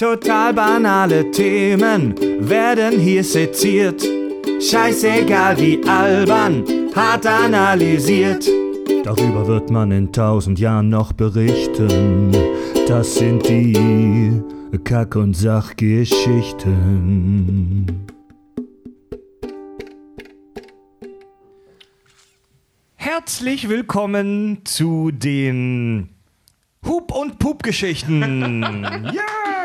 Total banale Themen werden hier seziert. Scheißegal wie albern, hart analysiert. Darüber wird man in tausend Jahren noch berichten. Das sind die Kack- und Sachgeschichten. Herzlich willkommen zu den Hub- und Pup-Geschichten. yeah!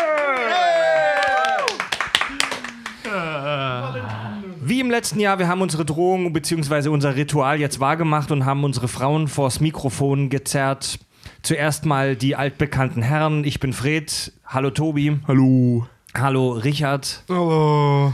Wie im letzten Jahr, wir haben unsere Drohung bzw. unser Ritual jetzt wahrgemacht und haben unsere Frauen vors Mikrofon gezerrt. Zuerst mal die altbekannten Herren. Ich bin Fred. Hallo Tobi. Hallo. Hallo Richard. Hallo.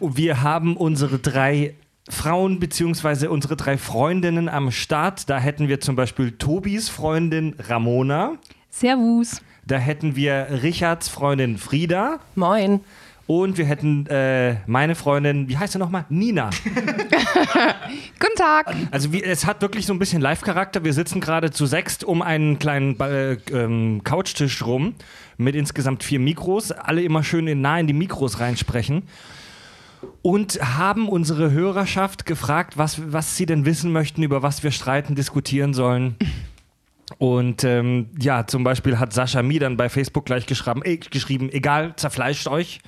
Wir haben unsere drei Frauen bzw. unsere drei Freundinnen am Start. Da hätten wir zum Beispiel Tobis Freundin Ramona. Servus. Da hätten wir Richards Freundin Frieda. Moin. Und wir hätten äh, meine Freundin, wie heißt sie nochmal? Nina. Guten Tag. Also wie, es hat wirklich so ein bisschen Live-Charakter. Wir sitzen gerade zu sechst um einen kleinen äh, ähm, Couchtisch rum mit insgesamt vier Mikros. Alle immer schön in, nah in die Mikros reinsprechen. Und haben unsere Hörerschaft gefragt, was, was sie denn wissen möchten, über was wir streiten, diskutieren sollen. Und ähm, ja, zum Beispiel hat Sascha Mi dann bei Facebook gleich geschrieben, äh, geschrieben egal, zerfleischt euch.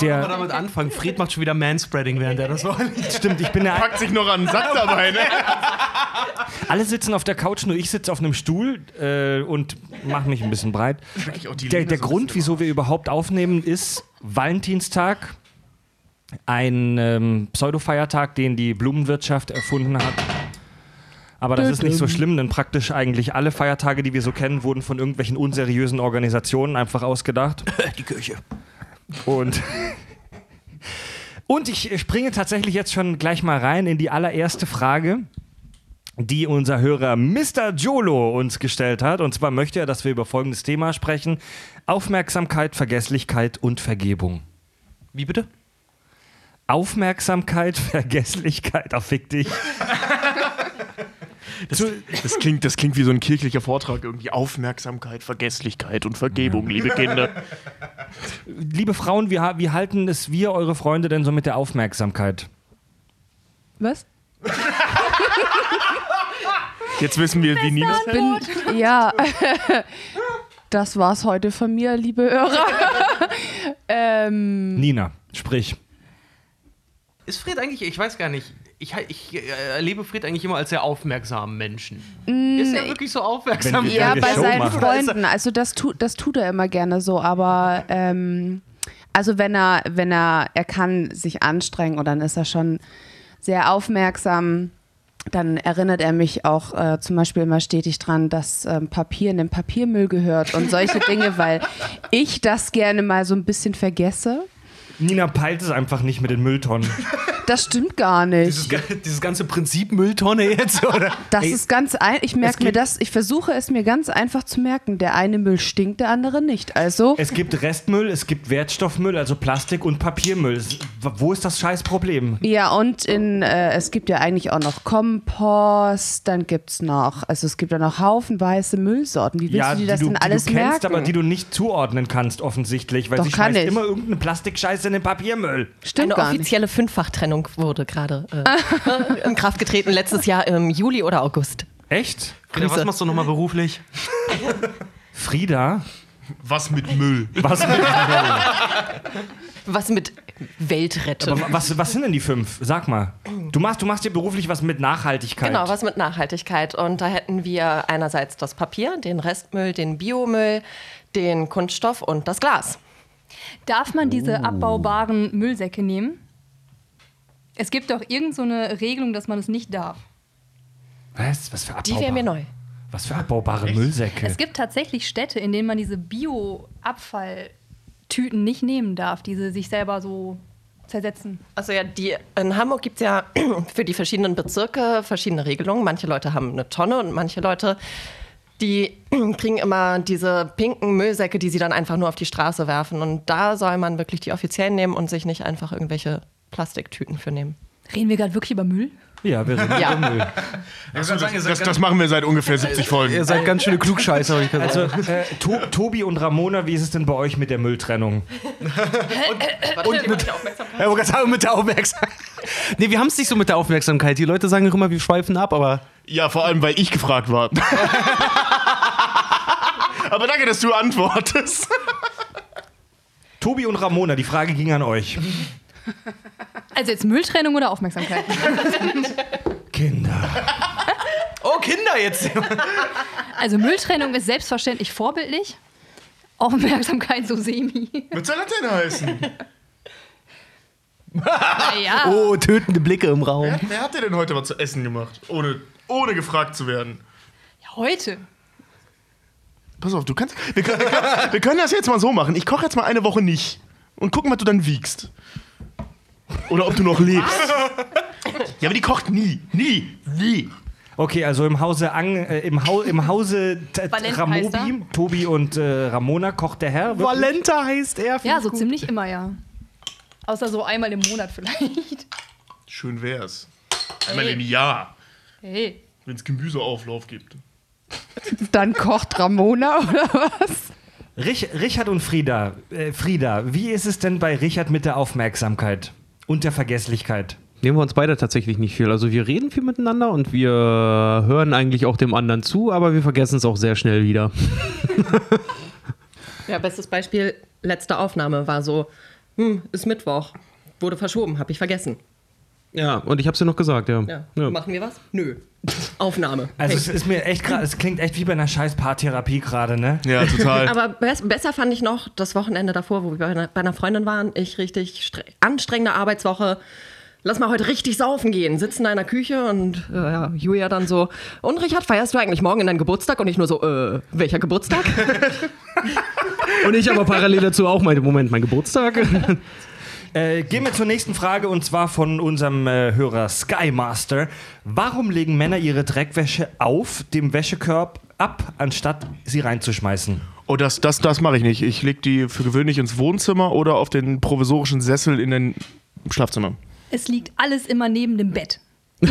Der Können wir damit anfangen? Fred macht schon wieder Manspreading, während er das vorliest. Stimmt, ich bin der Packt sich noch an den Sack dabei, ne? Alle sitzen auf der Couch, nur ich sitze auf einem Stuhl äh, und mache mich ein bisschen breit. Der, der Grund, wieso wir überhaupt aufnehmen, ist Valentinstag. Ein ähm, Pseudo-Feiertag, den die Blumenwirtschaft erfunden hat. Aber das ist nicht so schlimm, denn praktisch eigentlich alle Feiertage, die wir so kennen, wurden von irgendwelchen unseriösen Organisationen einfach ausgedacht. Die Kirche. Und, und ich springe tatsächlich jetzt schon gleich mal rein in die allererste Frage, die unser Hörer Mr. Jolo uns gestellt hat. Und zwar möchte er, dass wir über folgendes Thema sprechen: Aufmerksamkeit, Vergesslichkeit und Vergebung. Wie bitte? Aufmerksamkeit, Vergesslichkeit, ach fick dich. Das, das, klingt, das klingt wie so ein kirchlicher Vortrag irgendwie. Aufmerksamkeit, Vergesslichkeit und Vergebung, liebe Kinder. Liebe Frauen, wie, wie halten es wir, eure Freunde, denn so mit der Aufmerksamkeit? Was? Jetzt wissen wir, wie Nina Bin, ja, das war's heute von mir, liebe Hörer. ähm, Nina, sprich. Ist Fred eigentlich, ich weiß gar nicht, ich, ich äh, erlebe Fred eigentlich immer als sehr aufmerksamen Menschen. Mm, ist er wirklich so aufmerksam? Ja, bei Show seinen machen. Freunden. Also das tut, das tut er immer gerne so, aber ähm, also wenn er, wenn er, er kann sich anstrengen und dann ist er schon sehr aufmerksam. Dann erinnert er mich auch äh, zum Beispiel immer stetig dran, dass ähm, Papier in den Papiermüll gehört und solche Dinge, weil ich das gerne mal so ein bisschen vergesse. Nina peilt es einfach nicht mit den Mülltonnen. Das stimmt gar nicht. Dieses, dieses ganze Prinzip Mülltonne jetzt, oder? Das Ey, ist ganz ein, ich merke mir das, ich versuche es mir ganz einfach zu merken. Der eine Müll stinkt, der andere nicht. Also, Es gibt Restmüll, es gibt Wertstoffmüll, also Plastik und Papiermüll. Wo ist das scheiß Problem? ja, und in, äh, es gibt ja eigentlich auch noch Kompost, dann gibt es noch, also es gibt ja noch haufenweise Müllsorten. Wie willst ja, du dir die das du, denn alles die du kennst, merken? aber die du nicht zuordnen kannst, offensichtlich, weil Doch, sie kann schmeißt ich. immer irgendeine Plastikscheiße in den Papiermüll. Stimmt Eine gar nicht. offizielle Fünffachtrennung wurde gerade äh, in Kraft getreten, letztes Jahr im Juli oder August. Echt? Frieda, was machst du nochmal beruflich? Frieda? Was mit Müll? Was, mit, Was mit Weltretten. aber was, was sind denn die fünf? Sag mal. Du machst, du machst ja beruflich was mit Nachhaltigkeit. Genau, was mit Nachhaltigkeit. Und da hätten wir einerseits das Papier, den Restmüll, den Biomüll, den Kunststoff und das Glas. Darf man diese Oh. abbaubaren Müllsäcke nehmen? Es gibt doch irgend so eine Regelung, dass man es nicht darf. Was? Was für Die abbaubare, wäre mir neu. Was für abbaubare Müllsäcke? Es gibt tatsächlich Städte, in denen man diese Bio-Abfalltüten nicht nehmen darf, diese sich selber so zersetzen. Also ja, die, in Hamburg gibt es ja für die verschiedenen Bezirke verschiedene Regelungen. Manche Leute haben eine Tonne und manche Leute, die kriegen immer diese pinken Müllsäcke, die sie dann einfach nur auf die Straße werfen. Und da soll man wirklich die offiziellen nehmen und sich nicht einfach irgendwelche Plastiktüten für nehmen. Reden wir gerade wirklich über Müll? Ja, wir reden Ja. über Müll. Das, das, das machen wir seit ungefähr 70 Folgen. Ihr seid ganz schöne Klugscheißer, habe ich gesagt. Also, äh, to Tobi und Ramona, wie ist es denn bei euch mit der Mülltrennung? Und mit der Aufmerksamkeit. Ja, wollte sagen, mit der Aufmerksamkeit. Nee, wir haben es nicht so mit der Aufmerksamkeit. Die Leute sagen auch immer, wir schweifen ab, aber Ja, vor allem, weil ich gefragt war. Aber danke, dass du antwortest. Tobi und Ramona, die Frage ging an euch. Also jetzt Mülltrennung oder Aufmerksamkeit? Kinder. Oh, Kinder jetzt! Also Mülltrennung ist selbstverständlich vorbildlich. Aufmerksamkeit so semi. Was soll das denn heißen? Naja. Oh, tötende Blicke im Raum. Wer, wer hat dir denn heute was zu essen gemacht? Ohne, ohne gefragt zu werden. Heute. Pass auf, du kannst. Wir können, wir, können, wir können das jetzt mal so machen. Ich koche jetzt mal eine Woche nicht. Und gucken, was du dann wiegst. Oder ob du noch lebst. Ja, aber die kocht nie. Nie. Nie. Okay, also im Hause Ang, äh, im, Hau, im Hause T- Valent Ramobi, heißt er. Tobi und äh, Ramona kocht der Herr. wirklich? Valenta heißt er. Ja, so ziemlich immer, ja. Außer so einmal im Monat vielleicht. Schön wär's. Einmal Hey. im Jahr, Hey. wenn es Gemüseauflauf gibt. Dann kocht Ramona oder was? Rich, Richard und Frieda. Äh, Frieda, wie ist es denn bei Richard mit der Aufmerksamkeit und der Vergesslichkeit? Nehmen wir uns beide tatsächlich nicht viel. Also wir reden viel miteinander und wir hören eigentlich auch dem anderen zu, aber wir vergessen es auch sehr schnell wieder. Ja, bestes Beispiel, letzte Aufnahme war so, hm, ist Mittwoch, wurde verschoben, habe ich vergessen. Ja, und ich habe es dir noch gesagt, ja. Ja. Ja. Machen wir was? Nö. Aufnahme. Also Hey. es ist mir echt gerade, es klingt echt wie bei einer scheiß Paartherapie gerade, ne? Ja, total. Aber bes besser fand ich noch das Wochenende davor, wo wir bei einer, bei einer Freundin waren. Ich richtig stre- anstrengende Arbeitswoche. Lass mal heute richtig saufen gehen. Sitzen in der Küche und äh, ja, Julia dann so. Und Richard, feierst du eigentlich morgen in deinen Geburtstag? Und ich nur so, äh, welcher Geburtstag? Und ich aber parallel dazu auch mein Moment, mein Geburtstag. Äh, gehen wir zur nächsten Frage und zwar von unserem äh, Hörer Skymaster. Warum legen Männer ihre Dreckwäsche auf dem Wäschekorb ab, anstatt sie reinzuschmeißen? Oh, das, das, das mache ich nicht. Ich lege die für gewöhnlich ins Wohnzimmer oder auf den provisorischen Sessel in den Schlafzimmer. Es liegt alles immer neben dem Bett.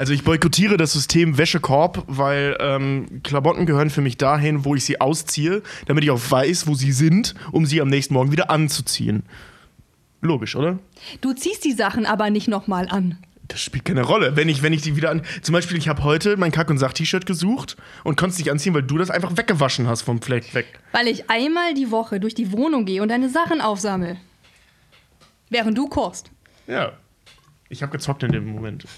Also ich boykottiere das System Wäschekorb, weil ähm, Klamotten gehören für mich dahin, wo ich sie ausziehe, damit ich auch weiß, wo sie sind, um sie am nächsten Morgen wieder anzuziehen. Logisch, oder? Du ziehst die Sachen aber nicht nochmal an. Das spielt keine Rolle. Wenn ich, wenn ich die wieder an. Zum Beispiel, ich habe heute mein Kack- und Sach-T-Shirt gesucht und konnte es nicht anziehen, weil du das einfach weggewaschen hast vom Fleck weg. Weil ich einmal die Woche durch die Wohnung gehe und deine Sachen aufsammel. Während du kochst. Ja. Ich habe gezockt in dem Moment.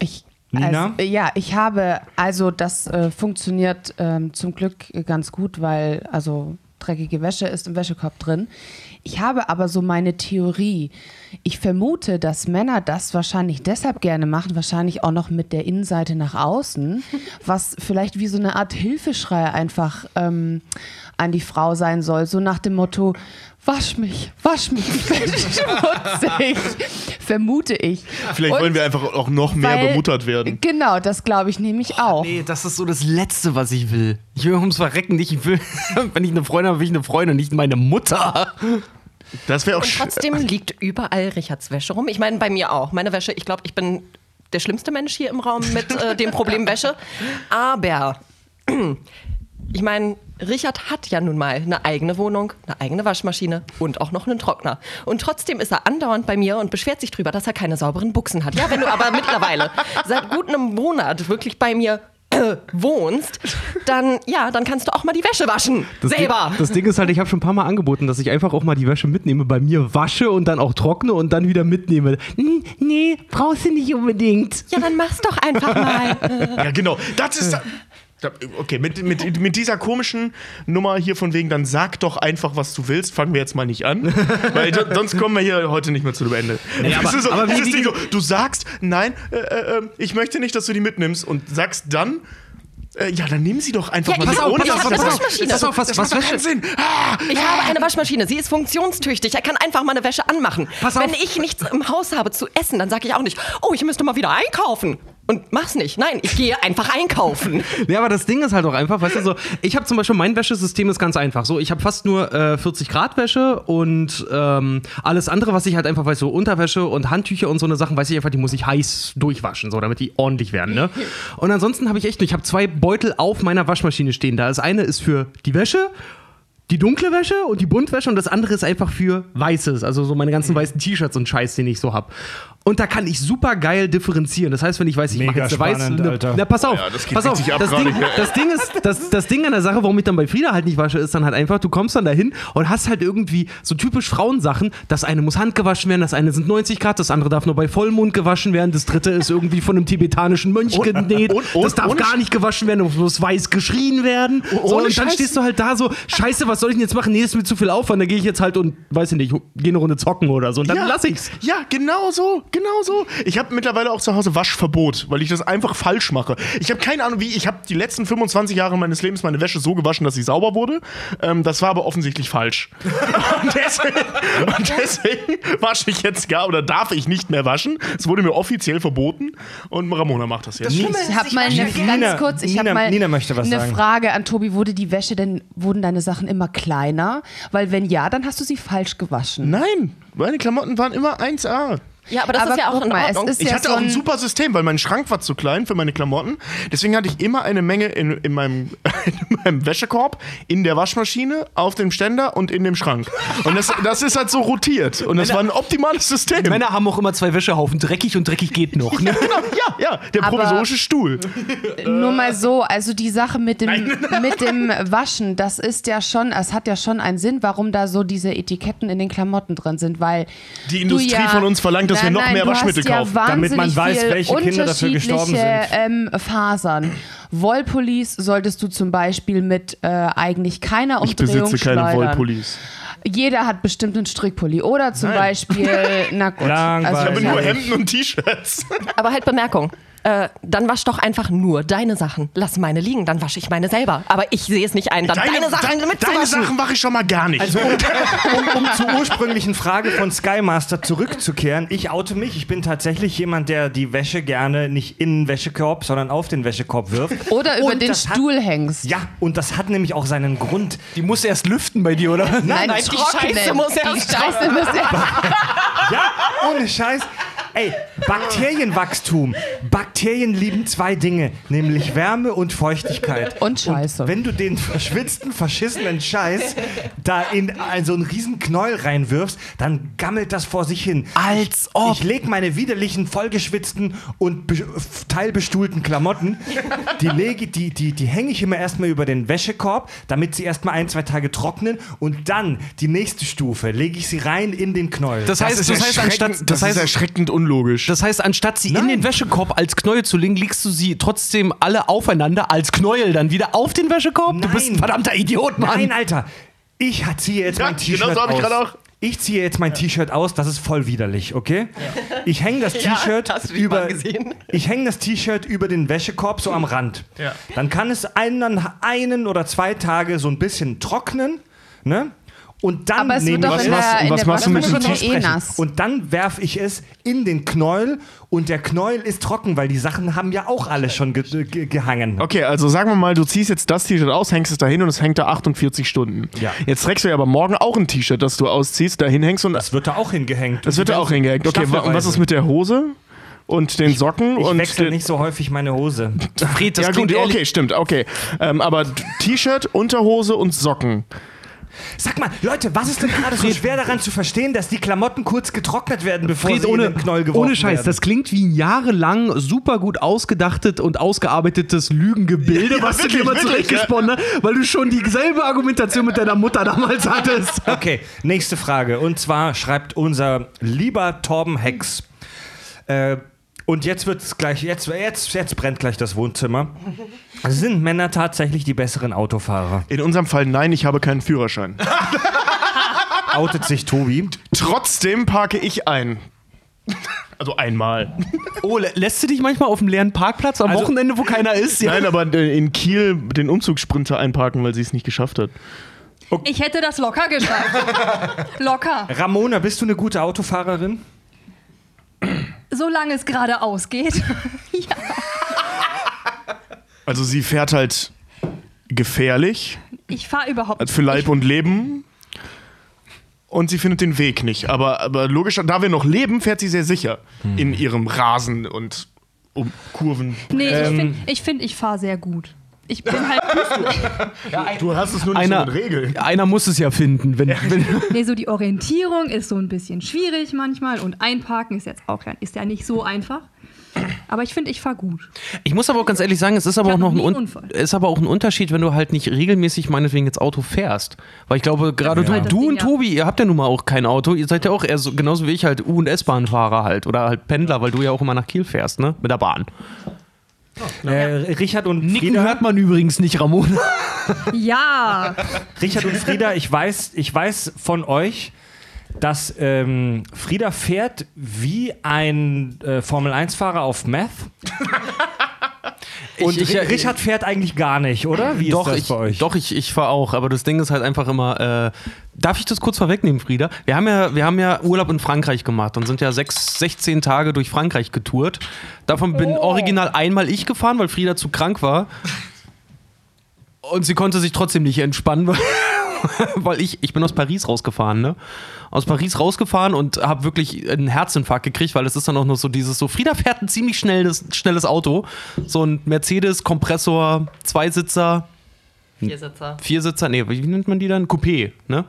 Ich, Nina? Also, ja, ich habe, also das äh, funktioniert ähm, zum Glück ganz gut, weil also dreckige Wäsche ist im Wäschekorb drin. Ich habe aber so meine Theorie. Ich vermute, dass Männer das wahrscheinlich deshalb gerne machen, wahrscheinlich auch noch mit der Innenseite nach außen, was vielleicht wie so eine Art Hilfeschrei einfach ähm, an die Frau sein soll, so nach dem Motto, wasch mich, wasch mich, ich bin schmutzig, vermute ich. Vielleicht Und- wollen wir einfach auch noch mehr weil- bemuttert werden. Genau, das glaube ich nämlich auch. Nee, das ist so das Letzte, was ich will. Ich will ums Verrecken nicht. Ich will, wenn ich eine Freundin habe, will ich eine Freundin, nicht meine Mutter. Das wäre auch Und trotzdem liegt überall Richards Wäsche rum. Ich meine, bei mir auch. Meine Wäsche, ich glaube, ich bin der schlimmste Mensch hier im Raum mit äh, dem Problem Wäsche. Aber ich meine, Richard hat ja nun mal eine eigene Wohnung, eine eigene Waschmaschine und auch noch einen Trockner. Und trotzdem ist er andauernd bei mir und beschwert sich drüber, dass er keine sauberen Buchsen hat. Ja, wenn du aber mittlerweile seit gut einem Monat wirklich bei mir äh, wohnst, dann ja, dann kannst du auch mal die Wäsche waschen. Das selber. Ding, das Ding ist halt, ich habe schon ein paar Mal angeboten, dass ich einfach auch mal die Wäsche mitnehme, bei mir wasche und dann auch trockne und dann wieder mitnehme. Hm, Nee, brauchst du nicht unbedingt. ja, dann mach's doch einfach mal. Ja, genau. Das ist. Okay, mit, mit, mit dieser komischen Nummer hier von wegen, dann sag doch einfach, was du willst, fangen wir jetzt mal nicht an. weil sonst kommen wir hier heute nicht mehr zu dem Ende. aber- Das ist so, aber wie- wie- so, du sagst, nein, äh, äh, äh, ich möchte nicht, dass du die mitnimmst und sagst dann. äh, Ja, dann nimm sie doch einfach Ja, mal pass auf, ohne eine das- Waschmaschine. das- Pass auf, was- das was macht Wäsche- Sinn. Ah, Ich habe eine Waschmaschine, sie ist funktionstüchtig. Er kann einfach mal eine Wäsche anmachen. Pass auf. Wenn ich nichts im Haus habe zu essen, dann sage ich auch nicht, oh, ich müsste mal wieder einkaufen. Und mach's nicht. Nein, ich gehe einfach einkaufen. Ja, aber das Ding ist halt auch einfach, weißt du, so, ich habe zum Beispiel, mein Wäschesystem ist ganz einfach. So, ich habe fast nur äh, 40 Grad Wäsche und ähm, alles andere, was ich halt einfach weiß, so Unterwäsche und Handtücher und so eine Sachen, weiß ich einfach, die muss ich heiß durchwaschen, so, damit die ordentlich werden, ne? Und ansonsten habe ich echt, nur- ich habe zwei Beutel auf meiner Waschmaschine stehen. Da das eine ist für die Wäsche die dunkle Wäsche und die Buntwäsche und das andere ist einfach für weißes, also so meine ganzen weißen T-Shirts und Scheiß, den ich so hab. Und da kann ich super geil differenzieren. Das heißt, wenn ich weiß, ich mache jetzt eine weiße, ne, na pass auf, Ja, das geht pass auf, das Ding, das Ding ist, das, das Ding an der Sache, warum ich dann bei Frieda halt nicht wasche, ist dann halt einfach, du kommst dann dahin und hast halt irgendwie so typisch Frauensachen, das eine muss handgewaschen werden, das eine sind 90 Grad, das andere darf nur bei Vollmond gewaschen werden, das dritte ist irgendwie von einem tibetanischen Mönch Und- genäht, und- und- das darf gar nicht gewaschen werden, es muss weiß geschrien werden. So, und dann Scheiß. stehst du halt da so, scheiße, was soll ich denn jetzt machen? Nee, das ist mir zu viel Aufwand, da gehe ich jetzt halt und, weiß ich nicht, gehe eine Runde zocken oder so und dann ja, lass ich's. Ja, genau so, genau so. Ich habe mittlerweile auch zu Hause Waschverbot, weil ich das einfach falsch mache. Ich habe keine Ahnung, wie. Ich habe die letzten 25 Jahre meines Lebens meine Wäsche so gewaschen, dass sie sauber wurde. Ähm, das war aber offensichtlich falsch. und, deswegen, und deswegen wasche ich jetzt gar oder darf ich nicht mehr waschen. Es wurde mir offiziell verboten und Ramona macht das jetzt. Ich habe mal eine, Nina- ganz kurz, ich Nina- mal Nina möchte was eine sagen. Frage an Tobi. Wurde die Wäsche denn, wurden deine Sachen immer kleiner? Weil wenn ja, dann hast du sie falsch gewaschen. Nein, meine Klamotten waren immer 1A. Ja, aber das ist ja auch in mal, Ordnung. Es ist Ich ja hatte so auch ein super System, weil mein Schrank war zu klein für meine Klamotten. Deswegen hatte ich immer eine Menge in, in, meinem, in meinem Wäschekorb, in der Waschmaschine, auf dem Ständer und in dem Schrank. Und das, das ist halt so rotiert. Und das war ein optimales System. Männer haben auch immer zwei Wäschehaufen, dreckig und dreckig geht noch. Ne? Genau, ja, ja, der Aber- provisorische Stuhl. nur mal so, also die Sache mit dem, mit dem Waschen, das ist ja schon, es hat ja schon einen Sinn, warum da so diese Etiketten in den Klamotten drin sind, weil Die du Industrie ja, von uns verlangt, dass wir noch mehr du Waschmittel ja kaufen. Damit man weiß, welche Kinder dafür gestorben unterschiedliche, Ähm, Fasern. Wollpullis solltest du zum Beispiel mit äh, eigentlich keiner Ich Umdrehung besitze keine. Wollpullis. Jeder hat bestimmt einen Strickpulli oder zum Nein. Beispiel, na gut. Langweilig. Ich habe nur Hemden und T-Shirts. Aber halt Bemerkung. Äh, dann wasch doch einfach nur deine Sachen. Lass meine liegen, dann wasche ich meine selber. Aber ich sehe es nicht ein, dann deine, Sachen deine, deine mitzuwaschen. Sachen mache ich schon mal gar nicht. Also, um, um zur ursprünglichen Frage von Skymaster zurückzukehren, ich oute mich. Ich bin tatsächlich jemand, der die Wäsche gerne nicht in den Wäschekorb, sondern auf den Wäschekorb wirft. Oder über Und den das hat- Stuhl hängst. Ja, und das hat nämlich auch seinen Grund. Die muss erst lüften bei dir, oder? Nein, nein, die. Scheiße muss die erst Scheiße muss erst Ja, ohne Scheiß. Ey, Bakterienwachstum. Bakterien lieben zwei Dinge, nämlich Wärme und Feuchtigkeit. Und Scheiße. wenn du den verschwitzten, verschissenen Scheiß da in ein- so einen riesen Knäuel reinwirfst, dann gammelt das vor sich hin. Als ob. Ich leg meine widerlichen, vollgeschwitzten und be- teilbestuhlten Klamotten, die, lege, die, die, die hänge ich immer erstmal über den Wäschekorb, damit sie erstmal ein, zwei Tage trocknen und dann die nächste Stufe, lege ich sie rein in den Knäuel. Das heißt, das heißt, anstatt, das das ist heißt, erschreckend unlogisch. das heißt, anstatt sie in Nein. den Wäschekorb als Knäuel zu legen, legst du sie trotzdem alle aufeinander als Knäuel dann wieder auf den Wäschekorb? Du bist ein Nein. verdammter Idiot, Mann. Nein, Alter. Ich ziehe jetzt Ja, mein T-Shirt genau so ich aus. gerade auch. Ich ziehe jetzt mein T-Shirt aus, das ist voll widerlich, okay? Ich hänge das T-Shirt hast du dich über? Ich hänge das T-Shirt über den Wäschekorb so am Rand. Ja. Dann kann es einen, einen oder zwei Tage so ein bisschen trocknen, ne? Und dann Aber es nehme ich was- was der machst du mit dem Waschmaschine T eh sprechen. nass. Und dann werfe ich es in den Knäuel und der Knäuel ist trocken, weil die Sachen haben ja auch alle schon ge ge gehangen. Okay, also sagen wir mal, du ziehst jetzt das T-Shirt aus, hängst es dahin und es hängt da 48 Stunden. Ja. Jetzt trägst du ja aber morgen auch ein T-Shirt, das du ausziehst, dahin hängst und das, Das wird da auch hingehängt. wird da auch hingehängt. Okay, und was ist mit der Hose und den Socken Ich und wechsle nicht so häufig meine Hose. Fred, das ja gut, okay, stimmt, okay. Ähm, aber T-Shirt, Unterhose und Socken. Sag mal, Leute, was ist denn gerade so schwer daran zu verstehen, dass die Klamotten kurz getrocknet werden, bevor Fred, sie ohne, in den Knoll geworfen ohne Scheiß, werden? das klingt wie ein jahrelang super gut ausgedachtet und ausgearbeitetes Lügengebilde, Ja, was wirklich, du dir mal zurechtgesponnen hast, weil du schon dieselbe Argumentation mit deiner Mutter damals hattest. Okay, nächste Frage. Und zwar schreibt unser lieber Torben Hex. Äh, und jetzt wird's gleich, jetzt, jetzt, jetzt brennt gleich das Wohnzimmer. Sind Männer tatsächlich die besseren Autofahrer? In unserem Fall nein, ich habe keinen Führerschein. Outet sich Tobi. Trotzdem parke ich ein. Also einmal. Oh, lä- lässt du dich manchmal auf dem leeren Parkplatz am Also- Wochenende, wo keiner ist? Ja. Nein, aber in Kiel den Umzugssprinter einparken, weil sie es nicht geschafft hat. Ich hätte das locker geschafft. locker. Ramona, bist du eine gute Autofahrerin? Solange es geradeaus geht. ja. Also sie fährt halt gefährlich Ich fahre überhaupt für Leib und Leben. Und sie findet den Weg nicht. Aber, aber logisch, da wir noch leben, fährt sie sehr sicher in ihrem Rasen und um Kurven. Nee, Ähm. ich finde, ich, find, ich fahre sehr gut. Ich bin halt Du hast es nur nicht Einer, so mit Regeln. einer muss es ja finden. Wenn, wenn, Nee, so die Orientierung ist so ein bisschen schwierig manchmal und einparken ist jetzt auch ja- ist ja nicht so einfach. Aber ich finde, ich fahre gut. Ich muss aber auch ganz ehrlich sagen, es ist aber auch noch ein, Un ist aber auch ein Unterschied, wenn du halt nicht regelmäßig meinetwegen jetzt Auto fährst. Weil ich glaube, gerade ist du, halt du Ding, und ja. Tobi, ihr habt ja nun mal auch kein Auto. Ihr seid ja auch eher so, genauso wie ich halt U- und S-Bahn-Fahrer halt. Oder halt Pendler, weil du ja auch immer nach Kiel fährst, ne? Mit der Bahn. Äh, Richard und Nicken Frieda, hört man übrigens nicht, Ramona. Ja, Richard und Frieda, ich weiß, ich weiß von euch, dass ähm, Frieda fährt wie ein äh, Formel-1-Fahrer auf Meth. Und Ich- ich- Ri- Richard fährt eigentlich gar nicht, oder? Wie doch, ist das ich, bei euch? doch, ich, ich fahre auch. Aber das Ding ist halt einfach immer. Äh, darf ich das kurz vorwegnehmen, Frieda? Wir haben, ja, wir haben ja Urlaub in Frankreich gemacht und sind ja sechs, 16 Tage durch Frankreich getourt. Davon bin original einmal ich gefahren, weil Frieda zu krank war. Und sie konnte sich trotzdem nicht entspannen, weil, weil ich, ich bin aus Paris rausgefahren, ne? Aus Paris rausgefahren und habe wirklich einen Herzinfarkt gekriegt, weil es ist dann auch noch so dieses so, Frieda fährt ein ziemlich schnelles, schnelles Auto. So ein Mercedes, Kompressor, Zweisitzer, Viersitzer. Viersitzer, nee, wie nennt man die dann? Coupé, ne?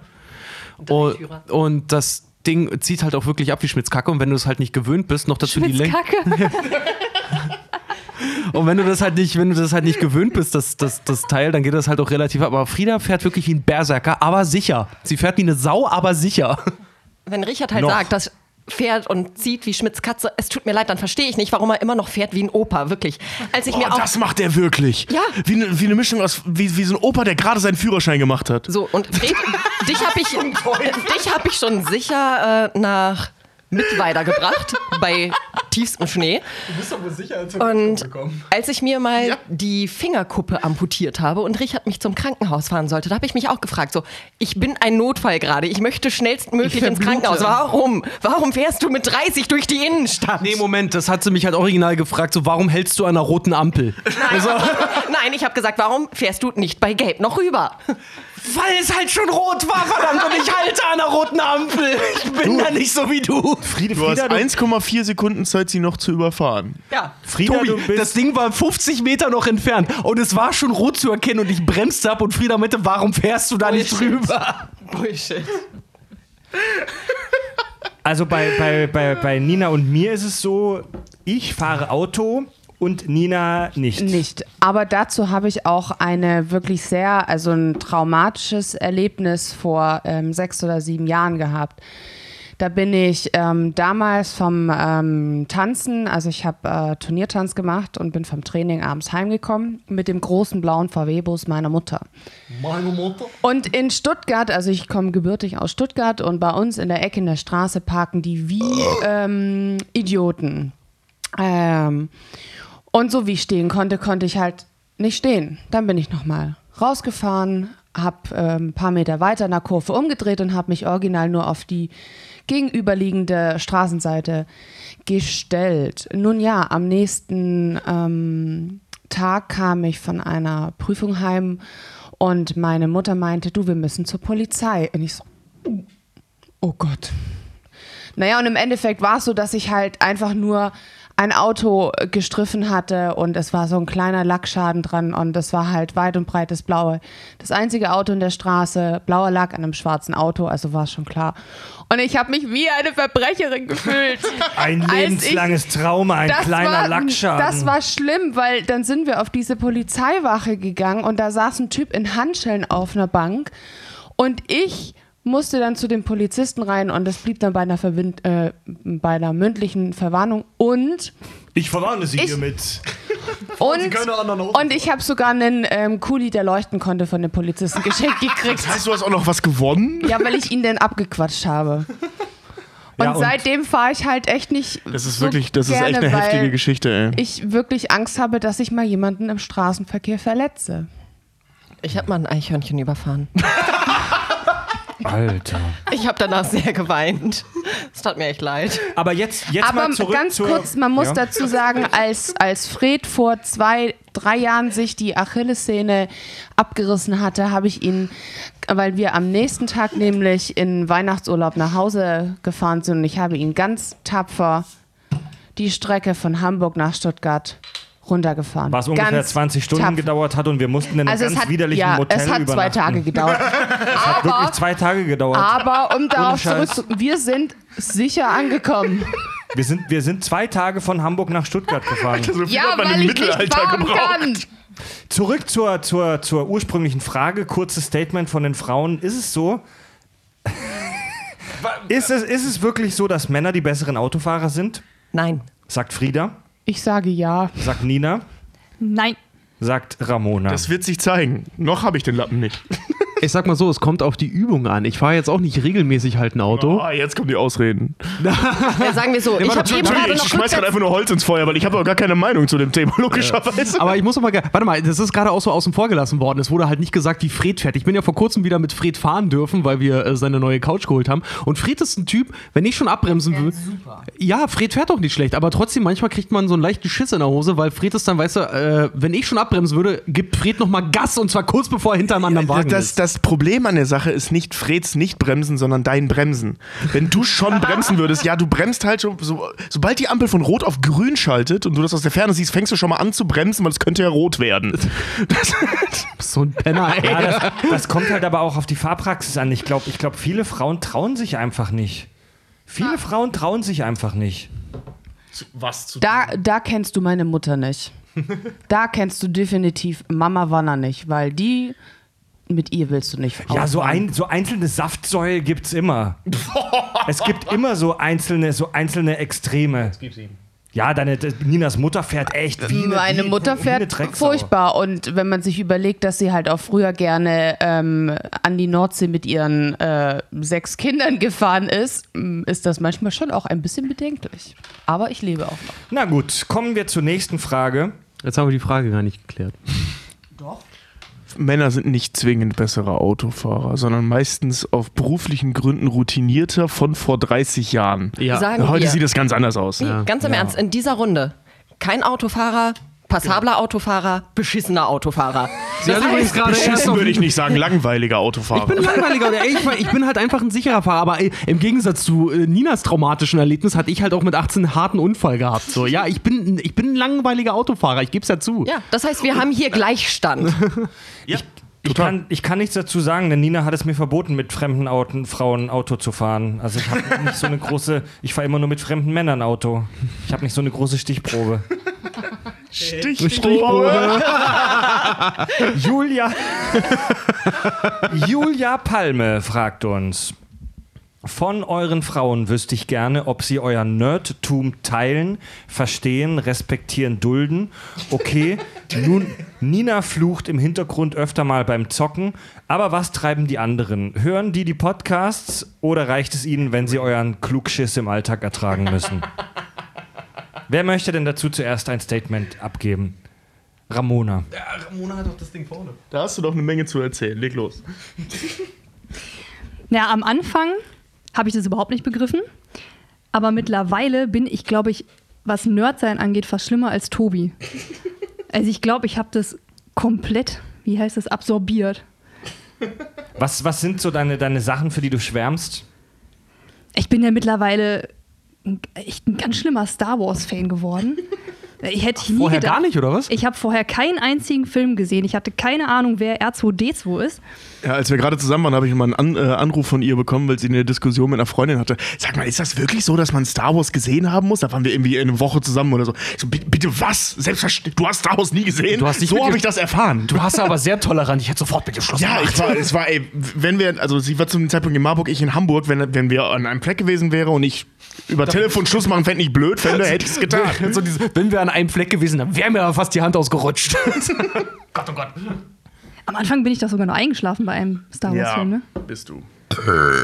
Und, und das Ding zieht halt auch wirklich ab wie Schmitzkacke und wenn du es halt nicht gewöhnt bist, noch dazu die Länge. Kacke. Und wenn du das halt nicht, wenn du das halt nicht gewöhnt bist, das, das, das Teil, dann geht das halt auch relativ ab. Aber Frieda fährt wirklich wie ein Berserker, aber sicher. Sie fährt wie eine Sau, aber sicher. Wenn Richard halt Noch. sagt, das fährt und zieht wie Schmitz Katze, es tut mir leid, dann verstehe ich nicht, warum er immer noch fährt wie ein Opa, wirklich. Als ich Oh, mir auch das macht er wirklich. Ja. Wie eine wie ne Mischung aus, wie, wie so ein Opa, der gerade seinen Führerschein gemacht hat. So, und Fred, dich habe ich, dich hab ich schon sicher äh, nach Mittweida gebracht, bei tiefstem Schnee. Du bist doch wohl sicher, als Und als ich mir mal die Fingerkuppe amputiert habe und Richard mich zum Krankenhaus fahren sollte, da habe ich mich auch gefragt, so, ich bin ein Notfall gerade, ich möchte schnellstmöglich Ich ins. Krankenhaus. Warum? Warum fährst du mit 30 durch die Innenstadt? Nee, Moment, das hat sie mich halt original gefragt, so warum hältst du an einer roten Ampel? Also, Nein, ich habe gesagt, warum fährst du nicht bei Gelb noch rüber? Weil es halt schon rot war, verdammt, und ich halte an einer roten Ampel. Ich bin da nicht so wie du. Friede, Du hast Frieda, du, 1,4 Sekunden Zeit, sie noch zu überfahren. Ja. Frieda, Tobi, du bist, das Ding war 50 Meter noch entfernt und es war schon rot zu erkennen und ich bremste ab und Frieda meinte, warum fährst du da nicht Bullshit. drüber? Bullshit. Also bei, bei, bei, bei Nina und mir ist es so, ich fahre Auto und Nina nicht. Nicht. Aber dazu habe ich auch eine wirklich sehr, also ein traumatisches Erlebnis vor ähm, sechs oder sieben Jahren gehabt. Da bin ich ähm, damals vom ähm, Tanzen, also ich habe äh, Turniertanz gemacht und bin vom Training abends heimgekommen mit dem großen blauen VW-Bus meiner Mutter. Meine Mutter. Und in Stuttgart, also ich komme gebürtig aus Stuttgart und bei uns in der Ecke in der Straße parken die wie ähm, Idioten. Ähm, und so wie ich stehen konnte, konnte ich halt nicht stehen. Dann bin ich nochmal rausgefahren, habe ähm, ein paar Meter weiter in der Kurve umgedreht und habe mich original nur auf die gegenüberliegende Straßenseite gestellt. Nun ja, am nächsten ähm, Tag kam ich von einer Prüfung heim und meine Mutter meinte, du, wir müssen zur Polizei. Und ich so, oh Gott. Naja, und im Endeffekt war es so, dass ich halt einfach nur ein Auto gestriffen hatte und es war so ein kleiner Lackschaden dran und es war halt weit und breit das Blaue. Das einzige Auto in der Straße, blauer Lack an einem schwarzen Auto, also war es schon klar. Und ich habe mich wie eine Verbrecherin gefühlt. Ein Als ich- lebenslanges Trauma, ein kleiner war, Lackschaden. Das war schlimm, weil dann sind wir auf diese Polizeiwache gegangen und da saß ein Typ in Handschellen auf einer Bank und ich musste dann zu den Polizisten rein und das blieb dann bei einer, Verwind äh, bei einer mündlichen Verwarnung und ich verwarne Sie Ich- hiermit. und, und ich habe sogar einen ähm, Kuli, der leuchten konnte, von den Polizisten geschenkt gekriegt. Das heißt, du hast auch noch was gewonnen? Ja, weil ich ihn dann abgequatscht habe. Und, Ja, und- seitdem fahre ich halt echt nicht. Das ist so wirklich, das ist gerne, echt eine heftige Geschichte, ey. Ich wirklich Angst habe, dass ich mal jemanden im Straßenverkehr verletze. Ich habe mal ein Eichhörnchen überfahren. Alter. Ich habe danach sehr geweint. Es tat mir echt leid. Aber jetzt, jetzt Aber mal zurück ganz zur, kurz, man muss Ja. dazu sagen, als, als Fred vor zwei, drei Jahren sich die Achillessehne abgerissen hatte, habe ich ihn, weil wir am nächsten Tag nämlich in Weihnachtsurlaub nach Hause gefahren sind und ich habe ihn ganz tapfer die Strecke von Hamburg nach Stuttgart runtergefahren. Was ungefähr Ganz 20 Stunden tapfer. gedauert hat und wir mussten in einem Also ganz hat, widerlichen ja, Motel es hat zwei. Tage gedauert. Es hat wirklich zwei Tage gedauert. Aber um darauf zurückzukommen, wir sind sicher angekommen. Wir sind, wir sind zwei Tage von Hamburg nach Stuttgart gefahren. So viel Ja, hat man weil im Mittelalter gebraucht. kann. Zurück zur, zur, zur ursprünglichen Frage. Kurzes Statement von den Frauen. Ist es so? ist, es, ist es wirklich so, dass Männer die besseren Autofahrer sind? Nein. Sagt Frieda. Ich sage ja. Sagt Nina. Nein. Sagt Ramona. Das wird sich zeigen. Noch habe ich den Lappen nicht. Ich sag mal so, es kommt auf die Übung an. Ich fahre jetzt auch nicht regelmäßig halt ein Auto. Ah, jetzt kommen die Ausreden. Ja, sagen wir so, ich habe eben gerade ich noch schmeiß gerade einfach nur Holz ins Feuer, weil ich habe auch gar keine Meinung zu dem Thema, logischerweise. Aber ich muss noch mal, warte mal, das ist gerade auch so außen vor gelassen worden. Es wurde halt nicht gesagt, wie Fred fährt. Ich bin ja vor kurzem wieder mit Fred fahren dürfen, weil wir äh, seine neue Couch geholt haben. Und Fred ist ein Typ, wenn ich schon abbremsen würde. Ja, Fred fährt doch nicht schlecht, aber trotzdem manchmal kriegt man so einen leichten Schiss in der Hose, weil Fred ist dann, weißt du, äh, wenn ich schon abbremsen würde, gibt Fred noch mal Gas und zwar kurz bevor er hinter einem anderen Wagen Das, ist. das Problem an der Sache ist nicht Freds nicht bremsen, sondern dein Bremsen. Wenn du schon bremsen würdest, ja, du bremst halt schon, so, sobald die Ampel von rot auf grün schaltet und du das aus der Ferne siehst, fängst du schon mal an zu bremsen, weil es könnte ja rot werden. Das, so ein Penner, ey. ja, das, das kommt halt aber auch auf die Fahrpraxis an. Ich glaube, ich glaub, viele Frauen trauen sich einfach nicht. Viele Frauen trauen sich einfach nicht. was zu Da, da kennst du meine Mutter nicht. Da kennst du definitiv Mama Wanner nicht, weil die, mit ihr willst du nicht Ja, so, ein, so einzelne Saftsäue gibt's immer. es gibt immer so einzelne, so einzelne Extreme. Ja, deine Ninas Mutter fährt echt wie eine, Meine wie, Mutter wie eine fährt furchtbar und wenn man sich überlegt, dass sie halt auch früher gerne ähm, an die Nordsee mit ihren äh, sechs Kindern gefahren ist, m, ist das manchmal schon auch ein bisschen bedenklich. Aber ich lebe auch noch. Na gut, kommen wir zur nächsten Frage. Jetzt haben wir die Frage gar nicht geklärt. Männer sind nicht zwingend bessere Autofahrer, sondern meistens auf beruflichen Gründen routinierter von vor 30 Jahren. Ja. Sagen Heute wir. sieht das ganz anders aus. Nee, ganz im Ernst, in dieser Runde kein Autofahrer, passabler Autofahrer, beschissener Autofahrer. Sie hat übrigens gerade Beschissen würde ich nicht sagen, langweiliger Autofahrer. Ich bin langweiliger. Ey, ich, ich bin halt einfach ein sicherer Fahrer. Aber ey, im Gegensatz zu äh, Ninas traumatischen Erlebnis hatte ich halt auch mit 18 einen harten Unfall gehabt. So, ja, ich bin, ich bin ein langweiliger Autofahrer. Ich gebe es ja zu. Ja, das heißt, wir haben hier Gleichstand. ja, Ich kann, ich kann nichts dazu sagen, denn Nina hat es mir verboten, mit fremden Auto, Frauen Auto zu fahren. Also ich habe nicht so eine große, ich fahre immer nur mit fremden Männern Auto. Ich habe nicht so eine große Stichprobe. Stichprobe. Julia. Julia Palme fragt uns. Von euren Frauen wüsste ich gerne, ob sie euer Nerdtum teilen, verstehen, respektieren, dulden. Okay, nun, Nina flucht im Hintergrund öfter mal beim Zocken, aber was treiben die anderen? Hören die die Podcasts oder reicht es ihnen, wenn sie euren Klugschiss im Alltag ertragen müssen? Wer möchte denn dazu zuerst ein Statement abgeben? Ramona. Ramona hat doch das Ding vorne. Da hast du doch eine Menge zu erzählen. Leg los. Ja, am Anfang habe ich das überhaupt nicht begriffen. Aber mittlerweile bin ich, glaube ich, was Nerdsein angeht, fast schlimmer als Tobi. Also ich glaube, ich habe das komplett, wie heißt das, absorbiert. Was, was sind so deine, deine Sachen, für die du schwärmst? Ich bin ja mittlerweile echt ein ganz schlimmer Star Wars-Fan geworden. Ich hätte nie Vorher gedacht. gar nicht, oder was? Ich habe vorher keinen einzigen Film gesehen. Ich hatte keine Ahnung, wer R2D2 ist. Ja, als wir gerade zusammen waren, habe ich mal einen An äh, Anruf von ihr bekommen, weil sie eine Diskussion mit einer Freundin hatte. Sag mal, ist das wirklich so, dass man Star Wars gesehen haben muss? Da waren wir irgendwie eine Woche zusammen oder so. Ich so bitte, was? Selbstverständlich. Du hast Star Wars nie gesehen? Du hast nicht so habe ich das erfahren. Du hast aber sehr tolerant. Ich hätte sofort mit dir Schluss Ja, ich war, es war, ey, wenn wir, also sie war zu dem Zeitpunkt in Marburg, ich in Hamburg, wenn, wenn wir an einem Fleck gewesen wäre und ich über Telefon Schluss machen fände ich blöd, fände, hätte ich es getan. so diese, wenn wir an einem Fleck gewesen wären, wäre mir aber fast die Hand ausgerutscht. Gott, oh Gott. Am Anfang bin ich doch sogar noch eingeschlafen bei einem Star Wars-Film. Ne? bist du.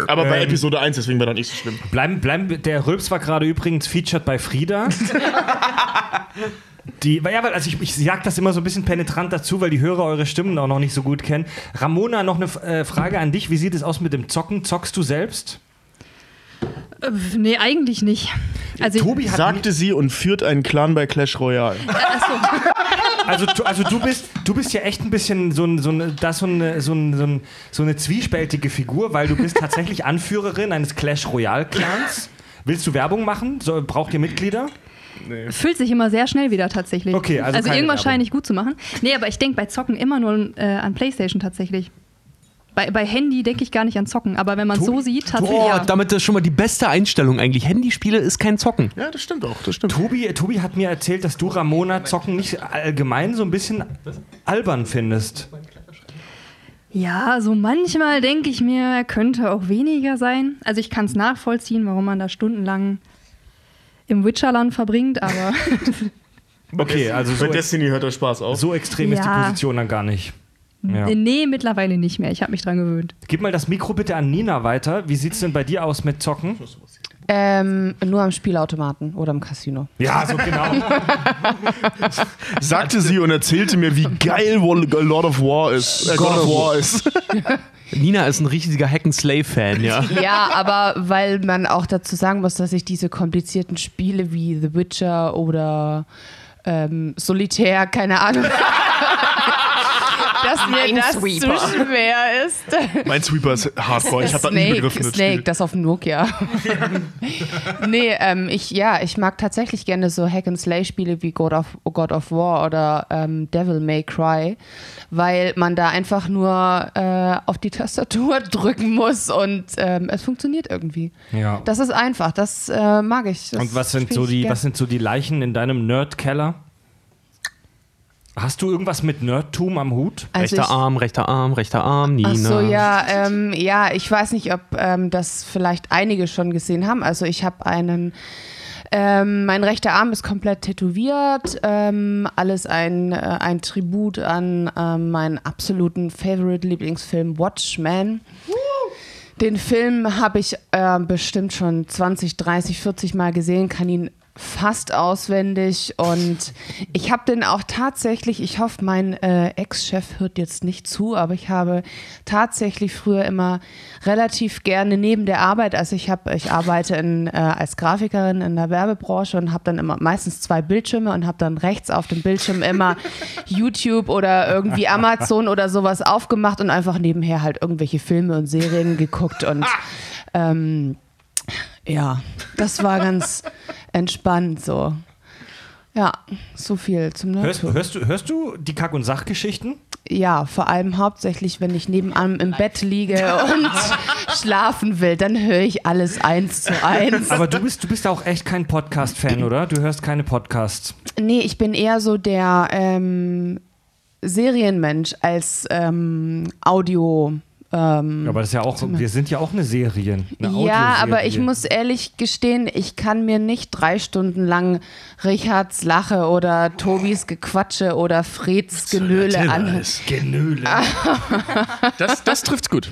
Aber bei Episode 1, deswegen war das nicht so schlimm. Bleiben, bleiben, der Rülps war gerade übrigens featured bei Frieda. Die, ja, weil also ich, ich sage das immer so ein bisschen penetrant dazu, weil die Hörer eure Stimmen auch noch nicht so gut kennen. Ramona, noch eine äh, Frage an dich. Wie sieht es aus mit dem Zocken? Zockst du selbst? Äh, nee, eigentlich nicht. Also ich- Tobi hat Sagte sie und führt einen Clan bei Clash Royale. Also, du- also du bist du bist ja echt ein bisschen so, ein, so, eine, das so, eine, so, ein, so, ein, so eine zwiespältige Figur, weil du bist tatsächlich Anführerin eines Clash Royale Clans. Willst du Werbung machen? So, braucht ihr Mitglieder? Füllt sich immer sehr schnell wieder tatsächlich. Okay, also keine irgendwas scheine ich gut zu machen. Nee, aber ich denke bei Zocken immer nur äh, an Playstation tatsächlich. Bei, bei Handy denke ich gar nicht an Zocken, aber wenn man Tobi- so sieht, tatsächlich. Boah, ja. damit ist schon mal die beste Einstellung eigentlich. Handyspiele ist kein Zocken. Ja, das stimmt auch. Das stimmt. Tobi, Tobi hat mir erzählt, dass du Ramona Zocken nicht allgemein so ein bisschen albern findest. Ja, so manchmal denke ich mir, er könnte auch weniger sein. Also ich kann es nachvollziehen, warum man da stundenlang im Witcherland verbringt, aber Okay, also so, Bei Destiny hört der Spaß auf. so extrem ist die Ja. Position dann gar nicht. Ja. nee, mittlerweile nicht mehr. Ich habe mich dran gewöhnt. Gib mal das Mikro bitte an Nina weiter. Wie sieht's denn bei dir aus mit Zocken? Ähm, nur am Spielautomaten oder im Casino. Ja, so genau. Sagte sie und erzählte mir, wie geil Lord of War ist. Äh, God of War ist. Nina ist ein richtiger Hack-and-Slay-Fan, ja. Ja, aber weil man auch dazu sagen muss, dass ich diese komplizierten Spiele wie The Witcher oder ähm, Solitär, keine Ahnung, dass mir das zu schwer ist. Mein Sweeper ist Hardcore. Ich habe das nie begriffen. Das Snake, Spiel. das auf dem Nokia. nee, ähm, ich, ja, ich mag tatsächlich gerne so Hack-and-Slay-Spiele wie God of, God of War oder ähm, Devil May Cry, weil man da einfach nur äh, auf die Tastatur drücken muss und ähm, es funktioniert irgendwie. ja. Das ist einfach, das äh, mag ich. Das Und was sind so die, gern. was sind so die Leichen in deinem Nerdkeller? Hast du irgendwas mit Nerdtum am Hut? Also rechter ich- Arm, rechter Arm, rechter Arm, Nina. Ach so, ja, ähm, ja, ich weiß nicht, ob ähm, das vielleicht einige schon gesehen haben. Also ich habe einen, ähm, mein rechter Arm ist komplett tätowiert, ähm, alles ein, äh, ein Tribut an ähm, meinen absoluten Favorite-Lieblingsfilm Watchmen. Den Film habe ich äh, bestimmt schon 20, 30, 40 Mal gesehen, kann ihn fast auswendig und ich habe den auch tatsächlich, ich hoffe, mein äh, Ex-Chef hört jetzt nicht zu, aber ich habe tatsächlich früher immer relativ gerne neben der Arbeit, also ich habe, ich arbeite in, äh, als Grafikerin in der Werbebranche und habe dann immer meistens zwei Bildschirme und habe dann rechts auf dem Bildschirm immer YouTube oder irgendwie Amazon oder sowas aufgemacht und einfach nebenher halt irgendwelche Filme und Serien geguckt und ähm, ja, das war ganz entspannt so. Ja, so viel zum Hörst, hörst, du, hörst du die Kack- und Sachgeschichten? Ja, vor allem hauptsächlich, wenn ich nebenan im Bett liege und schlafen will, dann höre ich alles eins zu eins. Aber du bist, du bist auch echt kein Podcast-Fan, oder? Du hörst keine Podcasts. Nee, ich bin eher so der ähm, Serienmensch als ähm, Audio. Ähm, Aber das ist ja auch, wir sind ja auch eine Serie. Eine ja, aber ich muss ehrlich gestehen, ich kann mir nicht drei Stunden lang Richards Lache oder Tobis Gequatsche oder Freds Genöle anhören. Genöle. Das, das trifft's gut.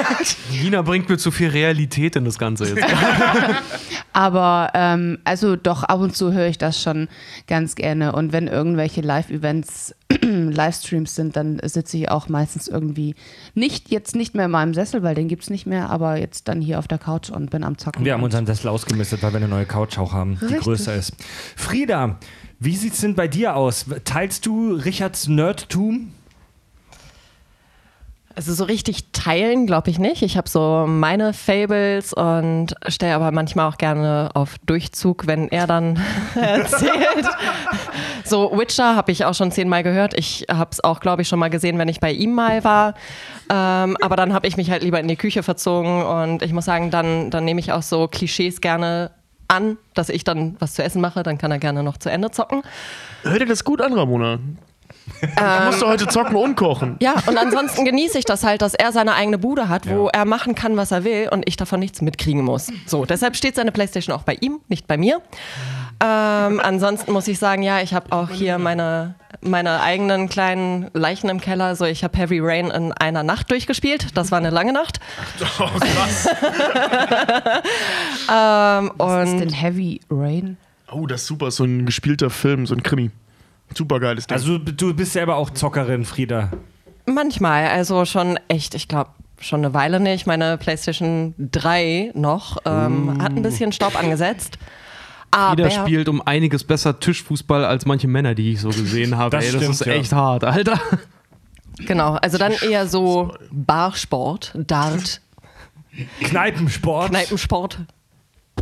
Nina bringt mir zu viel Realität in das Ganze jetzt. Aber ähm, also doch, ab und zu höre ich das schon ganz gerne. Und wenn irgendwelche Live-Events, Livestreams sind, dann sitze ich auch meistens irgendwie nicht, jetzt nicht mehr in meinem Sessel, weil den gibt es nicht mehr, aber jetzt dann hier auf der Couch und bin am Zocken. Wir haben unseren Sessel ausgemistet, weil wir eine neue Couch auch haben, die Richtig. größer ist. Frieda, wie sieht's denn bei dir aus? Teilst du Richards Nerdtum? Also so richtig teilen glaube ich nicht. Ich habe so meine Fables und stelle aber manchmal auch gerne auf Durchzug, wenn er dann erzählt. So Witcher habe ich auch schon zehnmal gehört. Ich habe es auch, glaube ich, schon mal gesehen, wenn ich bei ihm mal war. Ähm, aber dann habe ich mich halt lieber in die Küche verzogen und ich muss sagen, dann, dann nehme ich auch so Klischees gerne an, dass ich dann was zu essen mache. Dann kann er gerne noch zu Ende zocken. Hör dir das gut an, Ramona. Du musst doch heute zocken und kochen. Ja, und ansonsten genieße ich das halt, dass er seine eigene Bude hat, wo er machen kann, was er will und ich davon nichts mitkriegen muss. So, deshalb steht seine Playstation auch bei ihm, nicht bei mir. Ähm, ansonsten muss ich sagen, ja, ich habe auch hier meine, meine eigenen kleinen Leichen im Keller. So, ich habe Heavy Rain in einer Nacht durchgespielt. Das war eine lange Nacht. Oh, krass. Ähm, Was ist denn Heavy Rain? Oh, das ist super. So ein gespielter Film, so ein Krimi. Super geiles Ding. Also du, bist selber auch Zockerin, Frieda. Manchmal, also schon echt, ich glaube, schon eine Weile nicht. Meine PlayStation 3 noch ähm, hat ein bisschen Staub angesetzt. Aber Jeder spielt um einiges besser Tischfußball als manche Männer, die ich so gesehen habe. Das Ey, das stimmt, ist ja. echt hart, Alter. genau, also dann eher so Barsport, Dart, Kneipensport. Kneipensport.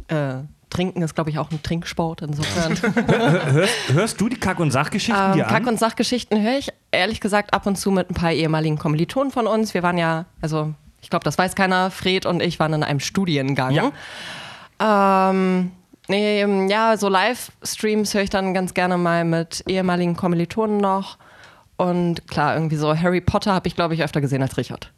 Äh, Trinken ist, glaube ich, auch ein Trinksport, insofern. Hörst, du die Kack- und Sachgeschichten Ähm, dir Kack- an? und Sachgeschichten höre ich ehrlich gesagt ab und zu mit ein paar ehemaligen Kommilitonen von uns. Wir waren ja, also ich glaube, das weiß keiner, Fred und ich waren in einem Studiengang. Ja. Ähm, nee, ähm, ja, so Livestreams höre ich dann ganz gerne mal mit ehemaligen Kommilitonen noch. Und klar, irgendwie so Harry Potter habe ich, glaube ich, öfter gesehen als Richard.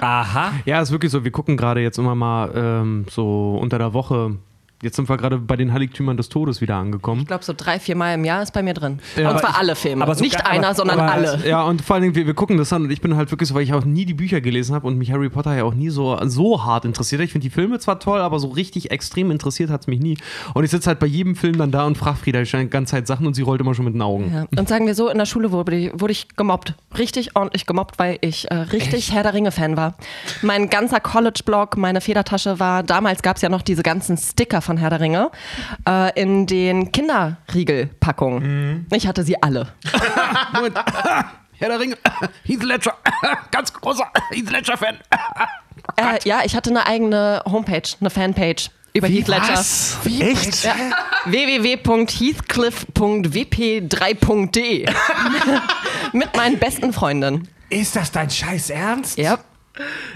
Aha. Ja, ist wirklich so. Wir gucken gerade jetzt immer mal ähm, so unter der Woche. Jetzt sind wir gerade bei den Heiligtümern des Todes wieder angekommen. Ich glaube, so drei, vier Mal im Jahr ist bei mir drin. Ja, und zwar alle Filme. aber so Nicht gar- einer, aber- sondern aber- alle. Ja, und vor allen Dingen, wir, wir gucken das an und ich bin halt wirklich so, weil ich auch nie die Bücher gelesen habe und mich Harry Potter ja auch nie so, so hart interessiert hat. Ich finde die Filme zwar toll, aber so richtig extrem interessiert hat es mich nie. Und ich sitze halt bei jedem Film dann da und frage Frieda die ganze Zeit Sachen und sie rollt immer schon mit den Augen. Ja. Und sagen wir so, in der Schule wurde ich, wurde ich gemobbt. Richtig ordentlich gemobbt, weil ich äh, richtig Herr der Ringe-Fan war. Mein ganzer College-Blog, meine Federtasche war, damals gab es ja noch diese ganzen Sticker von Herr der Ringe, äh, in den Kinderriegelpackungen. Ich hatte sie alle. Herr der Ringe, Heath Ledger, ganz großer Heath Ledger-Fan. Äh, ja, ich hatte eine eigene Homepage, eine Fanpage über Heath Ledger. Echt? Ja. www.heathcliff.wp3.de Mit meinen besten Freundinnen. Ist das dein scheiß Ernst? Ja.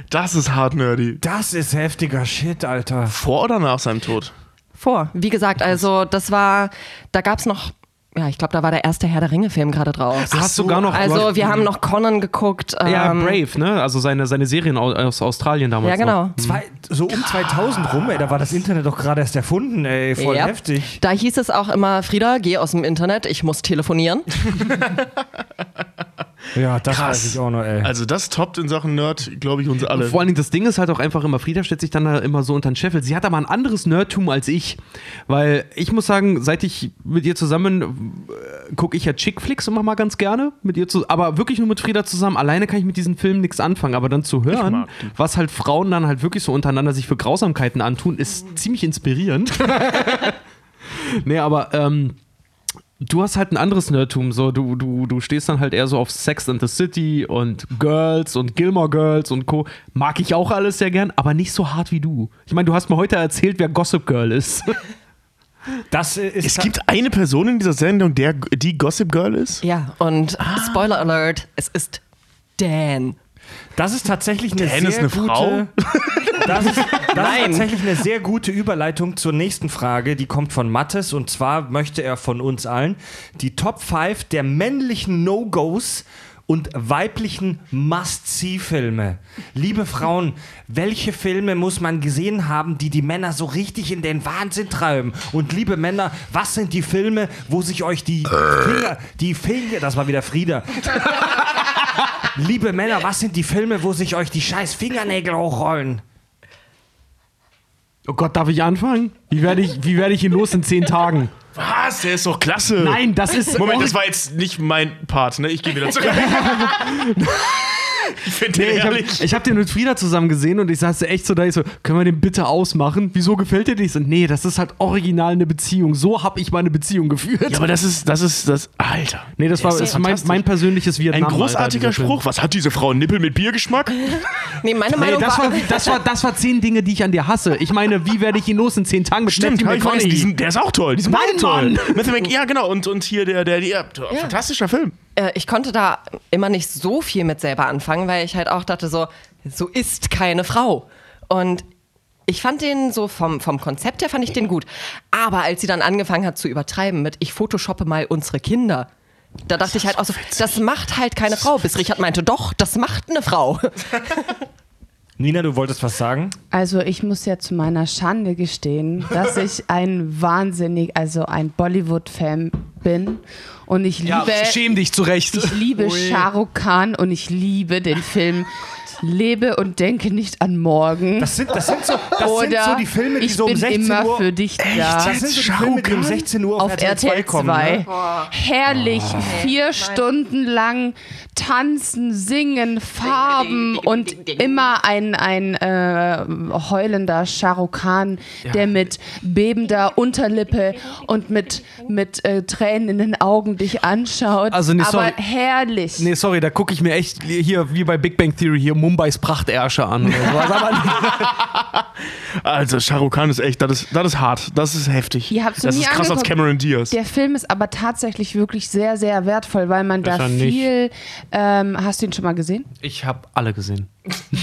Das ist hart nerdy. Das ist heftiger Shit, Alter. Vor oder nach seinem Tod? Vor. Wie gesagt, also das war, da gab es noch, ja, ich glaube, da war der erste Herr der Ringe-Film gerade drauf. Du hast sogar noch. Also wir haben noch Conan geguckt. Ja, ähm, Brave, ne? Also seine, seine Serien aus, aus Australien damals. Ja, genau. Noch. Zwei, so um 2000 rum, ey, da war das Internet doch gerade erst erfunden, ey. Voll Ja. heftig. Da hieß es auch immer, Frieda, geh aus dem Internet, ich muss telefonieren. Ja, das Krass. weiß ich auch noch, ey. Also das toppt in Sachen Nerd, glaube ich, uns alle. Vor allen Dingen, das Ding ist halt auch einfach immer, Frieda stellt sich dann da immer so unter den Scheffel. Sie hat aber ein anderes Nerdtum als ich. Weil ich muss sagen, seit ich mit ihr zusammen äh, gucke ich ja Chick-Flicks immer mal ganz gerne. Mit ihr zu, aber wirklich nur mit Frieda zusammen. Alleine kann ich mit diesen Filmen nichts anfangen. Aber dann zu hören, was halt Frauen dann halt wirklich so untereinander sich für Grausamkeiten antun, ist ziemlich inspirierend. nee, aber ähm, du hast halt ein anderes Nerdtum. So, du, du, du stehst dann halt eher so auf Sex and the City und Girls und Gilmore Girls und Co. Mag ich auch alles sehr gern, aber nicht so hart wie du. Ich meine, du hast mir heute erzählt, wer Gossip Girl ist. Das ist es gibt eine Person in dieser Sendung, der, die Gossip Girl ist. Ja, und Spoiler Alert, es ist Dan. Das ist tatsächlich eine Dan sehr ist eine gute. Frau? Das, ist, das ist tatsächlich eine sehr gute Überleitung zur nächsten Frage. Die kommt von Mattes und zwar möchte er von uns allen die Top 5 der männlichen No-Gos und weiblichen Must-See-Filme. Liebe Frauen, welche Filme muss man gesehen haben, die die Männer so richtig in den Wahnsinn treiben? Und liebe Männer, was sind die Filme, wo sich euch die Finger, die Finger, das war wieder Frieda, Liebe Männer, was sind die Filme, wo sich euch die scheiß Fingernägel hochrollen? Oh Gott, darf ich anfangen? Wie werde ich, wie werde ich ihn los in zehn Tagen? Was? Der ist doch klasse. Nein, das ist. Moment, das war jetzt nicht mein Part, ne? Ich gehe wieder zurück. ich finde den Nee, ich habe hab den mit Frieda zusammen gesehen und ich saß echt so da, ich so, können wir den bitte ausmachen? Wieso gefällt dir nicht? Nee, das ist halt original eine Beziehung. So habe ich meine Beziehung geführt. Ja, aber das ist, das ist, das, Alter. nee, das war ist ist mein, mein persönliches Ein Vietnam. großartiger Alter. Spruch. Was hat diese Frau? Nippel mit Biergeschmack? Nee, meine Nee, Meinung das war, das, war, das war zehn Dinge, die ich an dir hasse. Ich meine, wie werde ich ihn los in zehn Tagen mit Stimmt, Matthew McConaughey? diesen, der ist auch toll. Die sind Nein. Mann. Matthew ja, genau. Und, und hier der, der, der fantastischer Film. Äh, ich konnte da immer nicht so viel mit selber anfangen, weil ich halt auch dachte so, so ist keine Frau. Und ich fand den so vom, vom Konzept her fand ich den gut. Aber als sie dann angefangen hat zu übertreiben mit, ich photoshoppe mal unsere Kinder, da dachte ich halt auch so, das macht halt keine Frau. Bis Richard meinte, doch, das macht eine Frau. Nina, du wolltest was sagen? Also ich muss ja zu meiner Schande gestehen, dass ich ein wahnsinnig, also ein Bollywood-Fan bin. Und ich liebe, Ja, schäm dich zurecht. ich liebe Shah Rukh Khan und ich liebe den Film Lebe und denke nicht an morgen. Das sind, das sind, so, das Oder sind so die Filme, die ich so um bin 16 immer Uhr. für dich da. das sind so die Filme, die um 16 Uhr auf, auf RTL 2 RTL 2. kommen. Ne? Herrlich, vier Stunden lang tanzen, singen, Farben und immer ein, ein äh, heulender Shah Rukh Khan, der mit bebender Unterlippe und mit, mit äh, Tränen in den Augen dich anschaut. Also, nee, Aber sorry. herrlich. Nee, sorry, da gucke ich mir echt hier wie bei Big Bang Theory hier Mumbais Prachtersche an. Oder sowas. Aber Also, Shah Rukh Khan ist echt, das ist, das ist hart. Das ist heftig. Ihr habt's das nie ist krass als. Cameron Diaz. Der Film ist aber tatsächlich wirklich sehr, sehr wertvoll, weil man da Ist nicht. viel. Ähm, hast du ihn schon mal gesehen? ich habe alle gesehen.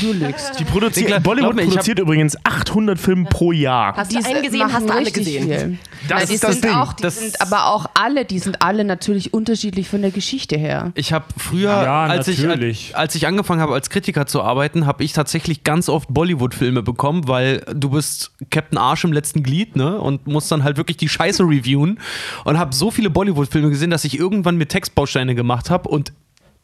Du lügst. Die produzieren, Glaub Bollywood mir, produziert übrigens 800 Filme pro Jahr. Hast du Die einen gesehen, hast du alle gesehen. Viel. Das Nein, die ist das sind Ding. Auch, die Das- sind aber auch alle, die sind alle natürlich unterschiedlich von der Geschichte her. Ich habe früher, Ja, als, ich, als ich angefangen habe als Kritiker zu arbeiten, habe ich tatsächlich ganz oft Bollywood-Filme bekommen, weil du bist Captain Arsch im letzten Glied, ne? Und musst dann halt wirklich die Scheiße reviewen. Und habe so viele Bollywood-Filme gesehen, dass ich irgendwann mir Textbausteine gemacht habe und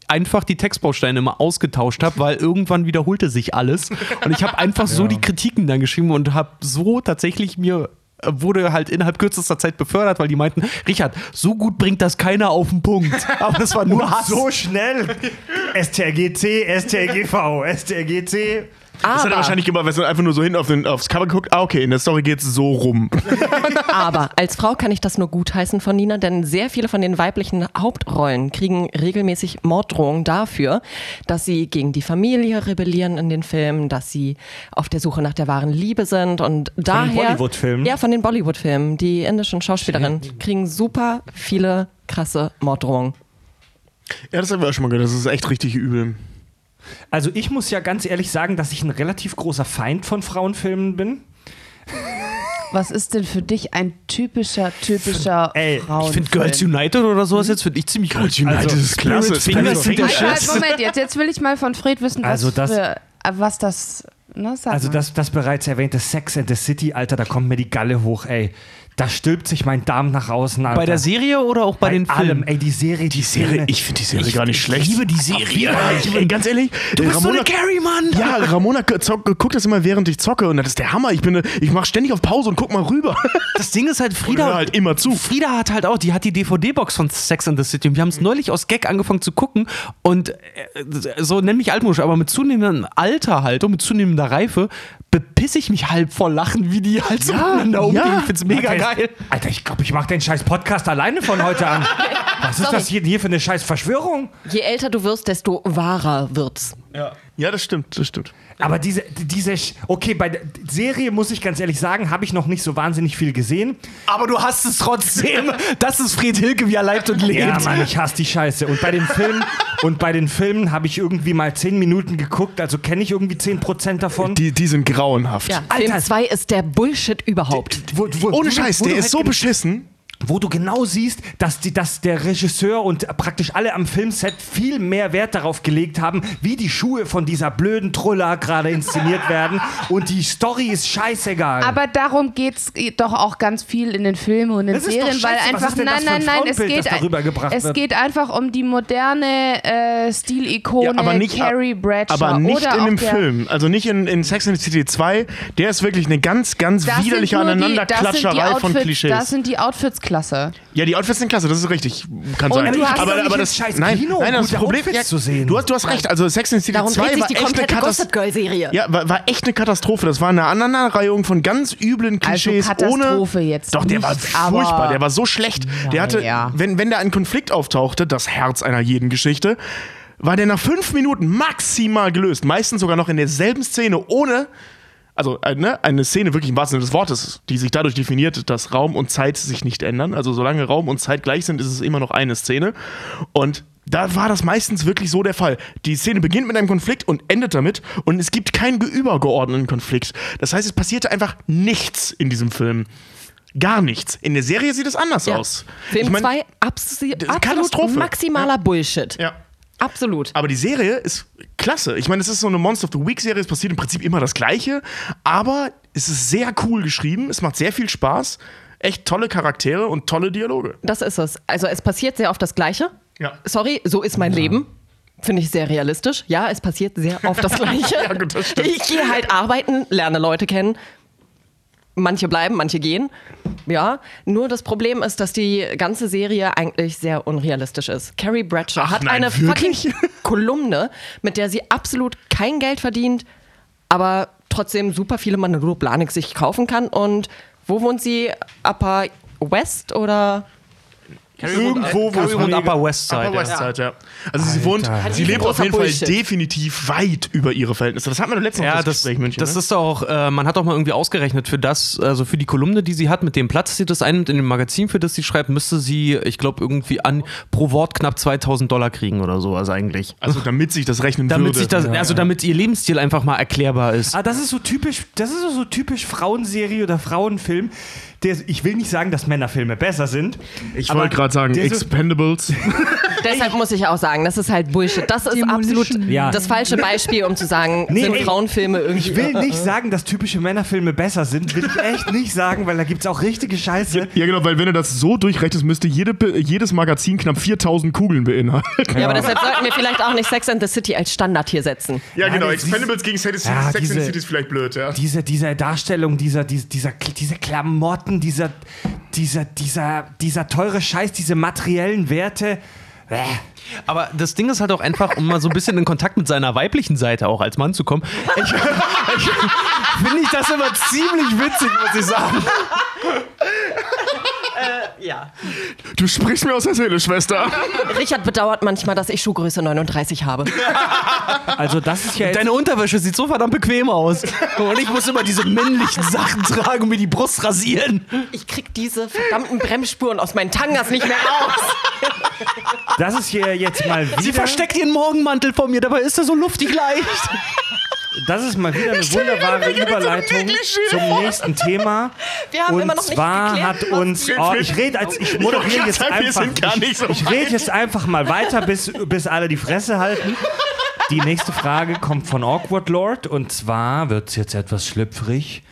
einfach die Textbausteine immer ausgetauscht habe, weil irgendwann wiederholte sich alles. Und ich habe einfach so die Kritiken dann geschrieben und habe so tatsächlich mir äh, wurde halt innerhalb kürzester Zeit befördert, weil die meinten, Richard, so gut bringt das keiner auf den Punkt. Aber das war nur Hass. So schnell. STRGC, STRGV, STRGC. Das hat er wahrscheinlich gemacht, weil er einfach nur so hin auf den, aufs Cover guckt. Ah, okay, in der Story geht's so rum. Aber als Frau kann ich das nur gutheißen von Nina, denn sehr viele von den weiblichen Hauptrollen kriegen regelmäßig Morddrohungen dafür, dass sie gegen die Familie rebellieren in den Filmen, dass sie auf der Suche nach der wahren Liebe sind und daher Bollywood-Filmen? Ja, von den Bollywood-Filmen. Die indischen Schauspielerinnen kriegen super viele krasse Morddrohungen. Ja, das haben wir auch schon mal gehört. Das ist echt richtig übel. Also ich muss ja ganz ehrlich sagen, dass ich ein relativ großer Feind von Frauenfilmen bin. Was ist denn für dich ein typischer, typischer Ey, ich Ich Frauenfilm? finde Girls United oder sowas jetzt finde ich ziemlich gut. Girls United Also, ist klasse. Fingers Spirit sind der Fingers. Halt, Shit. Moment, jetzt, jetzt will ich mal von Fred wissen, was, Also das- für, äh, was das. Ne, Also das, das bereits erwähnte Sex and the City, Alter, da kommt mir die Galle hoch, ey. Da stülpt sich mein Darm nach außen, Alter. Bei der Serie oder auch bei, den allem, Filmen? ey, die Serie, die, Die Serie, Filme. ich finde die Serie gar nicht schlecht. liebe die Serie. Ja, ich, ey, ganz ehrlich, Du bist so eine Carrie, Mann. Ja, Ramona zock, guckt das immer, während ich zocke. Und das ist der Hammer. Ich, bin, ich mache ständig auf Pause und guck mal rüber. Das Ding ist halt, Frieda, halt immer zu. Frieda hat halt auch, die hat die DVD-Box von Sex and the City und wir haben es neulich aus Gag angefangen zu gucken und äh, so nenn mich altmodisch, aber mit zunehmendem Alter halt und mit zunehmender Reife bepiss ich mich halb vor Lachen, wie die halt so miteinander umgehen. ja. Ich find's mega Alter, geil. Alter, ich glaube, ich mache den scheiß Podcast alleine von heute an. Was ist das hier, hier für eine scheiß Verschwörung? Je älter du wirst, desto wahrer wird's. Ja, das stimmt, das stimmt. Aber diese, diese, okay, bei der Serie muss ich ganz ehrlich sagen, habe ich noch nicht so wahnsinnig viel gesehen. Aber du hast es trotzdem. Das ist Fred Hilke, wie er lebt und lebt. Ja, Mann, ich hasse die Scheiße. Und bei den Filmen, und bei den Filmen habe ich irgendwie mal 10 Minuten geguckt, also kenne ich irgendwie 10% davon. Die, die sind grauenhaft. Ja, Alter. Film 2 ist der Bullshit überhaupt. Wo- wo- Ohne Scheiß, wo der ist halt so beschissen. Wo du genau siehst, dass, die, dass der Regisseur und praktisch alle am Filmset viel mehr Wert darauf gelegt haben, wie die Schuhe von dieser blöden Trulla gerade inszeniert werden. Und die Story ist scheißegal. Aber darum geht es doch auch ganz viel in den Filmen und in Das Serien, weil einfach, nein, ein nein, nein, es geht, es wird? geht einfach um die moderne äh, Stilikone Ja, aber nicht, Carrie Bradshaw. aber nicht oder in dem Film. Also nicht in, in Sex and the City 2. Der ist wirklich eine ganz, ganz Das widerliche die- Aneinanderklatscherei die von Outfits- Klischees. Das sind die Outfits klasse. Ja, die Outfits sind klasse, das ist richtig. Kann Und sein. du hast aber, aber das scheiß nein, Kino, nein, das Problem Outfits zu sehen. Du hast, du hast recht, also Sex and the City Darum 2 dreht sich war die echt eine Katastrophe. Ja, war, war echt eine Katastrophe. Das war eine Aneinanderreihung von ganz üblen Klischees Also Katastrophe ohne. jetzt Doch, der war nicht, aber- furchtbar. Der war so schlecht. Der hatte, ja. wenn, wenn da ein Konflikt auftauchte, das Herz einer jeden Geschichte, war der nach fünf Minuten maximal gelöst. Meistens sogar noch in derselben Szene, ohne. Also äh, ne, eine Szene wirklich im wahrsten Sinne des Wortes, die sich dadurch definiert, dass Raum und Zeit sich nicht ändern. Also solange Raum und Zeit gleich sind, ist es immer noch eine Szene. Und da war das meistens wirklich so der Fall. Die Szene beginnt mit einem Konflikt und endet damit und es gibt keinen übergeordneten Konflikt. Das heißt, es passierte einfach nichts in diesem Film. Gar nichts. In der Serie sieht es anders Ja. aus. Film Ich mein- 2 absolut, maximaler Bullshit. Ja. Absolut. Aber die Serie ist klasse. Ich meine, es ist so eine Monster of the Week Serie. Es passiert im Prinzip immer das Gleiche. Aber es ist sehr cool geschrieben. Es macht sehr viel Spaß. Echt tolle Charaktere und tolle Dialoge. Das ist es. Also es passiert sehr oft das Gleiche. Ja. Sorry, so ist mein Leben. Finde ich sehr realistisch. Ja, es passiert sehr oft das Gleiche. Ja, gut, das stimmt. Ich gehe halt arbeiten, lerne Leute kennen. Manche bleiben, manche gehen. Ja, nur das Problem ist, dass die ganze Serie eigentlich sehr unrealistisch ist. Carrie Bradshaw Ach hat nein, eine wirklich? fucking Kolumne, mit der sie absolut kein Geld verdient, aber trotzdem super viele Manolo Blahnik sich kaufen kann. Und wo wohnt sie? Upper West oder? Irgendwo, wo es wohnt Upper West Side, Upper ja. West Side, ja. Also sie wohnt, sie lebt auf jeden Fall Bullshit. definitiv weit über ihre Verhältnisse. Das hatten wir letztens Ja, das das, Gespräch, München. das ne? ist auch, äh, man hat auch mal irgendwie ausgerechnet, für das, also für die Kolumne, die sie hat, mit dem Platz, die das einnimmt in dem Magazin, für das sie schreibt, müsste sie, ich glaube, irgendwie an pro Wort knapp 2000 Dollar kriegen oder so, also eigentlich. also damit sich das rechnen Damit würde. sich das, also damit ihr Lebensstil einfach mal erklärbar ist. Ah, das ist so typisch, das ist so, so typisch Frauenserie oder Frauenfilm. Der, ich will nicht sagen, dass Männerfilme besser sind. ich wollte gerade sagen, Expendables. Deshalb muss ich auch sagen, das ist halt Bullshit. Das ist Demolition absolut Ja. das falsche Beispiel, um zu sagen, Nee, sind ey, Frauenfilme irgendwie. Ich will nicht sagen, dass typische Männerfilme besser sind. Will ich echt nicht sagen, weil da gibt es auch richtige Scheiße. ja, genau, weil wenn du das so durchrechnest, müsste jede, jedes Magazin knapp 4000 Kugeln beinhalten. Ja, aber deshalb sollten wir vielleicht auch nicht Sex and the City als Standard hier setzen. Ja, genau. das ist- Expendables gegen Sex, Ja, Sex and diese- the City ist vielleicht blöd, ja. Diese, diese Darstellung, dieser, dieser, dieser, diese Klamotten, dieser, dieser, dieser, dieser teure Scheiß, diese materiellen Werte. Bäh. Aber das Ding ist halt auch einfach, um mal so ein bisschen in Kontakt mit seiner weiblichen Seite auch als Mann zu kommen. Ich, ich, Finde ich das immer ziemlich witzig, muss ich sagen. Ja. Du sprichst mir aus der Seele, Schwester. Richard bedauert manchmal, dass ich Schuhgröße 39 habe. Also das ist ja Deine Unterwäsche sieht so verdammt bequem aus. Und ich muss immer diese männlichen Sachen tragen und mir die Brust rasieren. Ich krieg diese verdammten Bremsspuren aus meinen Tangas nicht mehr raus. das ist hier jetzt mal wieder. Sie versteckt ihren Morgenmantel vor mir, dabei ist er so luftig leicht. Das ist mal wieder eine wunderbare Überleitung zum nächsten Thema. Wir haben und immer noch nicht zwar geklärt, hat uns, oh, ich rede als, ich moderiere jetzt sagen, einfach, so ich, ich rede jetzt einfach mal weiter, bis, bis alle die Fresse halten. Die nächste Frage kommt von Awkward Lord und zwar wird es jetzt etwas schlüpfrig.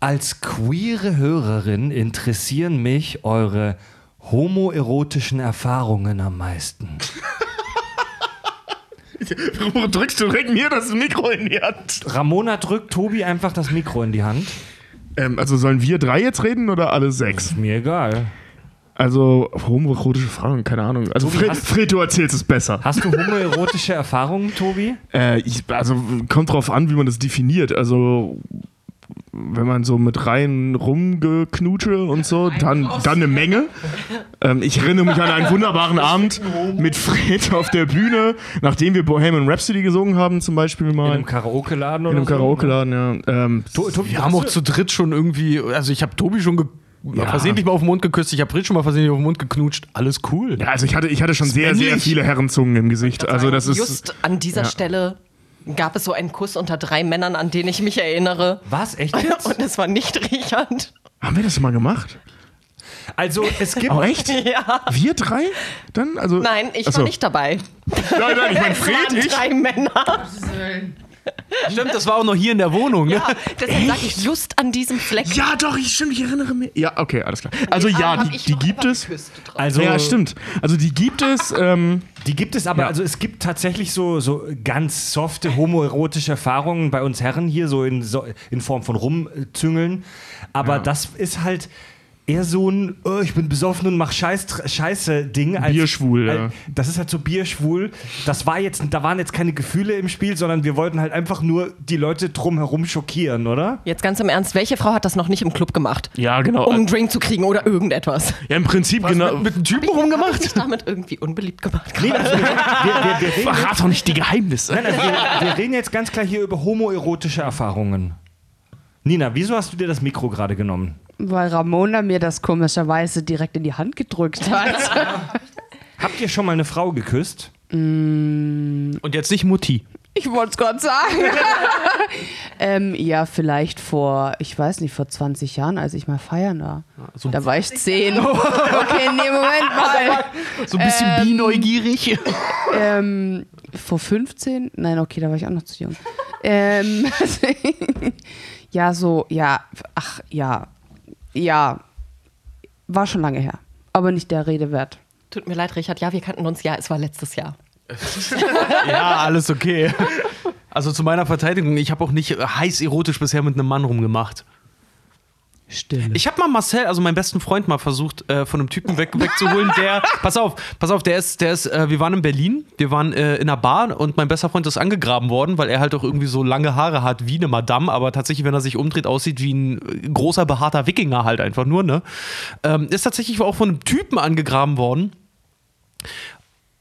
Als queere Hörerin interessieren mich eure homoerotischen Erfahrungen am meisten. Warum drückst du direkt mir das Mikro in die Hand? Ramona drückt Tobi einfach das Mikro in die Hand. Ähm, also sollen wir drei jetzt reden oder alle sechs? Ist mir egal. Also homoerotische Fragen, keine Ahnung. Also Tobi, Fred, hast- Fred, du erzählst es besser. Hast du homoerotische Erfahrungen, Tobi? Äh, ich, also kommt drauf an, wie man das definiert. Also wenn man so mit rein rumgeknutsche und so, dann, dann eine Menge. Ähm, ich erinnere mich an einen wunderbaren Abend mit Fred auf der Bühne, nachdem wir Bohemian Rhapsody gesungen haben, zum Beispiel In mal. einem Karaoke-Laden In oder einem so? Karaoke-Laden, ja. Ähm, To- Tobi, Wir haben auch zu dritt schon irgendwie, also ich habe Tobi schon ge versehentlich mal auf den Mund geküsst, ich habe Fred schon mal versehentlich auf den Mund geknutscht. Alles cool. ja, also ich hatte, ich hatte schon sehr, sehr viele Herrenzungen im Gesicht. Also das ist. Just an dieser Stelle gab es so einen Kuss unter drei Männern, an den ich mich erinnere. Was? Echt jetzt? Und es war nicht Richard. Haben wir das mal gemacht? Also, es gibt. Oh, echt? Ja. Wir drei? Dann? Also, Nein, ich Achso. war nicht dabei. Nein, nein, ich meine Es Fred, waren ich. drei Männer. Stimmt, das war auch noch hier in der Wohnung. Ne? Ja, deshalb sage ich just an diesem Fleck. Ja, doch, ich, stimmt, ich erinnere mich. Ja, okay, alles klar. Also Den ja, die, die gibt es. Also, ja, stimmt. Also die gibt es. Ähm, Die gibt es aber, Ja. also es gibt tatsächlich so, so ganz softe homoerotische Erfahrungen bei uns Herren hier, so in, so in Form von Rumzüngeln. Aber das ist halt eher so ein, oh, ich bin besoffen und mach Scheiß, Scheiße Ding. Als, Bierschwul, ja. als- Das ist halt so Bierschwul. Das war jetzt, da waren jetzt keine Gefühle im Spiel, sondern wir wollten halt einfach nur die Leute drumherum schockieren, oder? Jetzt ganz im Ernst, welche Frau hat das noch nicht im Club gemacht? ja, genau. Um einen Drink zu kriegen oder irgendetwas? ja, im Prinzip genau. Mit einem Typen Hab ich rumgemacht? mich damit irgendwie unbeliebt gemacht? Nee, also wir, wir, wir, wir, Verrat doch nicht die Geheimnisse. nein, also wir, wir reden jetzt ganz klar hier über homoerotische Erfahrungen. Nina, wieso hast du dir das Mikro gerade genommen? Weil Ramona mir das komischerweise direkt in die Hand gedrückt hat. Habt ihr schon mal eine Frau geküsst? Und jetzt nicht Mutti. Ich wollte es gerade sagen. ähm, ja, vielleicht vor, ich weiß nicht, vor 20 Jahren, als ich mal feiern war. so- da war ich 10. Okay, nee, Moment mal. So ein bisschen Ähm, bi-neugierig. Ähm, vor 15? Nein, okay, da war ich auch noch zu jung. Ähm, ja, so, ja, ach, ja, ja, war schon lange her. Aber nicht der Rede wert. Tut mir leid, Richard. Ja, wir kannten uns ja. Es war letztes Jahr. Ja, alles okay. Also zu meiner Verteidigung, ich habe auch nicht heiß erotisch bisher mit einem Mann rumgemacht. Stille. Ich habe mal Marcel, also meinen besten Freund, mal versucht, äh, von einem Typen weg, wegzuholen, der. pass auf, pass auf, der ist, der ist, äh, wir waren in Berlin, wir waren äh, in einer Bar und mein bester Freund ist angegraben worden, weil er halt auch irgendwie so lange Haare hat wie eine Madame, aber tatsächlich, wenn er sich umdreht, aussieht wie ein äh, großer, behaarter Wikinger halt einfach nur, ne? Ähm, ist tatsächlich auch von einem Typen angegraben worden.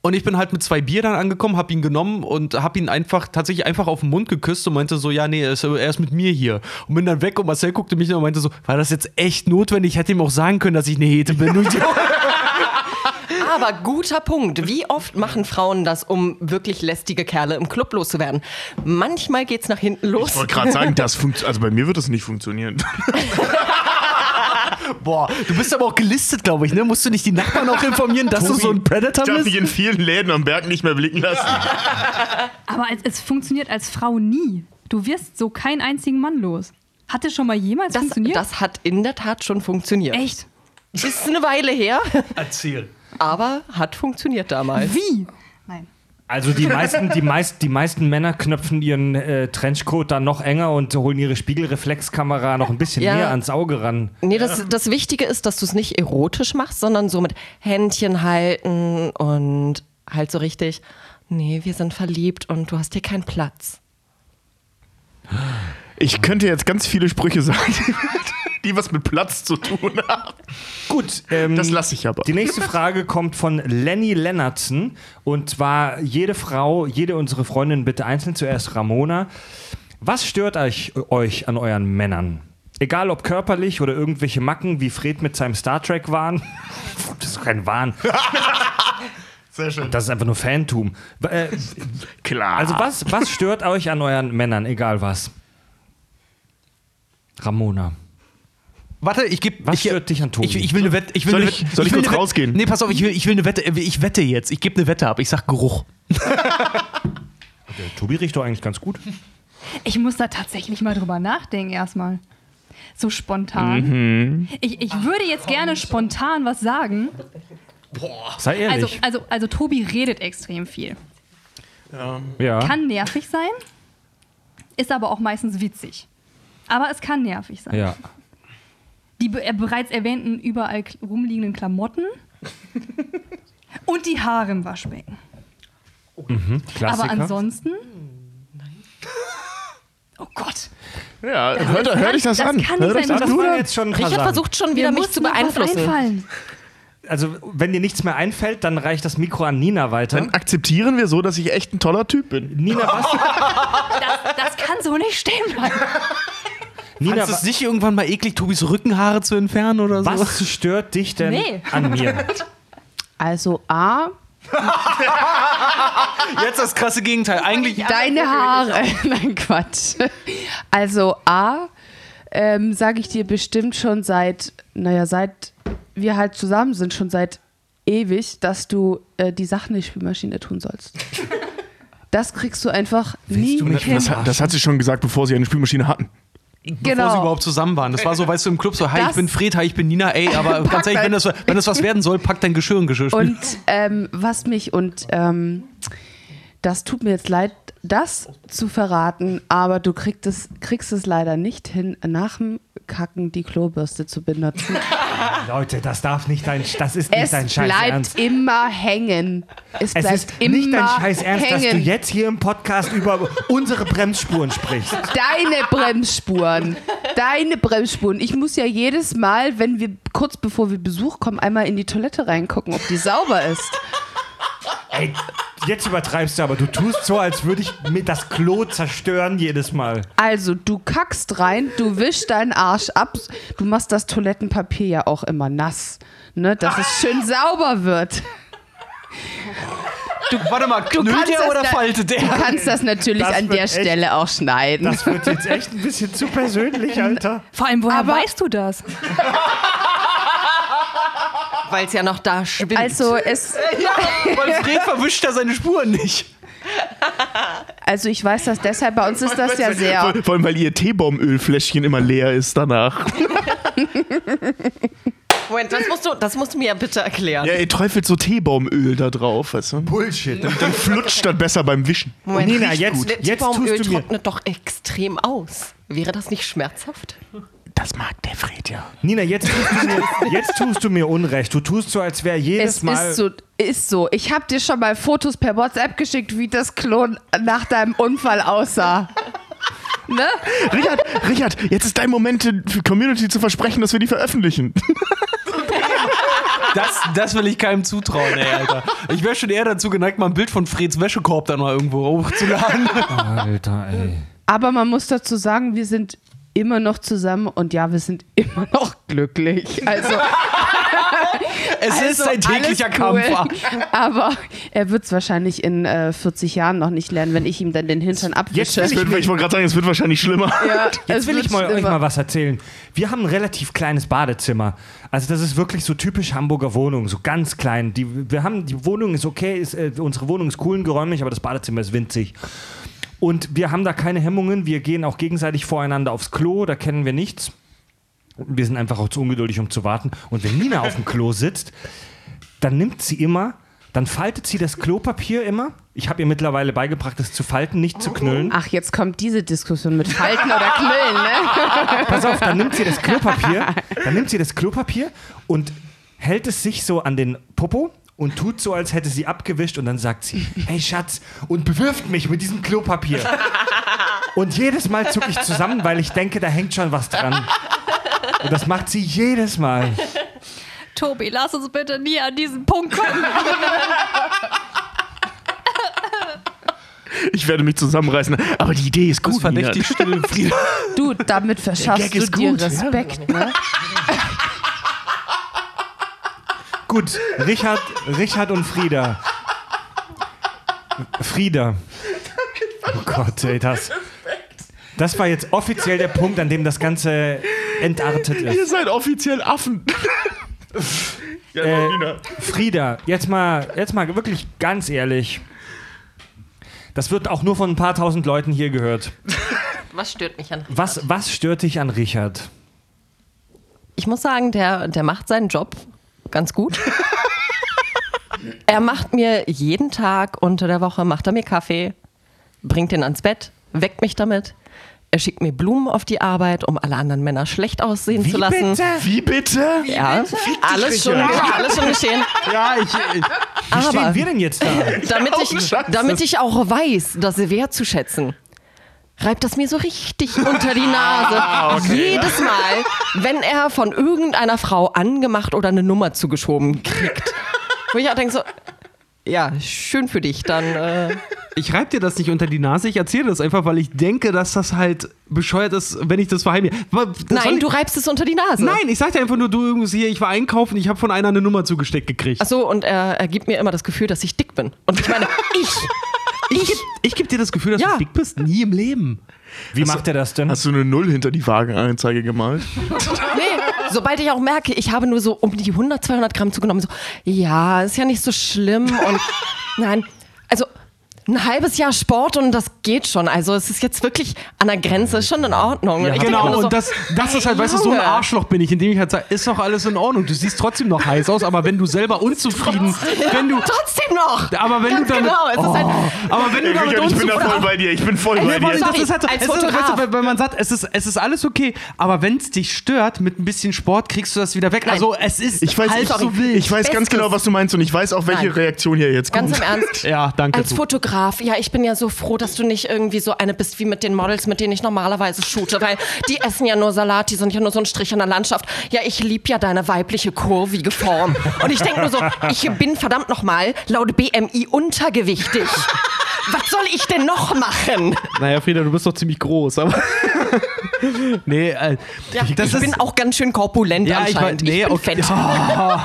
Und ich bin halt mit zwei Bier dann angekommen, hab ihn genommen und hab ihn einfach tatsächlich einfach auf den Mund geküsst und meinte so, ja, nee, er ist, er ist mit mir hier. Und bin dann weg und Marcel guckte mich an und meinte so, war das jetzt echt notwendig? Ich hätte ihm auch sagen können, dass ich eine Hete bin. Ich- Aber guter Punkt. Wie oft machen Frauen das, um wirklich lästige Kerle im Club loszuwerden? Manchmal geht's nach hinten Ich los. wollte gerade sagen, das funktioniert. Also bei mir wird das nicht funktionieren. Boah, du bist aber auch gelistet, glaube ich, ne? Musst du nicht die Nachbarn auch informieren, dass du so ein Predator Ich darf mich bist? in vielen Läden am Berg nicht mehr blicken lassen. Aber es, es funktioniert als Frau nie. Du wirst so keinen einzigen Mann los. Hat es schon mal jemals Das, funktioniert? das hat in der Tat schon funktioniert. Echt? Ist eine Weile her, Erzähl. aber hat funktioniert damals. Wie? Nein. Also die meisten, die, meist, die meisten Männer knöpfen ihren äh, Trenchcoat dann noch enger und holen ihre Spiegelreflexkamera noch ein bisschen Ja. näher ans Auge ran. Nee, das, das Wichtige ist, dass du es nicht erotisch machst, sondern so mit Händchen halten und halt so richtig, nee, wir sind verliebt und du hast hier keinen Platz. Ich könnte jetzt ganz viele Sprüche sagen, die was mit Platz zu tun haben. Gut, ähm, Das lasse ich aber. Die nächste Frage kommt von Lenny Lennartson. Und zwar jede Frau, jede unserer Freundinnen bitte einzeln. Zuerst Ramona. Was stört euch, euch an euren Männern? Egal ob körperlich oder irgendwelche Macken, wie Fred mit seinem Star Trek-Wahn. Das ist doch kein Wahn. Sehr schön. Das ist einfach nur Fantum. Äh, Klar. also was, was stört euch an euren Männern, egal was? Ramona. Warte, ich gebe. Was ich, stört dich an Tobi? Ich, ich will eine Wette. Ich will Soll eine ich- soll ich will kurz rausgehen? Nee, pass auf, ich will, ich will eine Wette. Ich wette jetzt. Ich gebe eine Wette ab. Ich sag Geruch. Tobi riecht doch eigentlich ganz gut. Ich muss da tatsächlich mal drüber nachdenken erstmal. So spontan. Mhm. Ich, ich würde jetzt gerne spontan was sagen. Sei ehrlich. Also, also, also Tobi redet extrem viel. ja. Kann nervig sein, ist aber auch meistens witzig. Aber es kann nervig sein. ja. Die be äh, bereits erwähnten überall rumliegenden Klamotten und die Haare im Waschbecken. Klassiker. Aber ansonsten. Oh Gott. ja, hört, hört euch das, das an. kann hört euch das das an. jetzt schon Richard Kasan. versucht schon wieder, mich zu beeinflussen. einfallen. Also, wenn dir nichts mehr einfällt, dann reicht das Mikro an Nina weiter. Dann akzeptieren wir so, dass ich echt ein toller Typ bin. Nina, was, Das, das kann so nicht stehen bleiben. Nina, Fandest du es nicht irgendwann mal eklig, Tobis Rückenhaare zu entfernen oder so? was stört dich denn Nee. an mir? Also A, Jetzt das krasse Gegenteil. Eigentlich. deine Haare. Nein, Quatsch. Also A, ähm, sage ich dir bestimmt schon seit, naja, seit wir halt zusammen sind, schon seit ewig, dass du äh, die Sachen in die Spülmaschine tun sollst. Das kriegst du einfach nie du mich hin. Das, hat- das hat sie schon gesagt, bevor sie eine Spülmaschine hatten. Bevor Genau. sie überhaupt zusammen waren. Das war so, weißt du, im Club so, hi, Das- ich bin Fred, hi, ich bin Nina, ey, aber ganz ehrlich, wenn das, wenn das was werden soll, pack dein Geschirr in Geschirrspül. Und ähm, was mich, und ähm, das tut mir jetzt leid, das zu verraten, aber du kriegst es, kriegst es leider nicht hin, nach dem Kacken die Klobürste zu benutzen. Leute, das darf nicht dein, das ist nicht Es dein Scheiß bleibt Ernst. immer hängen. Es Es bleibt ist nicht dein Scheiß Ernst, dass du hängen. jetzt hier im Podcast über unsere Bremsspuren sprichst. Deine Bremsspuren. Deine Bremsspuren. Ich muss ja jedes Mal, wenn wir kurz bevor wir Besuch kommen, einmal in die Toilette reingucken, ob die sauber ist. Ey, jetzt übertreibst du, aber du tust so, als würde ich mir das Klo zerstören jedes Mal. Also, du kackst rein, du wischst deinen Arsch ab, du machst das Toilettenpapier ja auch immer nass, ne, dass es schön sauber wird. Warte mal, knüllt der oder faltet Du der? kannst das natürlich Das an der echt- Stelle auch schneiden. Das wird jetzt echt ein bisschen zu persönlich, Alter. Vor allem, woher Aber- weißt du das? Weil es ja noch da schwimmt. Also, es, Weil Fred verwischt da seine Spuren nicht. also ich weiß das deshalb, bei uns ist das ja sehr. Vor, allem, weil ihr Teebaumölfläschchen immer leer ist danach. Moment, das musst du, das musst du mir ja bitte erklären. Ja, ihr träufelt so Teebaumöl da drauf, weißt du? Bullshit. Dann flutscht das besser beim Wischen. Moment, Nina, jetzt- gut. jetzt Teebaumöl tust du mir- trocknet doch extrem aus. Wäre das nicht schmerzhaft? Das mag der Fred ja. Nina, jetzt tust, du mir, jetzt tust du mir Unrecht. Du tust so, als wäre jedes Es Mal. ist so, ist so. Ich habe dir schon mal Fotos per WhatsApp geschickt, wie das Klon nach deinem Unfall aussah. ne? Richard, Richard, jetzt ist dein Moment, für Community zu versprechen, dass wir die veröffentlichen. Das, das will ich keinem zutrauen, ey, Alter. Ich wäre schon eher dazu geneigt, mal ein Bild von Freds Wäschekorb dann mal irgendwo hochzuladen. Alter, ey. Aber man muss dazu sagen, wir sind immer noch zusammen und ja, wir sind immer noch glücklich. Also, Es ist also ein täglicher cool. Kampf. Aber er wird es wahrscheinlich in äh, 40 Jahren noch nicht lernen, wenn ich ihm dann den Hintern abwische. Es wird, ich wollte gerade sagen, es wird wahrscheinlich schlimmer. ja, Jetzt will ich mal, euch mal was erzählen. Wir haben ein relativ kleines Badezimmer. Also das ist wirklich so typisch Hamburger Wohnung, so ganz klein. Die, wir haben, die Wohnung ist okay, ist, äh, unsere Wohnung ist cool und geräumig, aber das Badezimmer ist winzig. Und wir haben da keine Hemmungen. Wir gehen auch gegenseitig voreinander aufs Klo, da kennen wir nichts. Wir sind einfach auch zu ungeduldig, um zu warten. Und wenn Nina auf dem Klo sitzt, dann nimmt sie immer, dann faltet sie das Klopapier immer. Ich habe ihr mittlerweile beigebracht, es zu falten, nicht zu knüllen. Ach, jetzt kommt diese Diskussion mit Falten oder Knüllen, ne? Pass auf, dann nimmt sie das Klopapier, dann nimmt sie das Klopapier und hält es sich so an den Popo und tut so, als hätte sie abgewischt und dann sagt sie, hey Schatz, und bewirft mich mit diesem Klopapier. Und jedes Mal zucke ich zusammen, weil ich denke, da hängt schon was dran. Und das macht sie jedes Mal. Tobi, lass uns bitte nie an diesen Punkt kommen. Ich werde mich zusammenreißen. Aber die Idee ist Das gut. ist verdächtig still, Frieda. Du, damit verschaffst du dir gut, ja. Respekt, ne? Gut, Richard, Richard und Frieda. Frieda. Oh Gott, ey, das. Das war jetzt offiziell der Punkt, an dem das Ganze entartet Ihr ist. seid offiziell Affen. ja, Äh. Frieda, jetzt mal, jetzt mal wirklich ganz ehrlich. Das wird auch nur von ein paar tausend Leuten hier gehört. Was stört mich an? Was, was stört dich an Richard? Ich muss sagen, der, der macht seinen Job ganz gut. er macht mir jeden Tag unter der Woche, macht er mir Kaffee, bringt ihn ans Bett, weckt mich damit. Er schickt mir Blumen auf die Arbeit, um alle anderen Männer schlecht aussehen zu lassen. Wie bitte? Ja, alles schon, alles schon geschehen. Ja, ich. Wie Aber stehen wir denn jetzt da? damit ich, damit ich auch weiß, das wertzuschätzen, reibt das mir so richtig unter die Nase. Jedes Mal, wenn er von irgendeiner Frau angemacht oder eine Nummer zugeschoben kriegt. Wo ich auch denke so, ja, schön für dich, dann äh, Ich reib dir das nicht unter die Nase, ich erzähle das einfach, weil ich denke, dass das halt bescheuert ist, wenn ich das verheimliche. Nein, du reibst es unter die Nase. Nein, ich sag dir einfach nur, du irgendwas hier, ich war einkaufen, ich habe von einer eine Nummer zugesteckt gekriegt. Ach so, und er, er gibt mir immer das Gefühl, dass ich dick bin. Und ich meine, ich, ich geb, ich geb dir das Gefühl, dass Ja. du dick bist, nie im Leben. Wie macht er das denn? Hast du eine Null hinter die Wagenanzeige gemalt? Nee, sobald ich auch merke, ich habe nur so um die 100, 200 Gramm zugenommen, so, ja, ist ja nicht so schlimm und nein, ein halbes Jahr Sport und das geht schon. Also es ist jetzt wirklich an der Grenze, ist schon in Ordnung. Ja, genau, nur und das, das ist halt, weißt du, so ein. Arschloch bin ich, indem ich halt sage, ist doch alles in Ordnung, du siehst trotzdem noch heiß aus, aber wenn du selber unzufrieden, wenn du, Trotzdem noch. aber wenn Ganz du damit, genau, es ist halt, aber wenn du damit ich bin da unzufrieden voll bei dir. Ich bin voll bei dir. das ist halt so, als es ist, weißt Fotograf. du, weil man sagt, es ist, es ist alles okay, aber wenn es dich stört, mit ein bisschen Sport kriegst du das wieder weg. Nein. Also es ist Ich weiß, ich, so wild. ich weiß ganz genau, was du meinst und ich weiß auch, welche Nein. Reaktion hier jetzt kommt. ganz im Ernst. ja, danke. Als du. Fotograf, ja, ich bin ja so froh, dass du nicht irgendwie so eine bist wie mit den Models, mit denen ich normalerweise shoote, weil die essen ja nur Salat, die sind ja nur so ein Strich in der Landschaft. Ja, ich lieb ja deine weibliche kurvige Form. Und ich denke nur so, ich bin verdammt nochmal laut BMI untergewichtig. Was soll ich denn noch machen? Naja, Frieda, du bist doch ziemlich groß, aber. nee, äh, Ja, ich ist, bin auch ganz schön korpulent Ja, ich anscheinend. nee, bin okay. Oh.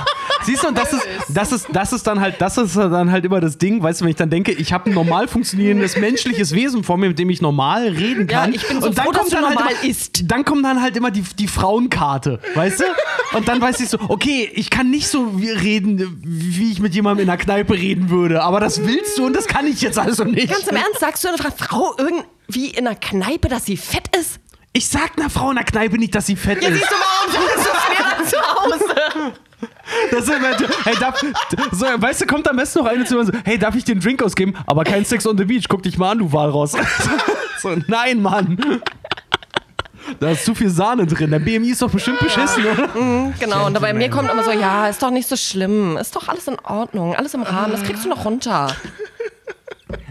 Siehst du, und das ist, das ist, das ist dann halt, das ist dann halt immer das Ding, weißt du, wenn ich dann denke, ich habe ein normal funktionierendes menschliches Wesen vor mir, mit dem ich normal reden Ja, kann. ich bin so und dann froh, kommt dann halt immer, isst. Dann kommt dann halt immer die, die Frauenkarte, weißt du? Und dann weiß ich so, okay, ich kann nicht so reden, wie ich mit jemandem in der Kneipe reden würde, aber das willst du und das kann ich jetzt also nicht. Ganz im Ernst, sagst du einer Frau irgendwie in einer Kneipe, dass sie fett ist? Ich sag einer Frau in der Kneipe nicht, dass sie fett Ja, ist. siehst du, du es mir dann zu Hause. Das ist immer, hey, darf, so, weißt du, kommt am besten noch eine zu mir und so, hey, darf ich dir einen Drink ausgeben? Aber kein Sex on the Beach, guck dich mal an, du Walraus. So, nein, Mann. Da ist zu viel Sahne drin. Der BMI ist doch bestimmt beschissen, oder? Genau, und bei mir kommt immer so, ja, ist doch nicht so schlimm. Ist doch alles in Ordnung, alles im Rahmen, das kriegst du noch runter.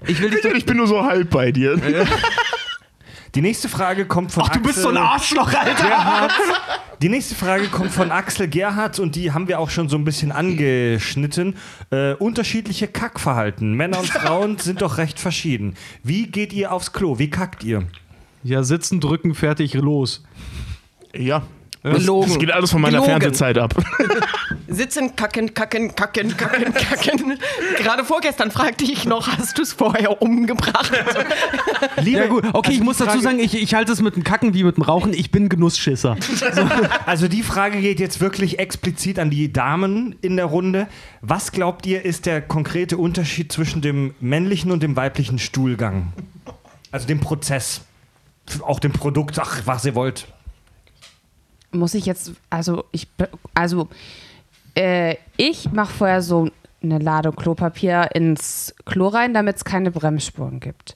Ich will dich Ich bin nur so halb bei dir. Die nächste Frage kommt von Ach, du Axel bist so ein Arschloch, Alter. Gerhardt. Die nächste Frage kommt von Axel Gerhardt und die haben wir auch schon so ein bisschen angeschnitten. Äh, unterschiedliche Kackverhalten. Männer und Frauen sind doch recht verschieden. Wie geht ihr aufs Klo? Wie kackt ihr? Ja, sitzen, drücken, fertig, los. Ja. Das, Gelogen. das geht alles von meiner Gelogen. Fernsehzeit ab. Sitzen, kacken, kacken, kacken, kacken, kacken. Gerade vorgestern fragte ich noch, hast du es vorher umgebracht? Liebe, Ja gut, okay, also ich die muss dazu Frage- sagen, ich, ich halte es mit dem Kacken wie mit dem Rauchen. Ich bin Genussschisser. Also die Frage geht jetzt wirklich explizit an die Damen in der Runde. Was glaubt ihr, ist der konkrete Unterschied zwischen dem männlichen und dem weiblichen Stuhlgang? Also dem Prozess. Auch dem Produkt, ach, was ihr wollt. Muss ich jetzt, also ich, also äh, ich mache vorher so eine Ladung Klopapier ins Klo rein, damit es keine Bremsspuren gibt.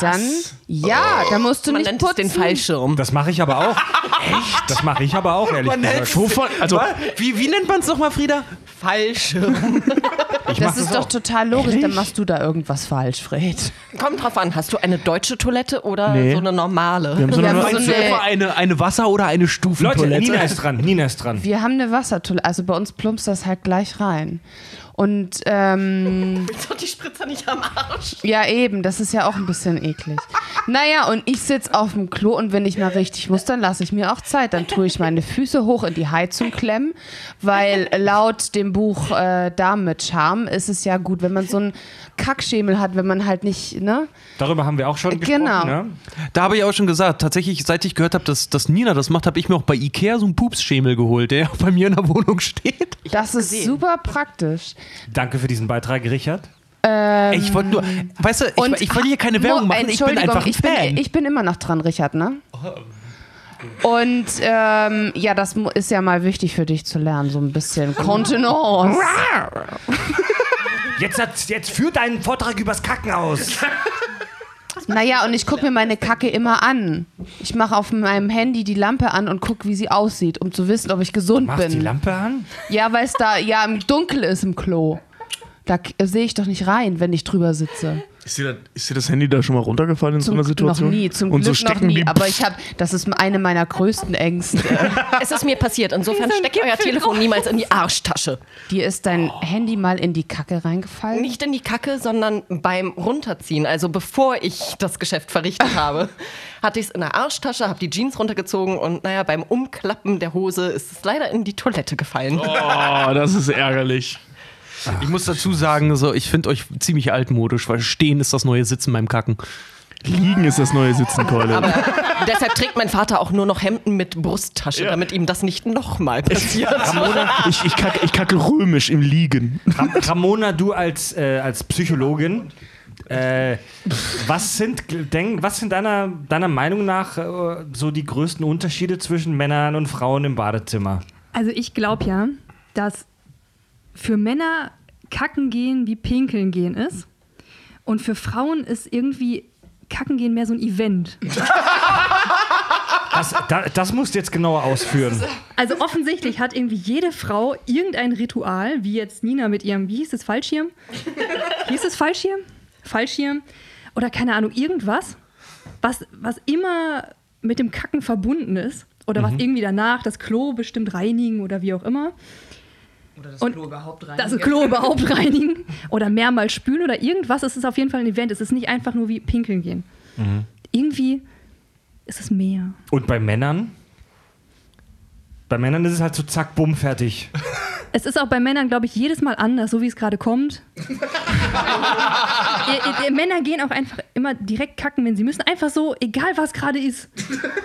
Dann, ja, da musst du Man nicht nennt putzen. es den Fallschirm. Das mache ich aber auch. Echt? Das mache ich aber auch, ehrlich gesagt. Wovon? Also, Wie, wie nennt man es nochmal, Frieda? Fallschirm. Ich Das ist doch auch. total logisch, dann machst du da irgendwas falsch, Fred. Kommt drauf an, hast du eine deutsche Toilette oder Nee. so eine normale? wir haben so Wir eine, haben so eine- etwa eine, eine Wasser- oder eine Leute, Stufentoilette? Nina ist dran. Nina ist dran. Wir haben eine Wassertoilette, also bei uns plumpst das halt gleich rein. Und ähm, Ist doch die Spritzer nicht am Arsch? ja, eben, das ist ja auch ein bisschen eklig. Naja, und ich sitze auf dem Klo und wenn ich mal richtig muss, dann lasse ich mir auch Zeit. Dann tue ich meine Füße hoch in die Heizung klemmen, weil laut dem Buch äh, Damen mit Charme ist es ja gut, wenn man so einen Kackschemel hat, wenn man halt nicht, ne? Darüber haben wir auch schon gesprochen. Genau. Ne? Da habe ich auch schon gesagt, tatsächlich, seit ich gehört habe, dass, dass Nina das macht, habe ich mir auch bei Ikea so einen Pupsschemel geholt, der auch bei mir in der Wohnung steht. Das ist super praktisch. Danke für diesen Beitrag, Richard. ich wollte nur, weißt du, ich, ich wollte hier keine Werbung Mo- machen, ich bin Entschuldigung, einfach ein ich bin, Fan. ich bin immer noch dran, Richard, ne? Und ähm, ja, das ist ja mal wichtig für dich zu lernen, so ein bisschen Kontenance. Jetzt, jetzt führ deinen Vortrag übers Kacken aus. Naja, und ich gucke mir meine Kacke immer an. Ich mache auf meinem Handy die Lampe an und gucke, wie sie aussieht, um zu wissen, ob ich gesund Machst die bin. Lampe an? Ja, weil es da ja im Dunkel ist im Klo. Da k- sehe ich doch nicht rein, wenn ich drüber sitze. ist, dir das, ist dir das Handy da schon mal runtergefallen in so Zum, einer Situation? noch nie, zum Und Glück so noch nie. Aber ich habe, das ist eine meiner größten Ängste. Es ist mir passiert. Insofern steckt euer Telefon niemals in die Arschtasche. Dir ist dein Handy mal in die Kacke reingefallen? Nicht in die Kacke, sondern beim Runterziehen. Also bevor ich das Geschäft verrichtet habe, hatte ich es in der Arschtasche, habe die Jeans runtergezogen und naja, beim Umklappen der Hose ist es leider in die Toilette gefallen. Oh, das ist ärgerlich. Ich muss dazu sagen, so, ich finde euch ziemlich altmodisch, weil stehen ist das neue Sitzen beim Kacken. Liegen ist das neue Sitzen, Keule. Aber deshalb trägt mein Vater auch nur noch Hemden mit Brusttasche, damit ihm das nicht nochmal passiert. ich, ich, kacke, ich kacke römisch im Liegen. Ram Ramona, du als, äh, als Psychologin, äh, was sind, denk, was sind deiner, deiner Meinung nach äh, so die größten Unterschiede zwischen Männern und Frauen im Badezimmer? Also ich glaube ja, dass für Männer kacken gehen wie pinkeln gehen ist. Und für Frauen ist irgendwie kacken gehen mehr so ein Event. Das, da, das musst du jetzt genauer ausführen. Also offensichtlich hat irgendwie jede Frau irgendein Ritual, wie jetzt Nina mit ihrem, wie hieß es, Fallschirm? hieß es Fallschirm? Fallschirm? Oder keine Ahnung, irgendwas, was, was immer mit dem Kacken verbunden ist. Oder was irgendwie danach das Klo bestimmt reinigen oder wie auch immer. Oder das Und Klo überhaupt rein. Das Klo überhaupt reinigen oder mehrmals spülen oder irgendwas. Es ist auf jeden Fall ein Event. Es ist nicht einfach nur wie pinkeln gehen. Irgendwie ist es mehr. Und bei Männern? Bei Männern ist es halt so zack, bumm, fertig. Es ist auch bei Männern, glaube ich, jedes Mal anders, so wie es gerade kommt. ihr, ihr, ihr Männer gehen auch einfach immer direkt kacken, wenn sie müssen. Einfach so, egal was gerade ist.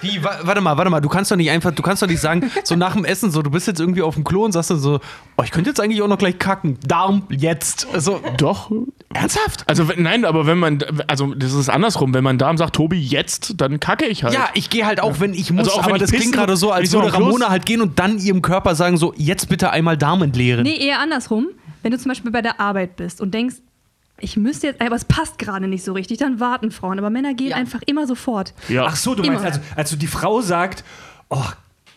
Wie, wa warte mal, warte mal, du kannst doch nicht einfach, du kannst doch nicht sagen, so nach dem Essen, so, du bist jetzt irgendwie auf dem Klo und sagst dann so, oh, ich könnte jetzt eigentlich auch noch gleich kacken. Darm, jetzt. Also, Doch. ernsthaft? Also nein, aber wenn man, also das ist andersrum, wenn mein Darm sagt, Tobi, jetzt, dann kacke ich halt. Ja, ich gehe halt auch, wenn ich muss, Also auch aber das klingt gerade so, als würde Ramona halt gehen und dann ihrem Körper sagen, so, jetzt bitte einmal Darm entleeren. Nee, eher andersrum. Wenn du zum Beispiel bei der Arbeit bist und denkst, ich müsste jetzt, aber es passt gerade nicht so richtig, dann warten Frauen. Aber Männer gehen Ja. einfach immer sofort. Ja. Ach so, du meinst, Immer. also, also die Frau sagt, oh,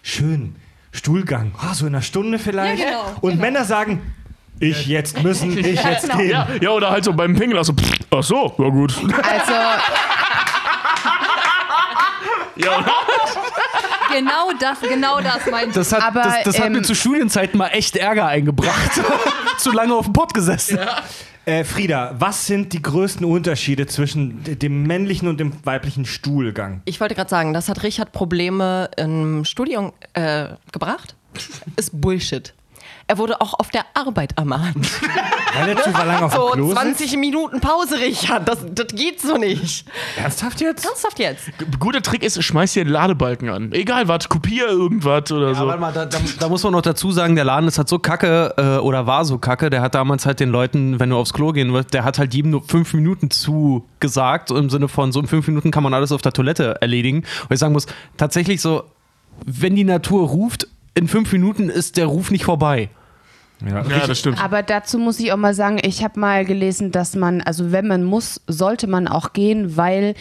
schön, Stuhlgang, oh, so in einer Stunde vielleicht. Ja, genau, Und Männer sagen, ich jetzt müssen, ich jetzt gehen. ja, ja, oder halt so beim Pingeln, also, pff, ach so, ja gut. Also, ja, oder? Genau das, genau das meinte ich. Das hat, Aber, das, das hat mir ähm, zu Studienzeiten mal echt Ärger eingebracht. zu lange auf dem Pott gesessen. Äh, Frieda, was sind die größten Unterschiede zwischen dem männlichen und dem weiblichen Stuhlgang? Ich wollte gerade sagen, das hat Richard Probleme im Studium äh, gebracht. Ist Bullshit. Er wurde auch auf der Arbeit ermahnt. Weil er zu lange auf dem So, Klo sitzt? 20 Minuten Pause, Richard. Das, das geht so nicht. Ernsthaft jetzt? Ernsthaft jetzt? Guter Trick ist, schmeiß dir den Ladebalken an. Egal was, kopier irgendwas oder Ja, so. warte mal, da, da, da muss man noch dazu sagen, der Laden ist halt so kacke äh, oder war so kacke. Der hat damals halt den Leuten, wenn du aufs Klo gehen willst, der hat halt jedem nur fünf Minuten zugesagt. Im Sinne von, so in fünf Minuten kann man alles auf der Toilette erledigen. Und ich sagen muss, tatsächlich so, wenn die Natur ruft, in fünf Minuten ist der Ruf nicht vorbei. Ja, ja, das stimmt. aber dazu muss ich auch mal sagen, ich habe mal gelesen, dass man, also wenn man muss, sollte man auch gehen, weil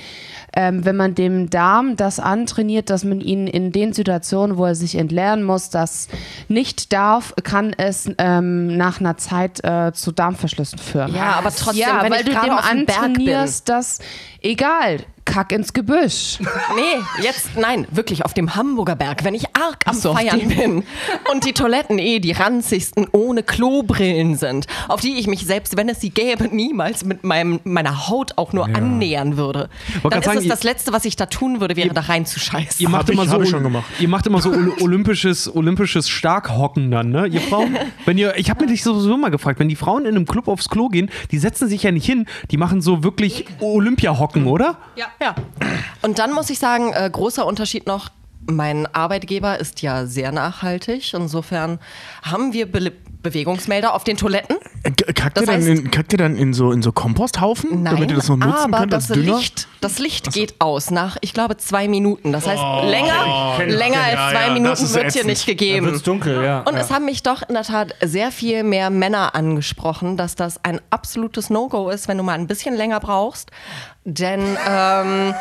ähm, wenn man dem Darm das antrainiert, dass man ihn in den Situationen, wo er sich entleeren muss, das nicht darf, kann es ähm, nach einer Zeit äh, zu Darmverschlüssen führen. Ja, aber trotzdem, ja, wenn weil ich du dem antrainierst, dass egal, kack ins Gebüsch. Nee, jetzt, nein, wirklich auf dem Hamburger Berg, wenn ich arg am so, auf Feiern dem. bin und die Toiletten eh die ranzigsten ohne Klobrillen sind, auf die ich mich selbst, wenn es sie gäbe, niemals mit meinem, meiner Haut auch nur annähern würde. Dann ist sagen, es ihr- das Letzte, was ich da tun würde, wäre da reinzuscheißen. Ihr macht immer ich- so, hab ich schon gemacht. ihr macht immer so ol- olympisches, olympisches Starkhocken dann, ne? Ihr Frauen, wenn ihr, ich habe mir dich sowieso mal gefragt, wenn die Frauen in einem Club aufs Klo gehen, die setzen sich ja nicht hin, die machen so wirklich Olympia-Hocken, oder? Ja. Ja. Und dann muss ich sagen, äh, großer Unterschied noch. Mein Arbeitgeber ist ja sehr nachhaltig. Insofern haben wir Be Bewegungsmelder auf den Toiletten. Äh, Kackt ihr, dann heißt- in, kackt ihr dann in so, in so Komposthaufen, Nein, damit ihr das noch nutzen aber könnt das? Licht, das Licht geht aus nach, ich glaube, zwei Minuten. Das heißt, länger, ich, länger ich. als zwei ja, Minuten wird hier ätzend. nicht Da gegeben. wird's dunkel, ja. Und ja. es haben mich doch in der Tat sehr viel mehr Männer angesprochen, dass das ein absolutes No-Go ist, wenn du mal ein bisschen länger brauchst. Denn, ähm,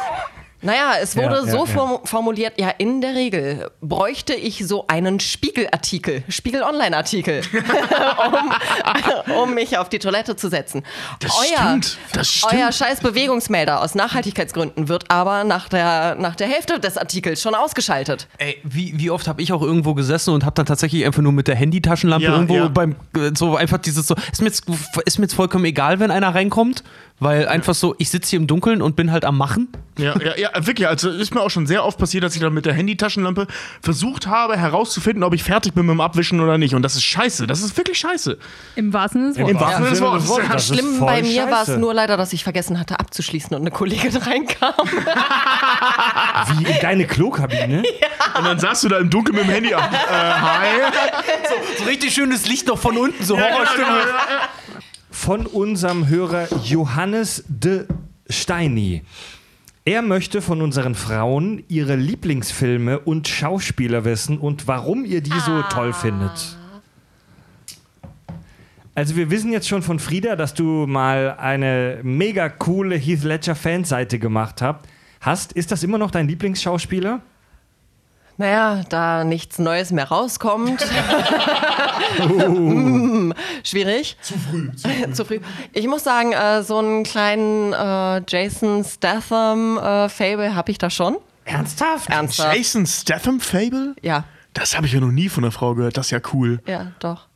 naja, es wurde Ja, ja, so ja. form- formuliert, ja, in der Regel bräuchte ich so einen Spiegelartikel, Spiegel-Online-Artikel, um, um mich auf die Toilette zu setzen. Das stimmt, das stimmt. Euer scheiß Bewegungsmelder aus Nachhaltigkeitsgründen wird aber nach der, nach der Hälfte des Artikels schon ausgeschaltet. Ey, wie, wie oft habe ich auch irgendwo gesessen und habe dann tatsächlich einfach nur mit der Handytaschenlampe Ja, irgendwo ja. beim äh, so einfach dieses so ist mir jetzt ist mir jetzt vollkommen egal, wenn einer reinkommt, weil einfach so ich sitze hier im Dunkeln und bin halt am machen. Ja, ja, ja, wirklich. Also ist mir auch schon sehr oft passiert, dass ich dann mit der Handytaschenlampe versucht habe, herauszufinden, ob ich fertig bin mit dem Abwischen oder nicht. Und das ist scheiße. Das ist wirklich scheiße. Im wahrsten Sinne des Wortes. Im wahrsten Sinne des Wortes. Das ist Schlimm bei mir war es nur leider, dass ich vergessen hatte abzuschließen und eine Kollegin reinkam. Wie in deine Klokabine? Und dann saßt du da im Dunkeln mit dem Handy. Äh, hi. So richtig schönes Licht noch von unten, so Horrorstimmung. Von unserem Hörer Johannes de Steini. Er möchte von unseren Frauen ihre Lieblingsfilme und Schauspieler wissen und warum ihr die so toll findet. Also wir wissen jetzt schon von Frieda, dass du mal eine mega coole Heath Ledger Fanseite gemacht habt. Hast, ist das immer noch dein Lieblingsschauspieler? Naja, da nichts Neues mehr rauskommt. Mm, Schwierig. Zu früh. Zu früh. Ich muss sagen, äh, so einen kleinen äh, Jason Statham-Fable habe ich da schon. Ernsthaft? Ernsthaft. Jason Statham Fable? Ja, Das habe ich ja noch nie von einer Frau gehört. Das ist ja cool. ja, doch.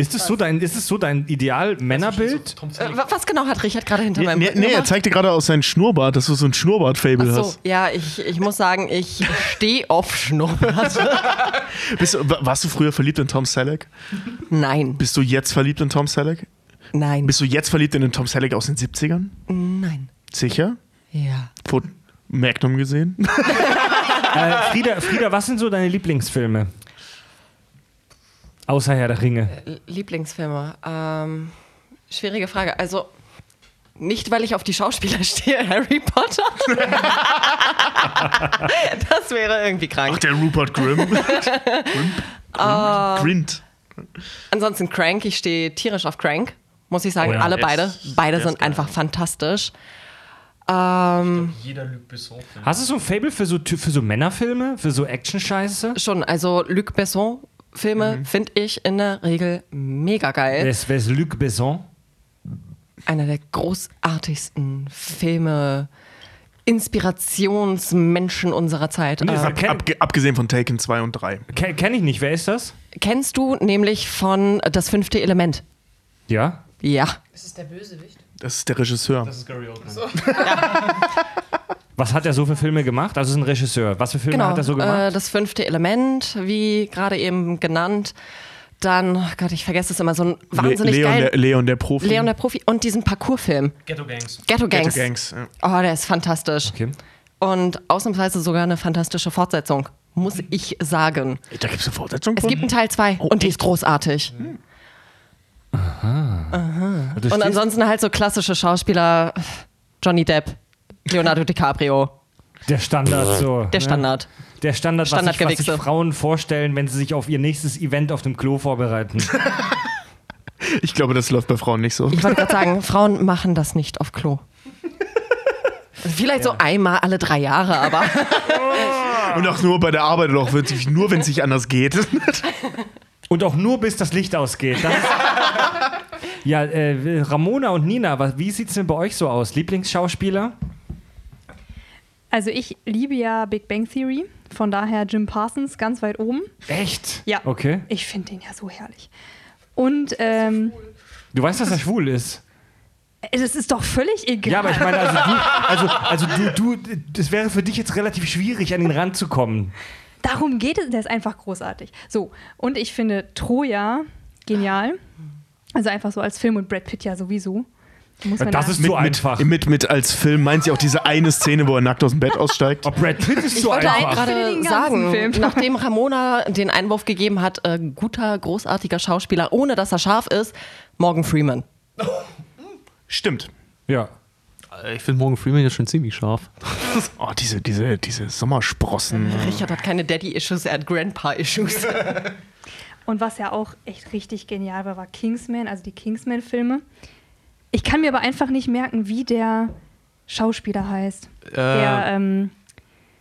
Ist es so dein, ist es so dein Ideal-Männerbild? Äh, wa- was genau hat Richard gerade hinter Nee, meinem nee, nee, er gemacht? zeigte gerade aus seinem Schnurrbart, dass du so ein Schnurrbart-Fable so, hast. ja, ich, ich muss sagen, ich stehe auf Schnurrbart. Bist warst du früher verliebt in Tom Selleck? Nein, Bist du jetzt verliebt in Tom Selleck? nein, Bist du jetzt verliebt in den Tom Selleck aus den 70ern? nein. Sicher? Ja. Vor Magnum gesehen? Äh, Frieda, Frieda, was sind so deine Lieblingsfilme? Außer Herr der Ringe. Lieblingsfilme. Ähm, schwierige Frage. Also, nicht, weil ich auf die Schauspieler stehe, Harry Potter. das wäre irgendwie Ach, krank. der Rupert Grimm. Grimp? Grint. Ansonsten Crank, ich stehe tierisch auf Crank, muss ich sagen. Oh ja, Alle beide. Beide sind geil. einfach fantastisch. Ähm, Jeder Luc Besson-Film. Hast du so ein Fable für so, für so Männerfilme? Für so Action-Scheiße? schon, also Luc Besson. Filme Mhm. finde ich in der Regel mega geil. wer ist Luc Besson? Einer der großartigsten Filme, Inspirationsmenschen unserer Zeit. Nee, Äh, Kenn- Abge abgesehen von Taken 2 und 3. Ke Kenne ich nicht. Wer ist das? kennst du nämlich von Das fünfte Element? Ja? Ja. Das ist der Bösewicht. Das ist der Regisseur. Das ist Gary Oldman. Was hat er so für Filme gemacht? Also, es ist ein Regisseur. Was für Filme Genau, hat er so gemacht? äh, das fünfte Element, wie gerade eben genannt. Dann, oh Gott, ich vergesse es immer, so ein Le wahnsinnig Leon, geil. der, Leon der Profi. Leon der Profi und diesen Parkour-Film. Ghetto Gangs. Ghetto Gangs. Ghetto Gangs. Ja. Oh, der ist fantastisch. Okay. Und ausnahmsweise sogar eine fantastische Fortsetzung, muss ich sagen. Da gibt es eine Fortsetzung Es von? gibt einen Teil 2 Oh, und die ist echt? großartig. Du Und stehst- ansonsten halt so klassische Schauspieler, Johnny Depp, Leonardo DiCaprio, der Standard so. der ne? Standard. Der Standard, was sich, was sich. Frauen vorstellen, wenn sie sich auf ihr nächstes Event auf dem Klo vorbereiten. Ich glaube, das läuft bei Frauen nicht so. Ich wollte gerade sagen, Frauen machen das nicht auf Klo. Vielleicht so einmal alle drei Jahre, aber Und auch nur bei der Arbeit oder auch wirklich nur, wenn es nicht anders geht. Und auch nur bis das Licht ausgeht. Das ja, äh, Ramona und Nina, was, wie sieht es denn bei euch so aus? Lieblingsschauspieler? Also ich liebe ja Big Bang Theory, von daher Jim Parsons ganz weit oben. Echt? Ja. Okay. Ich finde den ja so herrlich. Und ähm, Du weißt, dass er schwul ist. es ist doch völlig egal. Ja, aber ich meine, also du, also, also du, du, das wäre für dich jetzt relativ schwierig, an ihn ranzukommen. Darum geht es, der ist einfach großartig. So, und ich finde Troja genial. Also einfach so als Film und Brad Pitt ja sowieso. Muss man Das ja- ist so einfach. Mit, mit, mit als Film meint sie auch diese eine Szene, wo er nackt aus dem Bett aussteigt. Oh, Brad Pitt ist ich wollte einfach. gerade Den ganzen sagen, Film. nachdem Ramona den Einwurf gegeben hat, äh, guter, großartiger Schauspieler, ohne dass er scharf ist, Morgan Freeman. Stimmt. Ja. Äh, Ich finde Morgan Freeman ja schon ziemlich scharf. Oh, diese, diese, diese Sommersprossen. Richard hat keine Daddy-Issues, er hat Grandpa-Issues. Und was ja auch echt richtig genial war, war Kingsman, also die Kingsman-Filme. Ich kann mir aber einfach nicht merken, wie der Schauspieler heißt. Der, ähm,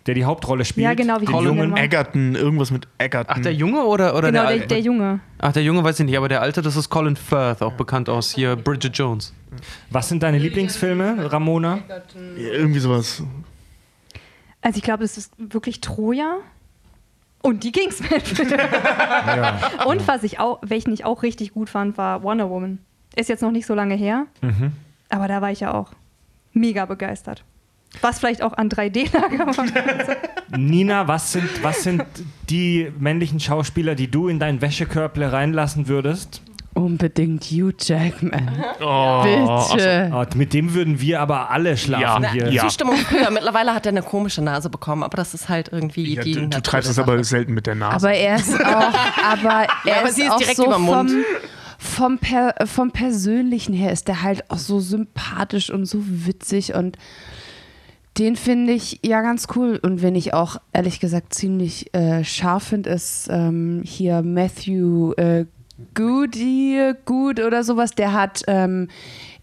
Der die Hauptrolle spielt. Ja, genau, wie den Colin Jungen. Egerton, irgendwas mit Egerton. Ach, der Junge oder, oder genau, der der, Alte? der Junge. Ach, der Junge weiß ich nicht, aber der Alte, das ist Colin Firth, auch bekannt aus hier Bridget Jones. Was sind deine Lieblingsfilme, Ramona? Ja, irgendwie sowas. Also ich glaube, es ist wirklich Troja und die Kingsman-Filme. Ja. Und was ich auch, welchen ich auch richtig gut fand, war Wonder Woman. Ist jetzt noch nicht so lange her, Mhm. aber da war ich ja auch mega begeistert. Was vielleicht auch an 3D lag, Nina, was sind, was sind die männlichen Schauspieler, die du in dein Wäschekörble reinlassen würdest? Unbedingt Hugh Jackman. Oh, Bitte. Oh, mit dem würden wir aber alle schlafen Ja. hier. Ja. Zustimmung früher. Mittlerweile hat er eine komische Nase bekommen, aber das ist halt irgendwie Ja, die. du, du Natur treibst es aber selten mit der Nase. Aber er ist auch, aber er aber ist, sie ist auch direkt so überm Mund. vom, vom, per, vom Persönlichen her ist der halt auch so sympathisch und so witzig und den finde ich ja ganz cool. Und wenn ich auch ehrlich gesagt ziemlich äh, scharf finde, ist ähm, hier Matthew äh, Goody, Good oder sowas. Der hat ähm,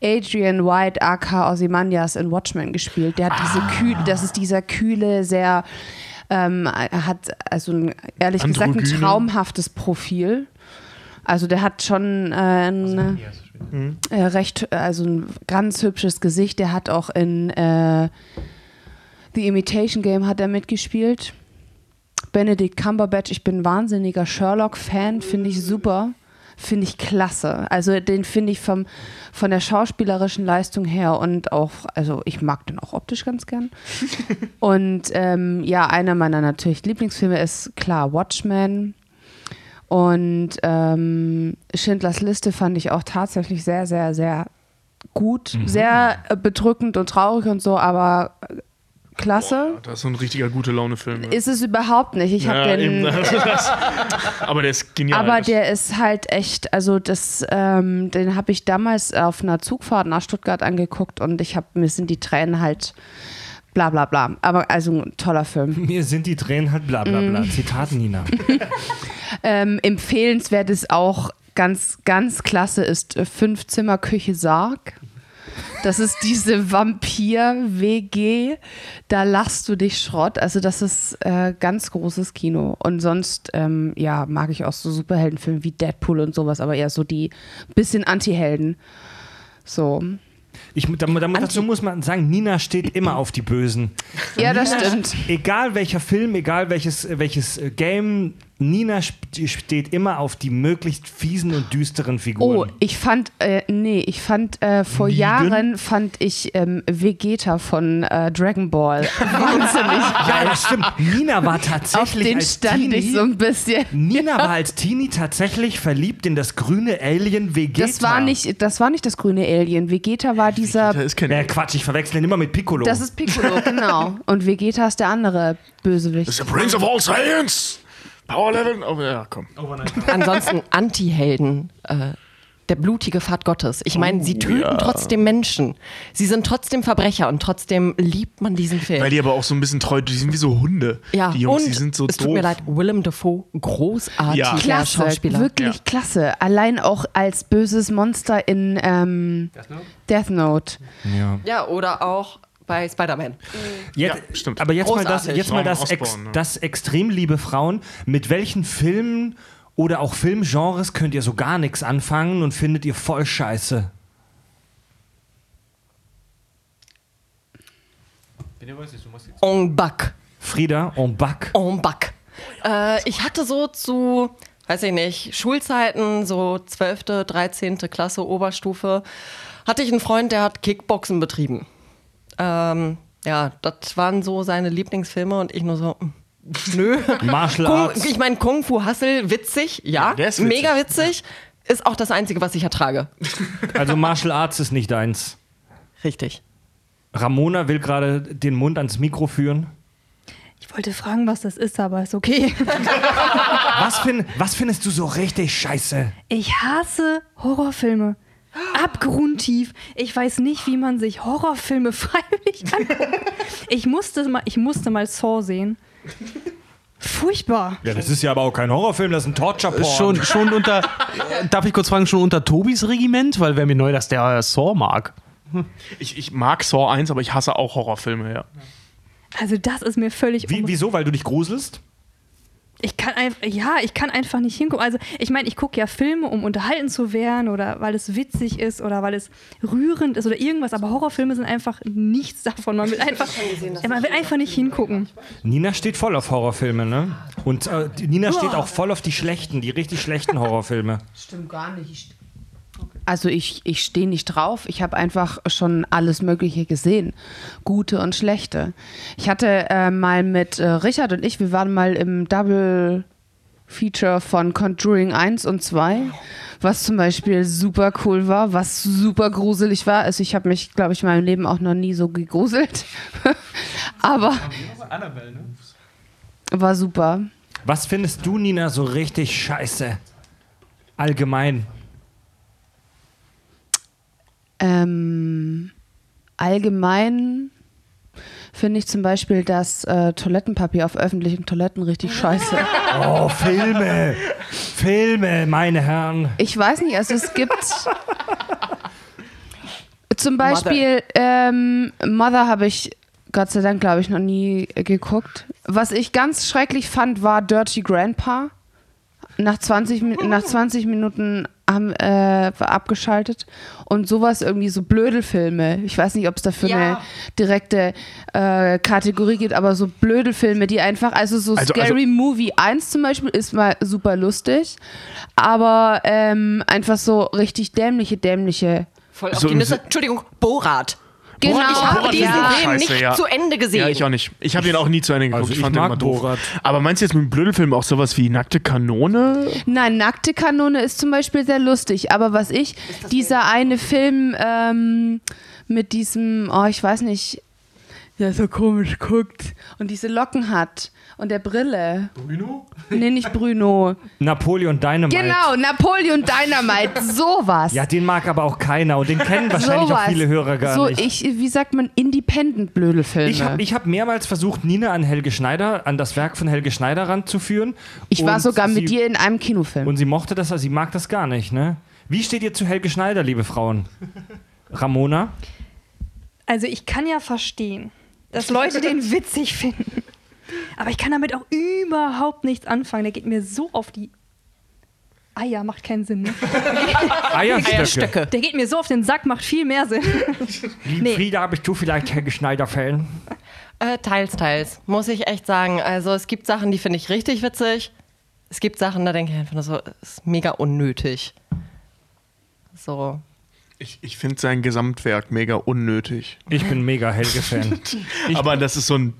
Adrian White, aka Ozymandias in Watchmen gespielt. Der hat diese kühle, das ist dieser kühle, sehr ähm, er hat also ein, ehrlich gesagt ein Androgyne. traumhaftes Profil. Also der hat schon äh, ein äh, recht, also ein ganz hübsches Gesicht. Der hat auch in äh, The Imitation Game hat er mitgespielt. Benedict Cumberbatch, ich bin ein wahnsinniger Sherlock-Fan, finde ich super. finde ich klasse. Also den finde ich vom, von der schauspielerischen Leistung her und auch, also ich mag den auch optisch ganz gern. und ähm, ja, einer meiner natürlich Lieblingsfilme ist klar Watchmen. Und ähm, Schindlers Liste fand ich auch tatsächlich sehr, sehr, sehr gut. Sehr äh, bedrückend und traurig und so, aber äh, klasse. Das ist so ein richtiger gute Laune-Film. ja. Ist es überhaupt nicht. Ich habe Ja, den. aber der ist genial. Aber der ist halt echt, also das, ähm, den habe ich damals auf einer Zugfahrt nach Stuttgart angeguckt und ich habe, mir sind die Tränen halt bla bla bla. Aber also ein toller Film. Mir sind die Tränen halt bla bla bla. Mm. Zitat Nina. Ähm, empfehlenswert ist auch ganz, ganz klasse ist äh, Fünf-Zimmer-Küche Sarg. Das ist diese Vampir-WG. Da lachst du dich Schrott. Also, das ist äh, ganz großes Kino. Und sonst, ähm, ja, mag ich auch so Superheldenfilme wie Deadpool und sowas, aber eher so die bisschen Anti-Helden. So. Ich, da, da, dazu muss man sagen, Nina steht immer auf die Bösen. Ja, das Nina, stimmt. Egal welcher Film, egal welches, welches äh, Game, Nina steht immer auf die möglichst fiesen und düsteren Oh, Figuren. ich fand, äh, nee, ich fand, äh, vor Negan? Jahren fand ich ähm, Vegeta von äh, Dragon Ball wahnsinnig ja, das stimmt. Nina war Auf tatsächlich den als stand Teenie, ich so ein bisschen. Nina war als Teenie tatsächlich verliebt in das grüne Alien Vegeta. Das war nicht, das war nicht das grüne Alien. Vegeta war dieser. Der ist kein. Ja, Quatsch, ich verwechsel ihn immer mit Piccolo. Das ist Piccolo, genau. Und Vegeta ist der andere Das Bösewicht. ist der Prince of All Science! Power Level. Oh, ja, komm. Ansonsten Anti-Helden. Äh, der blutige Pfad Gottes. Ich meine, sie töten ja. trotzdem Menschen. Sie sind trotzdem Verbrecher und trotzdem liebt man diesen Film. Weil die aber auch so ein bisschen treu, die sind wie so Hunde. ja, Die Jungs, und die sind so es doof. tut mir leid, Willem Dafoe, großartiger Ja. Klasse, Schauspieler. wirklich Ja. klasse. Allein auch als böses Monster in ähm, Death Note. ja. Ja, oder auch bei Spider-Man. Jetzt, Ja, stimmt. Aber jetzt mal das, Großartig. jetzt mal das, ex, Osborn, ne? das extrem liebe Frauen. Mit welchen Filmen oder auch Filmgenres könnt ihr so gar nichts anfangen und findet ihr voll scheiße? En bac. Frieda und Back. En bac. Äh, ich hatte so zu, weiß ich nicht, Schulzeiten, so 12., 13. Klasse, Oberstufe, hatte ich einen Freund, der hat Kickboxen betrieben. Ähm, ja, das waren so seine Lieblingsfilme und ich nur so, mm, nö. Martial Kung, Arts. ich meine, Kung Fu Hustle, witzig, ja, Ja, der ist witzig. mega witzig. Ist auch das Einzige, was ich ertrage. Also Martial Arts ist nicht deins. Richtig. Ramona will gerade den Mund ans Mikro führen. Ich wollte fragen, was das ist, aber ist okay. Was, fin was findest du so richtig scheiße? Ich hasse Horrorfilme. Abgrundtief. Ich weiß nicht, wie man sich Horrorfilme freiwillig anguckt. Ich musste mal, ich musste mal Saw sehen. Furchtbar. Ja, das ist ja aber auch kein Horrorfilm, das ist ein Torture-Porn. Schon, schon unter, darf ich kurz fragen, schon unter Tobis Regiment? Weil wäre mir neu, dass der Saw mag. Ich, ich mag Saw 1, aber ich hasse auch Horrorfilme, ja. Also das ist mir völlig Wie, wieso? Weil du dich gruselst? Ich kann einfach, ja, ich kann einfach nicht hingucken. Also, ich meine, ich gucke ja Filme, um unterhalten zu werden oder weil es witzig ist oder weil es rührend ist oder irgendwas, aber Horrorfilme sind einfach nichts davon. Man will einfach, ja, man will einfach nicht hingucken. Nina steht voll auf Horrorfilme, ne? Und äh, Nina steht auch voll auf die schlechten, die richtig schlechten Horrorfilme. Stimmt gar nicht. Also ich, ich stehe nicht drauf. Ich habe einfach schon alles Mögliche gesehen. Gute und schlechte. Ich hatte äh, mal mit äh, Richard und ich, wir waren mal im Double Feature von Conjuring 1 und 2, was zum Beispiel super cool war, was super gruselig war. Also ich habe mich, glaube ich, in meinem Leben auch noch nie so gegruselt. Aber war super. Was findest du, Nina, so richtig scheiße? Allgemein. Ähm, allgemein finde ich zum Beispiel das äh, Toilettenpapier auf öffentlichen Toiletten richtig scheiße. Oh, Filme! Filme, meine Herren. Ich weiß nicht, also es gibt zum Beispiel ähm, Mother habe ich Gott sei Dank, glaube ich, noch nie geguckt. Was ich ganz schrecklich fand, war Dirty Grandpa. Nach 20, Mi- nach 20 Minuten haben äh, abgeschaltet und sowas irgendwie so Blödelfilme. Ich weiß nicht, ob es dafür Ja. eine direkte äh, Kategorie gibt, aber so Blödelfilme, die einfach, also so Also- Scary Movie 1 zum Beispiel ist mal super lustig, aber ähm, einfach so richtig dämliche, dämliche. Voll auf So die Nüsse. Entschuldigung, Borat. Genau, Ich habe Borat diesen Film scheiße, nicht ja. zu Ende gesehen. Ja, ich auch nicht. Ich habe ihn auch nie zu Ende geguckt. Also ich ich fand den mag immer doof. Borat. Aber meinst du jetzt mit dem Blödelfilm auch sowas wie Nackte Kanone? Nein, Nackte Kanone ist zum Beispiel sehr lustig, aber was ich, dieser eine Film ähm, mit diesem, oh, ich weiß nicht, der so komisch guckt und diese Locken hat und der Brille. Bruno? Nee, nicht Bruno. Napoleon Dynamite. Genau, Napoleon Dynamite, sowas. Ja, den mag aber auch keiner und den kennen wahrscheinlich auch Sowas. viele Hörer gar so, nicht. ich, wie sagt man, Independent-Blödelfilme. Ich habe ich hab mehrmals versucht, Nina an Helge Schneider, an das Werk von Helge Schneider ranzuführen. Ich war sogar mit sie, dir in einem Kinofilm. Und sie mochte das, also sie mag das gar nicht, ne? Wie steht ihr zu Helge Schneider, liebe Frauen? Ramona? Also ich kann ja verstehen, dass Leute den witzig finden. Aber ich kann damit auch überhaupt nichts anfangen. Der geht mir so auf die Eier, macht keinen Sinn. Ne? Eierstöcke. Der geht mir so auf den Sack, macht viel mehr Sinn. Liebe Nee. Frieda, bist du vielleicht Helge Schneider-Fan? Äh, teils, teils. Muss ich echt sagen. Also es gibt Sachen, die finde ich richtig witzig. Es gibt Sachen, da denke ich einfach nur so, ist mega unnötig. So. Ich, ich finde sein Gesamtwerk mega unnötig. Ich bin mega Helge-Fan. Aber das ist so ein.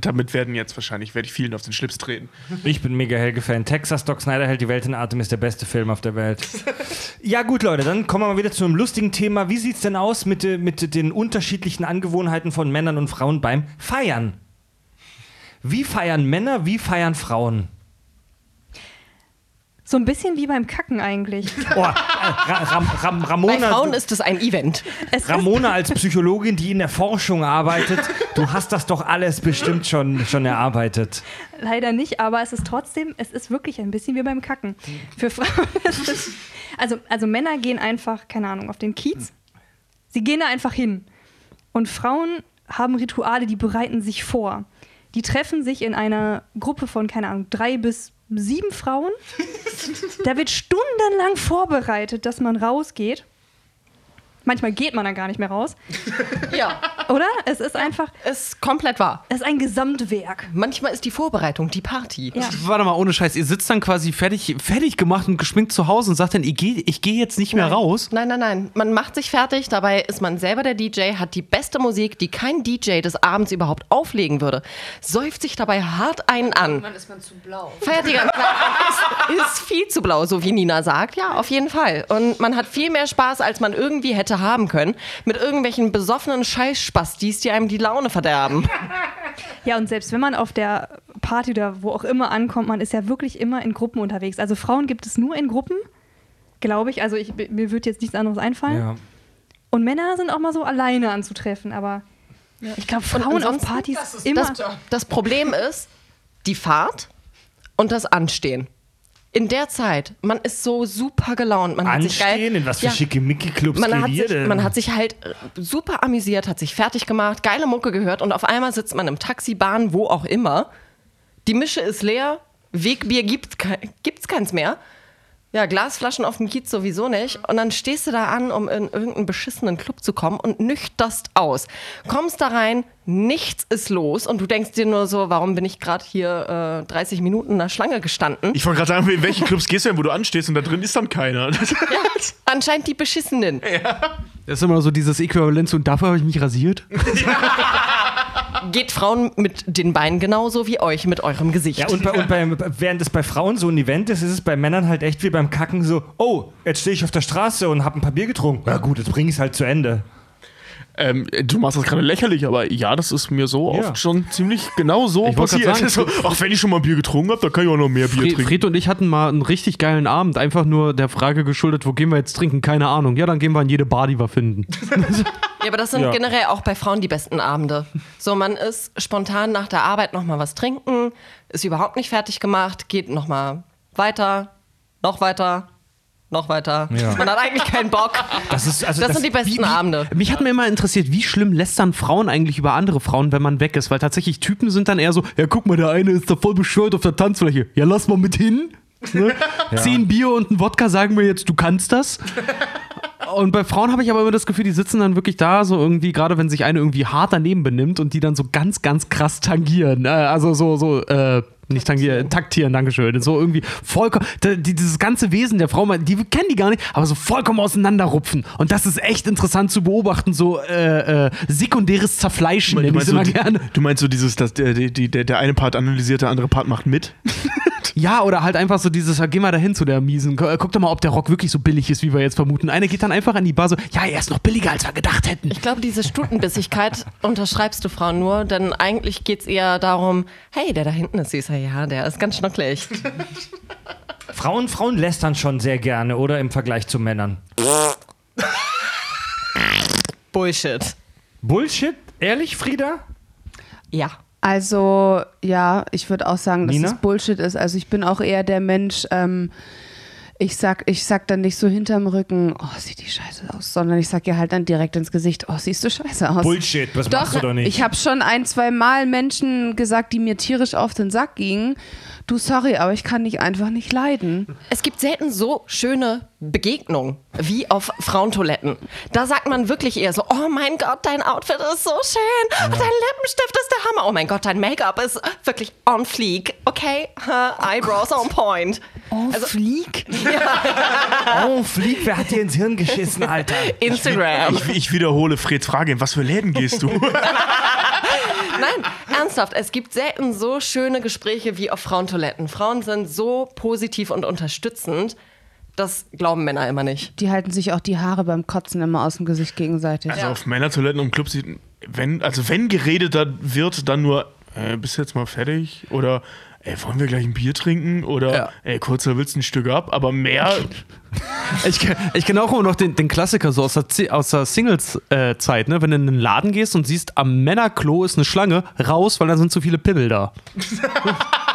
Damit werden jetzt wahrscheinlich, werde ich vielen auf den Schlips treten. Ich bin mega Helge-Fan. Texas Doc Snyder hält die Welt in Atem, ist der beste Film auf der Welt. ja, gut, Leute, dann kommen wir mal wieder zu einem lustigen Thema. Wie sieht's denn aus mit, äh, mit den unterschiedlichen Angewohnheiten von Männern und Frauen beim Feiern? Wie feiern Männer, wie feiern Frauen? So ein bisschen wie beim Kacken eigentlich. Oh, äh, Ra Ram Ram Bei Ramona, Frauen du, ist es ein Event. Es Ramona als Psychologin, die in der Forschung arbeitet, du hast das doch alles bestimmt schon, schon erarbeitet. leider nicht, aber es ist trotzdem, es ist wirklich ein bisschen wie beim Kacken. Für Frauen ist es. Also, also Männer gehen einfach, keine Ahnung, auf den Kiez. Sie gehen da einfach hin. Und Frauen haben Rituale, die bereiten sich vor. Die treffen sich in einer Gruppe von, keine Ahnung, drei bis sieben Frauen. Da wird stundenlang vorbereitet, dass man rausgeht. Manchmal geht man dann gar nicht mehr raus. Ja, Oder? Es ist einfach, ist komplett wahr. es ist ein Gesamtwerk. Manchmal ist die Vorbereitung die Party. Ja. Warte mal, ohne Scheiß, ihr sitzt dann quasi fertig, fertig gemacht und geschminkt zu Hause und sagt dann, ich gehe ich geh jetzt nicht mehr raus. Nein, nein, nein. Man macht sich fertig, dabei ist man selber der DJ, hat die beste Musik, die kein DJ des Abends überhaupt auflegen würde, säuft sich dabei hart einen an. Dann ist man zu blau. Feiert die ganze Zeit. Ist, ist viel zu blau, so wie Nina sagt. Ja, auf jeden Fall. Und man hat viel mehr Spaß, als man irgendwie hätte haben können, mit irgendwelchen besoffenen Scheißspastis, die einem die Laune verderben. Ja, und selbst wenn man auf der Party oder wo auch immer ankommt, man ist ja wirklich immer in Gruppen unterwegs. Also Frauen gibt es nur in Gruppen, glaube ich. Also ich, mir wird jetzt nichts anderes einfallen. Ja. Und Männer sind auch mal so alleine anzutreffen, aber ich glaube, Frauen auf Partys immer. Das, das Problem ist die Fahrt und das Anstehen. In der Zeit, man ist so super gelaunt. Man hat sich geil, Anstehen? In was für Ja. Schickimicki-Clubs man hat, sich, man hat sich halt äh, super amüsiert, hat sich fertig gemacht, geile Mucke gehört und auf einmal sitzt man im Taxi, Bahn, wo auch immer. Die Mische ist leer, Wegbier gibt, gibt's keins mehr. Ja, Glasflaschen auf dem Kiez sowieso nicht. Und dann stehst du da an, um in irgendeinen beschissenen Club zu kommen und nüchterst aus. Kommst da rein, nichts ist los und du denkst dir nur so, warum bin ich gerade hier äh, 30 Minuten in der Schlange gestanden? Ich wollte gerade sagen, in welche Clubs gehst du denn, wo du anstehst und da drin ist dann keiner. Ja, anscheinend die beschissenen. Das ist immer so dieses Äquivalent zu, und dafür habe ich mich rasiert. Geht Frauen mit den Beinen genauso wie euch mit eurem Gesicht. Ja, und, bei, und bei, während es bei Frauen so ein Event ist, ist es bei Männern halt echt wie beim Kacken so, oh, jetzt stehe ich auf der Straße und habe ein paar Bier getrunken. Ja gut, jetzt bringe ich es halt zu Ende. Ähm, du machst das gerade lächerlich, aber ja, das ist mir so Ja. oft schon ziemlich genau so Ich passiert. sagen, so, auch wenn ich schon mal Bier getrunken habe, da kann ich auch noch mehr Bier Fred, trinken. Fred und ich hatten mal einen richtig geilen Abend, einfach nur der Frage geschuldet, wo gehen wir jetzt trinken? Keine Ahnung. Ja, dann gehen wir in jede Bar, die wir finden. Ja, aber das sind Ja. generell auch bei Frauen die besten Abende. So, man ist spontan nach der Arbeit noch mal was trinken, ist überhaupt nicht fertig gemacht, geht noch mal weiter, noch weiter, noch weiter. Ja. Man hat eigentlich keinen Bock. Das, ist, also Das, sind die besten Abende. Mich hat mir immer interessiert, wie schlimm lästern Frauen eigentlich über andere Frauen, wenn man weg ist? Weil tatsächlich Typen sind dann eher so, ja guck mal, der eine ist da voll bescheuert auf der Tanzfläche. Ja, lass mal mit hin. Ne? Zehn Bier und ein Wodka sagen mir jetzt, du kannst das. Und bei Frauen habe ich aber immer das Gefühl, die sitzen dann wirklich da, so irgendwie, gerade wenn sich eine irgendwie hart daneben benimmt und die dann so ganz, ganz krass tangieren. Äh, Also so, so, äh, nicht tangieren, taktieren, Dankeschön. So irgendwie vollkommen, dieses ganze Wesen der Frau, die kennen die gar nicht, aber so vollkommen auseinanderrupfen. Und das ist echt interessant zu beobachten, so äh, äh, sekundäres Zerfleischen, Du nenne ich so, immer gerne. du meinst so dieses, dass der, die, der, der eine Part analysiert, der andere Part macht mit? Ja, oder halt einfach so dieses, geh mal dahin zu der miesen, gu- guck doch mal, ob der Rock wirklich so billig ist, wie wir jetzt vermuten. Eine geht dann einfach an die Bar so, ja, er ist noch billiger, als wir gedacht hätten. Ich glaube, diese Stutenbissigkeit unterschreibst du Frauen nur, denn eigentlich geht es eher darum, hey, der da hinten ist süßer, ja, der ist ganz schnucklig. Frauen, Frauen lästern schon sehr gerne, oder im Vergleich zu Männern. Bullshit. Bullshit? Ehrlich, Frieda? Ja. Also, ja, ich würde auch sagen, dass es Bullshit ist. Also, ich bin auch eher der Mensch, ähm, ich sag, ich sag dann nicht so hinterm Rücken, oh, sieht die scheiße aus, sondern ich sag ihr halt dann direkt ins Gesicht, oh, siehst du scheiße aus. Bullshit, das machst du doch nicht. ich habe schon ein, zwei Mal Menschen gesagt, die mir tierisch auf den Sack gingen. Du, sorry, aber ich kann dich einfach nicht leiden. Es gibt selten so schöne Begegnungen wie auf Frauentoiletten. Da sagt man wirklich eher so, oh mein Gott, dein Outfit ist so schön, dein Lippenstift ist der Hammer, oh mein Gott, dein Make-up ist wirklich on fleek, okay, huh, eyebrows on point. Oh, Flieg. Oh, Flieg, wer hat dir ins Hirn geschissen, Alter? Instagram. Ich, ich wiederhole Freds Frage, in was für Läden gehst du? Nein, ernsthaft, es gibt selten so schöne Gespräche wie auf Frauentoiletten. Frauen sind so positiv und unterstützend, das glauben Männer immer nicht. Die halten sich auch die Haare beim Kotzen immer aus dem Gesicht gegenseitig. Also auf Männertoiletten und Clubs, sieht- wenn, also wenn geredet dann wird, dann nur, äh, bist du jetzt mal fertig? Oder ey, wollen wir gleich ein Bier trinken? Oder Ja. ey, kurzer willst du ein Stück ab? Aber mehr, Ich, kenn- ich kenne auch immer noch den, den Klassiker so aus der, aus der Singles-Zeit, ne? wenn du in einen Laden gehst und siehst, am Männerklo ist eine Schlange, raus, weil da sind zu viele Pimmel da.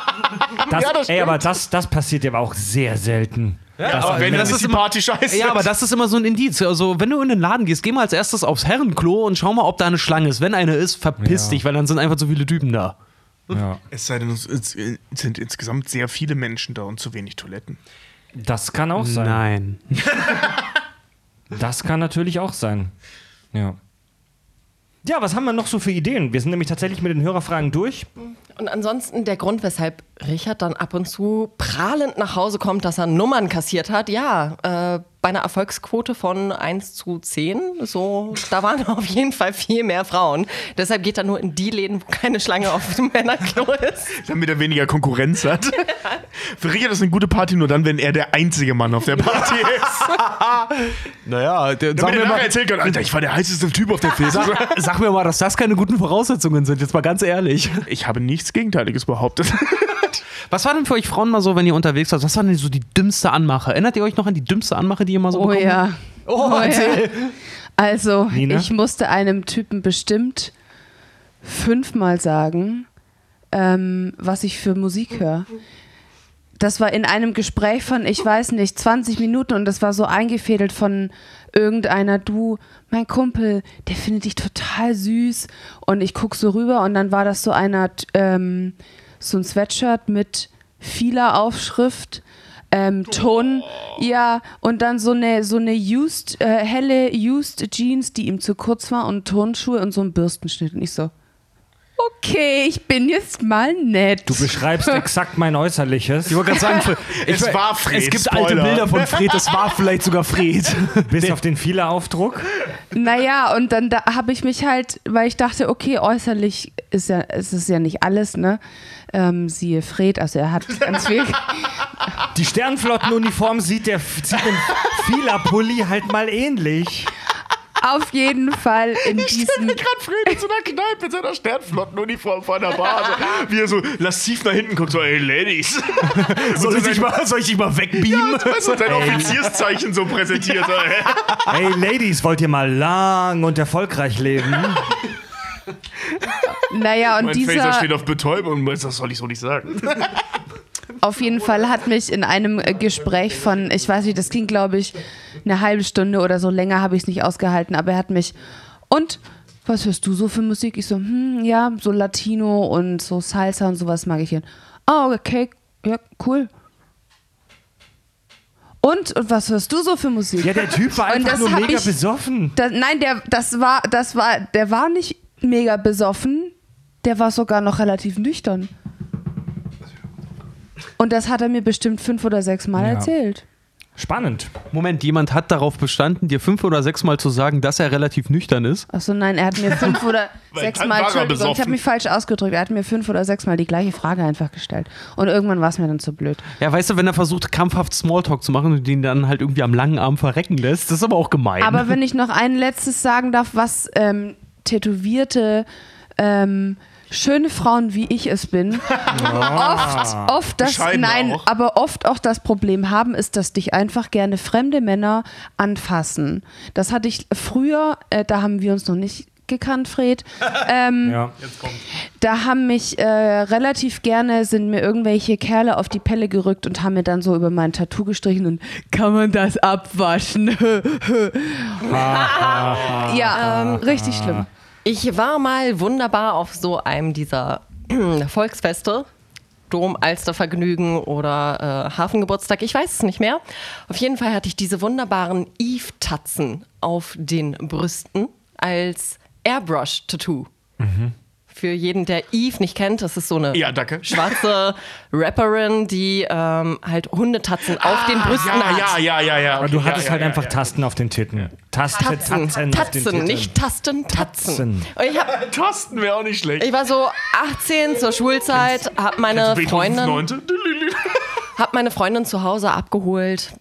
Das, Ja, das ey, aber das, das passiert ja aber auch sehr selten. aber wenn das das ist Party scheiße. Ja, aber das ist immer so ein Indiz. Also, wenn du in den Laden gehst, geh mal als erstes aufs Herrenklo und schau mal, ob da eine Schlange ist. Wenn eine ist, verpiss Ja. dich, weil dann sind einfach zu viele Typen da. Ja. Es sei denn, es es sind insgesamt sehr viele Menschen da und zu wenig Toiletten. Das kann auch sein. Nein. Das kann natürlich auch sein. Ja. Ja, was haben wir noch so für Ideen? Wir sind nämlich tatsächlich mit den Hörerfragen durch. Und ansonsten der Grund, weshalb Richard dann ab und zu prahlend nach Hause kommt, dass er Nummern kassiert hat, ja, äh, bei einer Erfolgsquote von 1 zu 10, so, da waren auf jeden Fall viel mehr Frauen. Deshalb geht er nur in die Läden, wo keine Schlange auf dem Männerklo ist. Damit er weniger Konkurrenz hat. Für Richard ist eine gute Party nur dann, wenn er der einzige Mann auf der Party ist. Naja, der, Damit er nachher erzählen kann, Alter, ich war der heißeste Typ auf der Fest. sag, sag mir mal, dass das keine guten Voraussetzungen sind, jetzt mal ganz ehrlich. Ich habe nichts Gegenteiliges behauptet. Was war denn für euch Frauen mal so, wenn ihr unterwegs wart? Was war denn so die dümmste Anmache? Erinnert ihr euch noch an die dümmste Anmache, die ihr mal so Oh bekommen ja. habt? Oh, Oh, erzähl. ja. Also, Nina? ich musste einem Typen bestimmt fünfmal sagen, ähm, was ich für Musik höre. Das war in einem Gespräch von, ich weiß nicht, 20 Minuten und das war so eingefädelt von irgendeiner, du, mein Kumpel, der findet dich total süß. Und ich guck so rüber und dann war das so einer, ähm, so ein Sweatshirt mit vieler Aufschrift, ähm, Ton, ja, und dann so eine, so eine used, äh, helle used Jeans, die ihm zu kurz war und Turnschuhe und so ein Bürstenschnitt. Und ich so, okay, ich bin jetzt mal nett. Du beschreibst exakt mein Äußerliches. Ich wollte gerade sagen, Es ich- war Fred, Es gibt Spoiler. alte Bilder von Fred, es war vielleicht sogar Fred. Bis auf den Vieleraufdruck. Naja, und dann da habe ich mich halt, weil ich dachte, okay, äußerlich ist ja, es ist ja nicht alles, ne? Ähm, siehe Fred, also er hat ganz viel. Die Sternflottenuniform sieht der sieht dem Fila-Pulli halt mal ähnlich. Auf jeden Fall in diesem. gerade Fred in so einer Kneipe mit seiner Sternflottenuniform vor der Bar. Also, wie er so lasziv nach hinten guckt, so, ey, Ladies. Soll ich, dich mal, soll ich dich mal wegbeamen? so sein Offizierszeichen so präsentiert. Ey. Hey Ladies, wollt ihr mal lang und erfolgreich leben? Naja, und Mein Phaser dieser. steht auf Betäubung. Das soll ich so nicht sagen. Auf jeden Fall hat mich in einem äh, Gespräch von, ich weiß nicht, das ging glaube ich eine halbe Stunde oder so, länger habe ich es nicht ausgehalten, aber er hat mich, und was hörst du so für Musik? Ich so, hm, ja, so Latino und so Salsa und sowas mag ich hier. Oh, okay, ja, cool. Und, und was hörst du so für Musik? Ja, der Typ war einfach nur mega ich- besoffen. Da, nein, der, das war, das war, der war nicht mega besoffen, der war sogar noch relativ nüchtern. Und das hat er mir bestimmt fünf oder sechs Mal Ja. erzählt. Spannend. Moment, jemand hat darauf bestanden, dir fünf oder sechs Mal zu sagen, dass er relativ nüchtern ist. Achso, nein, er hat mir fünf oder sechs Mal, er Entschuldigung, ich habe mich falsch ausgedrückt, er hat mir fünf oder sechs Mal die gleiche Frage einfach gestellt. Und irgendwann war es mir dann zu blöd. Ja, weißt du, wenn er versucht, krampfhaft Smalltalk zu machen und ihn dann halt irgendwie am langen Arm verrecken lässt, das ist aber auch gemein. Aber wenn ich noch ein letztes sagen darf, was ähm, tätowierte ähm, schöne Frauen wie ich es bin, oft, oft das, Bescheiden nein, auch. aber oft auch das Problem haben, ist, dass dich einfach gerne fremde Männer anfassen. Das hatte ich früher, äh, da haben wir uns noch nicht gekannt, Fred. Ähm, Ja. da haben mich äh, relativ gerne, sind mir irgendwelche Kerle auf die Pelle gerückt und haben mir dann so über mein Tattoo gestrichen und kann man das abwaschen? ja, ähm, richtig schlimm. Ich war mal wunderbar auf so einem dieser Volksfeste. Dom, Alstervergnügen oder äh, Hafengeburtstag, ich weiß es nicht mehr. Auf jeden Fall hatte ich diese wunderbaren Eve-Tatzen auf den Brüsten als Airbrush-Tattoo. Für jeden, der Eve nicht kennt, das ist so eine Ja, danke. schwarze Rapperin, die ähm, halt Hundetatzen auf den Brüsten Ja, hat. ja, ja, ja, ja. Aber okay, du hattest ja, halt ja, einfach ja. Tasten auf den Titten. Tasten, Tatzen, Tatzen, auf den Tatzen, Titten. nicht Tasten, Tatzen. Tatzen. Und ich hab, Tasten wäre auch nicht schlecht. Ich war so 18 zur Schulzeit, hab meine Freundin, hab meine Freundin zu Hause abgeholt,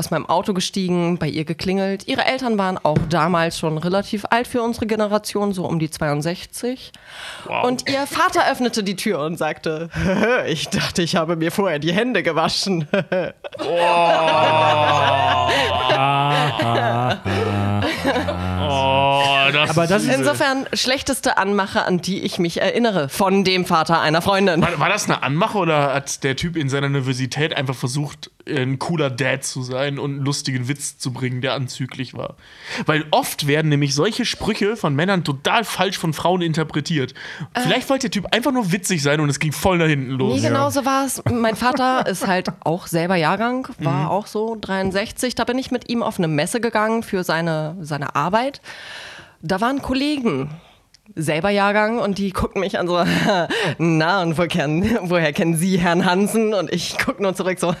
aus meinem Auto gestiegen, bei ihr geklingelt. Ihre Eltern waren auch damals schon relativ alt für unsere Generation, so um die 62. Und ihr Vater öffnete die Tür und sagte, ich dachte, ich habe mir vorher die Hände gewaschen. Oh, das Aber das ist Insofern schlechteste Anmache, an die ich mich erinnere, von dem Vater einer Freundin. War, war das eine Anmache oder hat der Typ in seiner Nervosität einfach versucht, ein cooler Dad zu sein und einen lustigen Witz zu bringen, der anzüglich war? Weil oft werden nämlich solche Sprüche von Männern total falsch von Frauen interpretiert. Vielleicht wollte der Typ einfach nur witzig sein und es ging voll nach hinten los. Nee, genau so war es. Mein Vater ist halt auch selber Jahrgang, war Mhm. auch so 63. Da bin ich mit ihm auf eine Messe gegangen für seine, seine Arbeit. Da waren Kollegen, selber Jahrgang, und die guckten mich an so, na, und wo kennen, woher kennen Sie Herrn Hansen? Und ich gucke nur zurück so,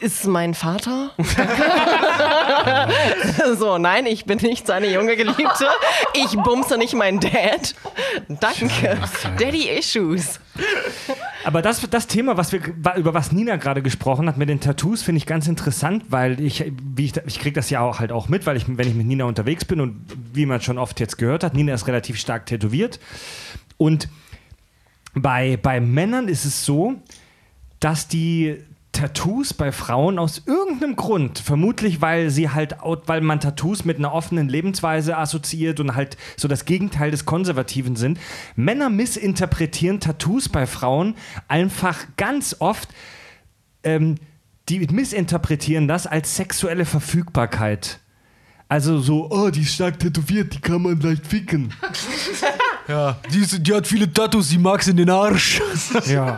ist mein Vater? so, nein, ich bin nicht seine junge Geliebte. Ich bumse nicht meinen Dad. Danke. Daddy Issues. Aber das, das Thema, was wir, über was Nina gerade gesprochen hat mit den Tattoos, finde ich ganz interessant, weil ich, wie ich, ich kriege das ja auch halt auch mit, weil ich, wenn ich mit Nina unterwegs bin und wie man schon oft jetzt gehört hat, Nina ist relativ stark tätowiert. Und bei, bei Männern ist es so, dass die Tattoos bei Frauen aus irgendeinem Grund, vermutlich weil sie halt, weil man Tattoos mit einer offenen Lebensweise assoziiert und halt so das Gegenteil des Konservativen sind. Männer missinterpretieren Tattoos bei Frauen einfach ganz oft. Ähm, die missinterpretieren das als sexuelle Verfügbarkeit. Also so, oh, die ist stark tätowiert, die kann man leicht ficken. Ja, die, ist- die hat viele Tattoos, die mag's in den Arsch. Ja.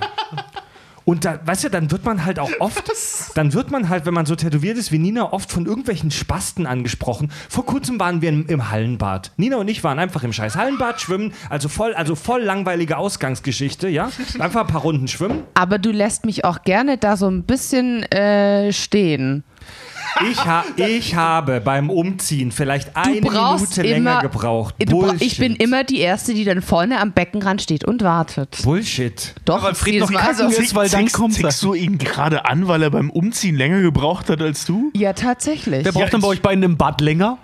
Und da, weißt du, dann wird man halt auch oft, dann wird man halt, wenn man so tätowiert ist wie Nina, oft von irgendwelchen Spasten angesprochen. Vor kurzem waren wir im, im Hallenbad. Nina und ich waren einfach im scheiß Hallenbad schwimmen, also voll, also voll langweilige Ausgangsgeschichte, ja? Einfach ein paar Runden schwimmen. Aber du lässt mich auch gerne da so ein bisschen äh, stehen. Ich, ha ich habe beim Umziehen vielleicht eine Minute länger immer- gebraucht. Du bra- Bullshit. ich bin immer die Erste, die dann vorne am Beckenrand steht und wartet. Bullshit. Doch, weil Fred noch Mal kacken so. ist, weil dann kommt's. zickst du ihn gerade an, weil er beim Umziehen länger gebraucht hat als du? Ja, tatsächlich. Wer braucht denn bei euch beiden im Bad länger?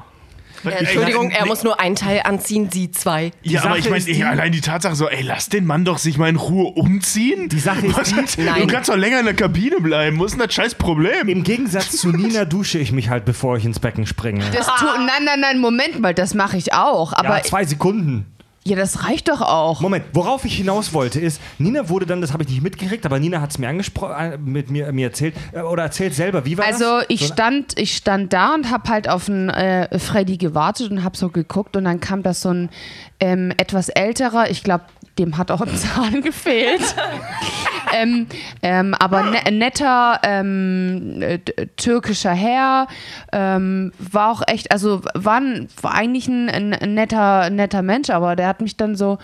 Entschuldigung, er nee. muss nur ein Teil anziehen, sie zwei. Ja, aber Sache ich meine, die- allein die Tatsache so, ey, lass den Mann doch sich mal in Ruhe umziehen. Die Sache ist Was die-. Du kannst doch länger in der Kabine bleiben. Wo ist denn das scheiß Problem? Im Gegensatz zu Nina dusche ich mich halt, bevor ich ins Becken springe. Das tu nein, nein, nein, Moment mal, das mache ich auch. Aber ja, zwei Sekunden. Ja, das reicht doch auch. Moment, worauf ich hinaus wollte ist, Nina wurde dann, das habe ich nicht mitgekriegt, aber Nina hat es mir angesprochen, äh, mit mir, mir erzählt, äh, oder erzählt selber, wie war Also das? ich So- stand, ich stand da und habe halt auf einen äh, Freddy gewartet und habe so geguckt und dann kam das so ein ähm, etwas älterer, ich glaube, dem hat auch ein Zahn gefehlt. ähm, ähm, aber ne netter ähm, äh, d- türkischer Herr, ähm, war auch echt, also war, ein, war eigentlich ein, ein netter, netter Mensch, aber der hat mich dann so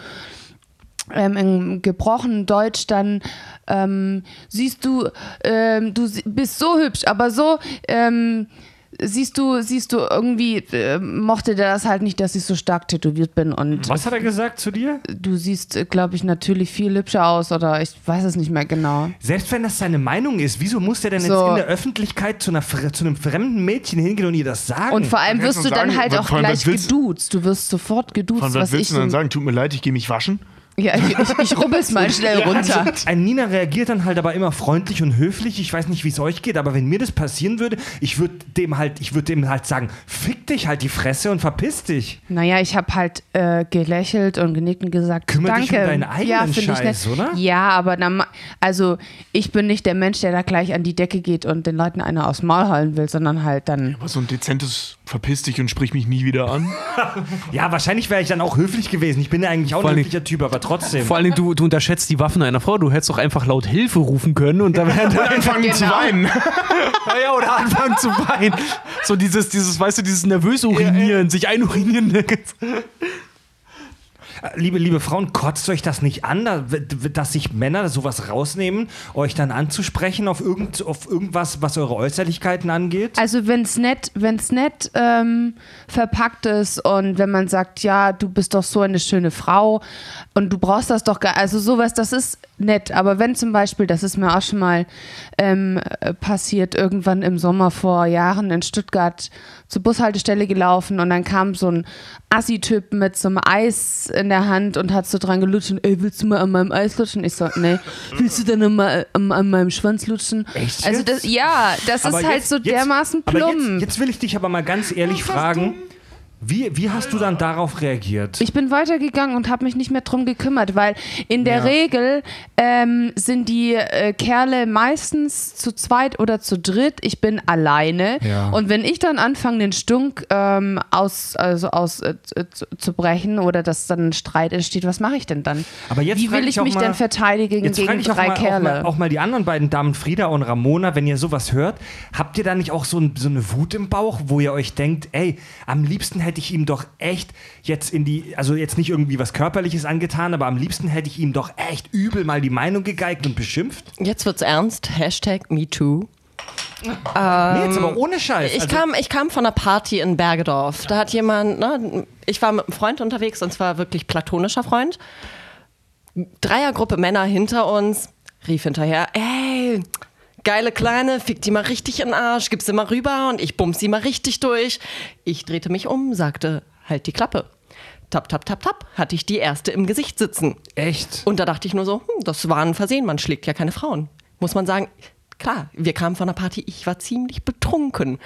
ähm, in gebrochenem Deutsch dann ähm, siehst du, ähm, du bist so hübsch, aber so ähm, siehst du, siehst du irgendwie äh, mochte der das halt nicht, dass ich so stark tätowiert bin und Was hat er gesagt zu dir? du siehst, glaube ich, natürlich viel hübscher aus oder ich weiß es nicht mehr genau. Selbst wenn das seine Meinung ist, wieso muss der denn jetzt So. in der Öffentlichkeit zu, einer, zu einem fremden Mädchen hingehen und ihr das sagen? Und vor allem wirst du nur dann sagen, halt auch gleich geduzt. Du wirst sofort geduzt, Von was was willst ich du denn so, sagen? Tut mir leid, ich gehe mich waschen. Ja, ich, ich, ich rubbel's mal schnell runter. Ein Nina reagiert dann halt aber immer freundlich und höflich. Ich weiß nicht, wie es euch geht, aber wenn mir das passieren würde, ich würde dem halt, ich würde dem halt sagen, fick dich halt die Fresse und verpiss dich. Naja, ich habe halt äh, gelächelt und genickt und gesagt, Kümmere danke. dich um deinen eigenen ja, Scheiß, oder? Ja, aber dann, ma- also ich bin nicht der Mensch, der da gleich an die Decke geht und den Leuten einer aufs Maul halten will, sondern halt dann. Aber so ein dezentes verpiss dich und sprich mich nie wieder an. Ja, wahrscheinlich wäre ich dann auch höflich gewesen. Ich bin ja eigentlich auch Vor ein höflicher Typ, aber trotzdem. Vor allem, du, du unterschätzt die Waffen einer Frau. Du hättest doch einfach laut Hilfe rufen können und dann wäre Anfangen zu weinen. ja, oder anfangen zu weinen. So dieses, dieses, weißt du, dieses nervös urinieren, sich einurinieren. Liebe, liebe Frauen, kotzt euch das nicht an, da- dass sich Männer sowas rausnehmen, euch dann anzusprechen auf, irgend, auf irgendwas, was eure Äußerlichkeiten angeht? Also wenn's nett, wenn's nett ähm, verpackt ist und wenn man sagt, ja, du bist doch so eine schöne Frau und du brauchst das doch gar, also sowas, das ist nett. Aber wenn zum Beispiel, das ist mir auch schon mal ähm, äh, passiert, irgendwann im Sommer vor Jahren in Stuttgart zur Bushaltestelle gelaufen und dann kam so ein Assi-Typ mit so einem Eis in der Hand und hat so dran gelutscht und, ey, willst du mal an meinem Eis lutschen? Ich so, nee. Willst du denn me- an, an meinem Schwanz lutschen? Echt Also jetzt? das, ja, das Aber ist halt jetzt- so jetzt- dermaßen aber plump. Jetzt, jetzt will ich dich aber mal ganz ehrlich fragen, wie, wie hast du dann darauf reagiert? Ich bin weitergegangen und habe mich nicht mehr drum gekümmert, weil in der Ja. Regel ähm, sind die äh, Kerle meistens zu zweit oder zu dritt. Ich bin alleine. Ja. Und wenn ich dann anfange, den Stunk ähm, aus, also aus äh, zu, zu brechen oder dass dann ein Streit entsteht, was mache ich denn dann? Aber jetzt Wie will ich ich auch mich mal- denn verteidigen Jetzt gegen ich auch drei mal, auch, Kerle? mal, auch mal die anderen beiden Damen, Frieda und Ramona, wenn ihr sowas hört, habt ihr da nicht auch so, ein, so eine Wut im Bauch, wo ihr euch denkt, ey, am liebsten hätte ich ihm doch echt jetzt in die, also jetzt nicht irgendwie was Körperliches angetan, aber am liebsten hätte ich ihm doch echt übel mal die Meinung gegeigt und beschimpft? Jetzt wird's ernst. Hashtag MeToo. nee, jetzt aber ohne Scheiß. Ich, also, kam, ich kam von einer Party in Bergedorf. Da hat jemand, ne, ich war mit einem Freund unterwegs und zwar wirklich platonischer Freund. Dreiergruppe Männer hinter uns, rief hinterher, ey, geile Kleine, fick die mal richtig in den Arsch, gib sie mal rüber und ich bums sie mal richtig durch. Ich drehte mich um, sagte, halt die Klappe. Tap, tap, tap, tap, hatte ich die erste im Gesicht sitzen. echt. Und da dachte ich nur so, hm, das war ein Versehen, man schlägt ja keine Frauen. Muss man sagen, klar, wir kamen von der Party, ich war ziemlich betrunken.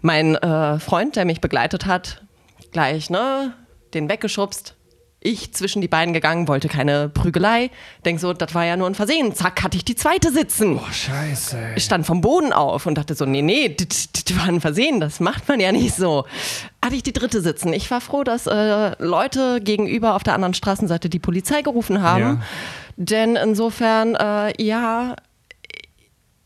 Mein äh, Freund, der mich begleitet hat, gleich, ne, den weggeschubst. Ich zwischen die Beine gegangen, wollte keine Prügelei. Denk so, das war ja nur ein Versehen. Zack, hatte ich die zweite sitzen. Oh, scheiße. Ich stand vom Boden auf und dachte so, nee, nee, das das war ein Versehen, das macht man ja nicht so. Hatte ich die dritte sitzen. Ich war froh, dass äh, Leute gegenüber auf der anderen Straßenseite die Polizei gerufen haben. Ja. Denn insofern, äh, ja,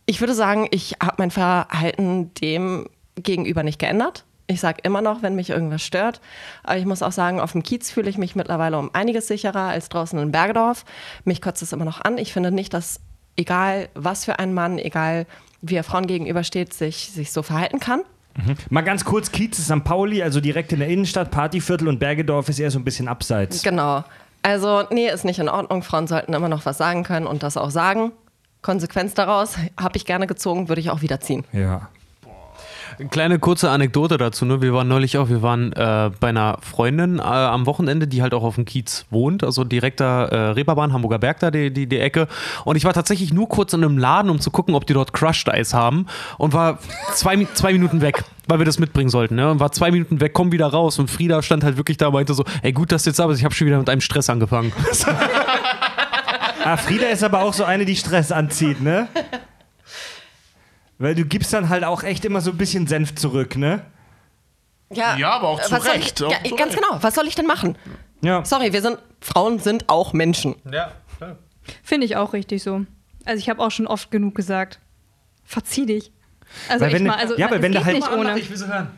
ich würde sagen, ich habe mein Verhalten dem gegenüber nicht geändert. Ich sage immer noch, wenn mich irgendwas stört. Aber ich muss auch sagen, auf dem Kiez fühle ich mich mittlerweile um einiges sicherer als draußen in Bergedorf. Mich kotzt es immer noch an. Ich finde nicht, dass egal was für ein Mann, egal wie er Frauen gegenübersteht, sich, sich so verhalten kann. Mal ganz kurz, Kiez ist St. Pauli, also direkt in der Innenstadt, Partyviertel und Bergedorf ist eher so ein bisschen abseits. Genau. Also, nee, ist nicht in Ordnung. Frauen sollten immer noch was sagen können und das auch sagen. Konsequenz daraus habe ich gerne gezogen, würde ich auch wieder ziehen. Ja. Kleine kurze Anekdote dazu. Ne? Wir waren neulich auch, wir waren äh, bei einer Freundin äh, am Wochenende, die halt auch auf dem Kiez wohnt, also direkter äh, Reeperbahn, Hamburger Berg da, die, die, die Ecke. Und ich war tatsächlich nur kurz in einem Laden, um zu gucken, ob die dort Crushed Eis haben und war zwei, zwei Minuten weg, weil wir das mitbringen sollten. Ne? Und war zwei Minuten weg, komm wieder raus. Und Frieda stand halt wirklich da und meinte so, ey gut, dass du jetzt da bist, ich habe schon wieder mit einem Stress angefangen. Ah, Frieda ist aber auch so eine, die Stress anzieht, ne? Weil du gibst dann halt auch echt immer so ein bisschen Senf zurück, ne? Ja, Ja, aber auch zu was soll Recht, Ich, auch ja, zu ganz Recht. genau. Was soll ich denn machen? Ja. Sorry, wir sind, Frauen sind auch Menschen. Ja, Finde ich auch richtig so. Also ich habe auch schon oft genug gesagt, verzieh dich. Also Weil echt wenn- mal, also ja, aber es wenn du geht halt- nicht ohne. Ich will sie hören.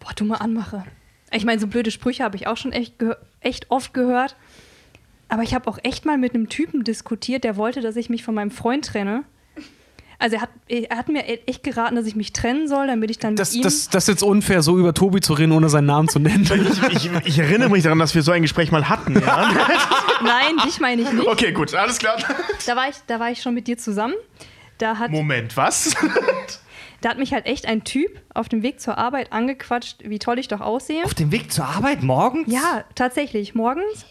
Boah, du mal anmache. Ich meine, so blöde Sprüche habe ich auch schon echt, echt oft gehört. Aber ich habe auch echt mal mit einem Typen diskutiert, der wollte, dass ich mich von meinem Freund trenne. Also er hat, er hat mir echt geraten, dass ich mich trennen soll, damit ich dann Das, mit ihm... das, das ist jetzt unfair, so über Tobi zu reden, ohne seinen Namen zu nennen. Ich, ich, ich erinnere mich daran, dass wir so ein Gespräch mal hatten. Ja? Nein, dich meine ich nicht. Okay, gut, alles klar. Da war, ich, da war ich schon mit dir zusammen. Da hat, Moment, was? da hat mich halt echt ein Typ auf dem Weg zur Arbeit angequatscht, wie toll ich doch aussehe. Auf dem Weg zur Arbeit morgens? Ja, tatsächlich, morgens.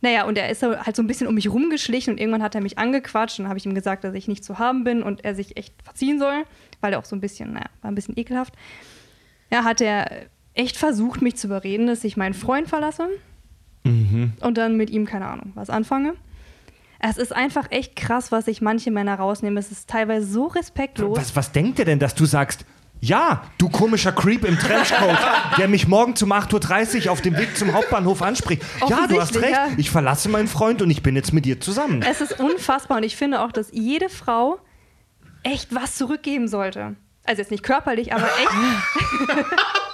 Naja, und er ist halt so ein bisschen um mich rumgeschlichen und irgendwann hat er mich angequatscht und dann habe ich ihm gesagt, dass ich nicht zu haben bin und er sich echt verziehen soll, weil er auch so ein bisschen, naja, war ein bisschen ekelhaft. Ja, hat er echt versucht, mich zu überreden, dass ich meinen Freund verlasse und dann mit ihm, keine Ahnung, was anfange. Es ist einfach echt krass, was sich manche Männer rausnehmen. Es ist teilweise so respektlos. Was, was denkt ihr denn, dass du sagst, ja, du komischer Creep im Trenchcoat, der mich morgen um 8.30 Uhr auf dem Weg zum Hauptbahnhof anspricht. Ja, du hast recht, ja. ich verlasse meinen Freund und ich bin jetzt mit dir zusammen. Es ist unfassbar und ich finde auch, dass jede Frau echt was zurückgeben sollte. Also jetzt nicht körperlich, aber echt.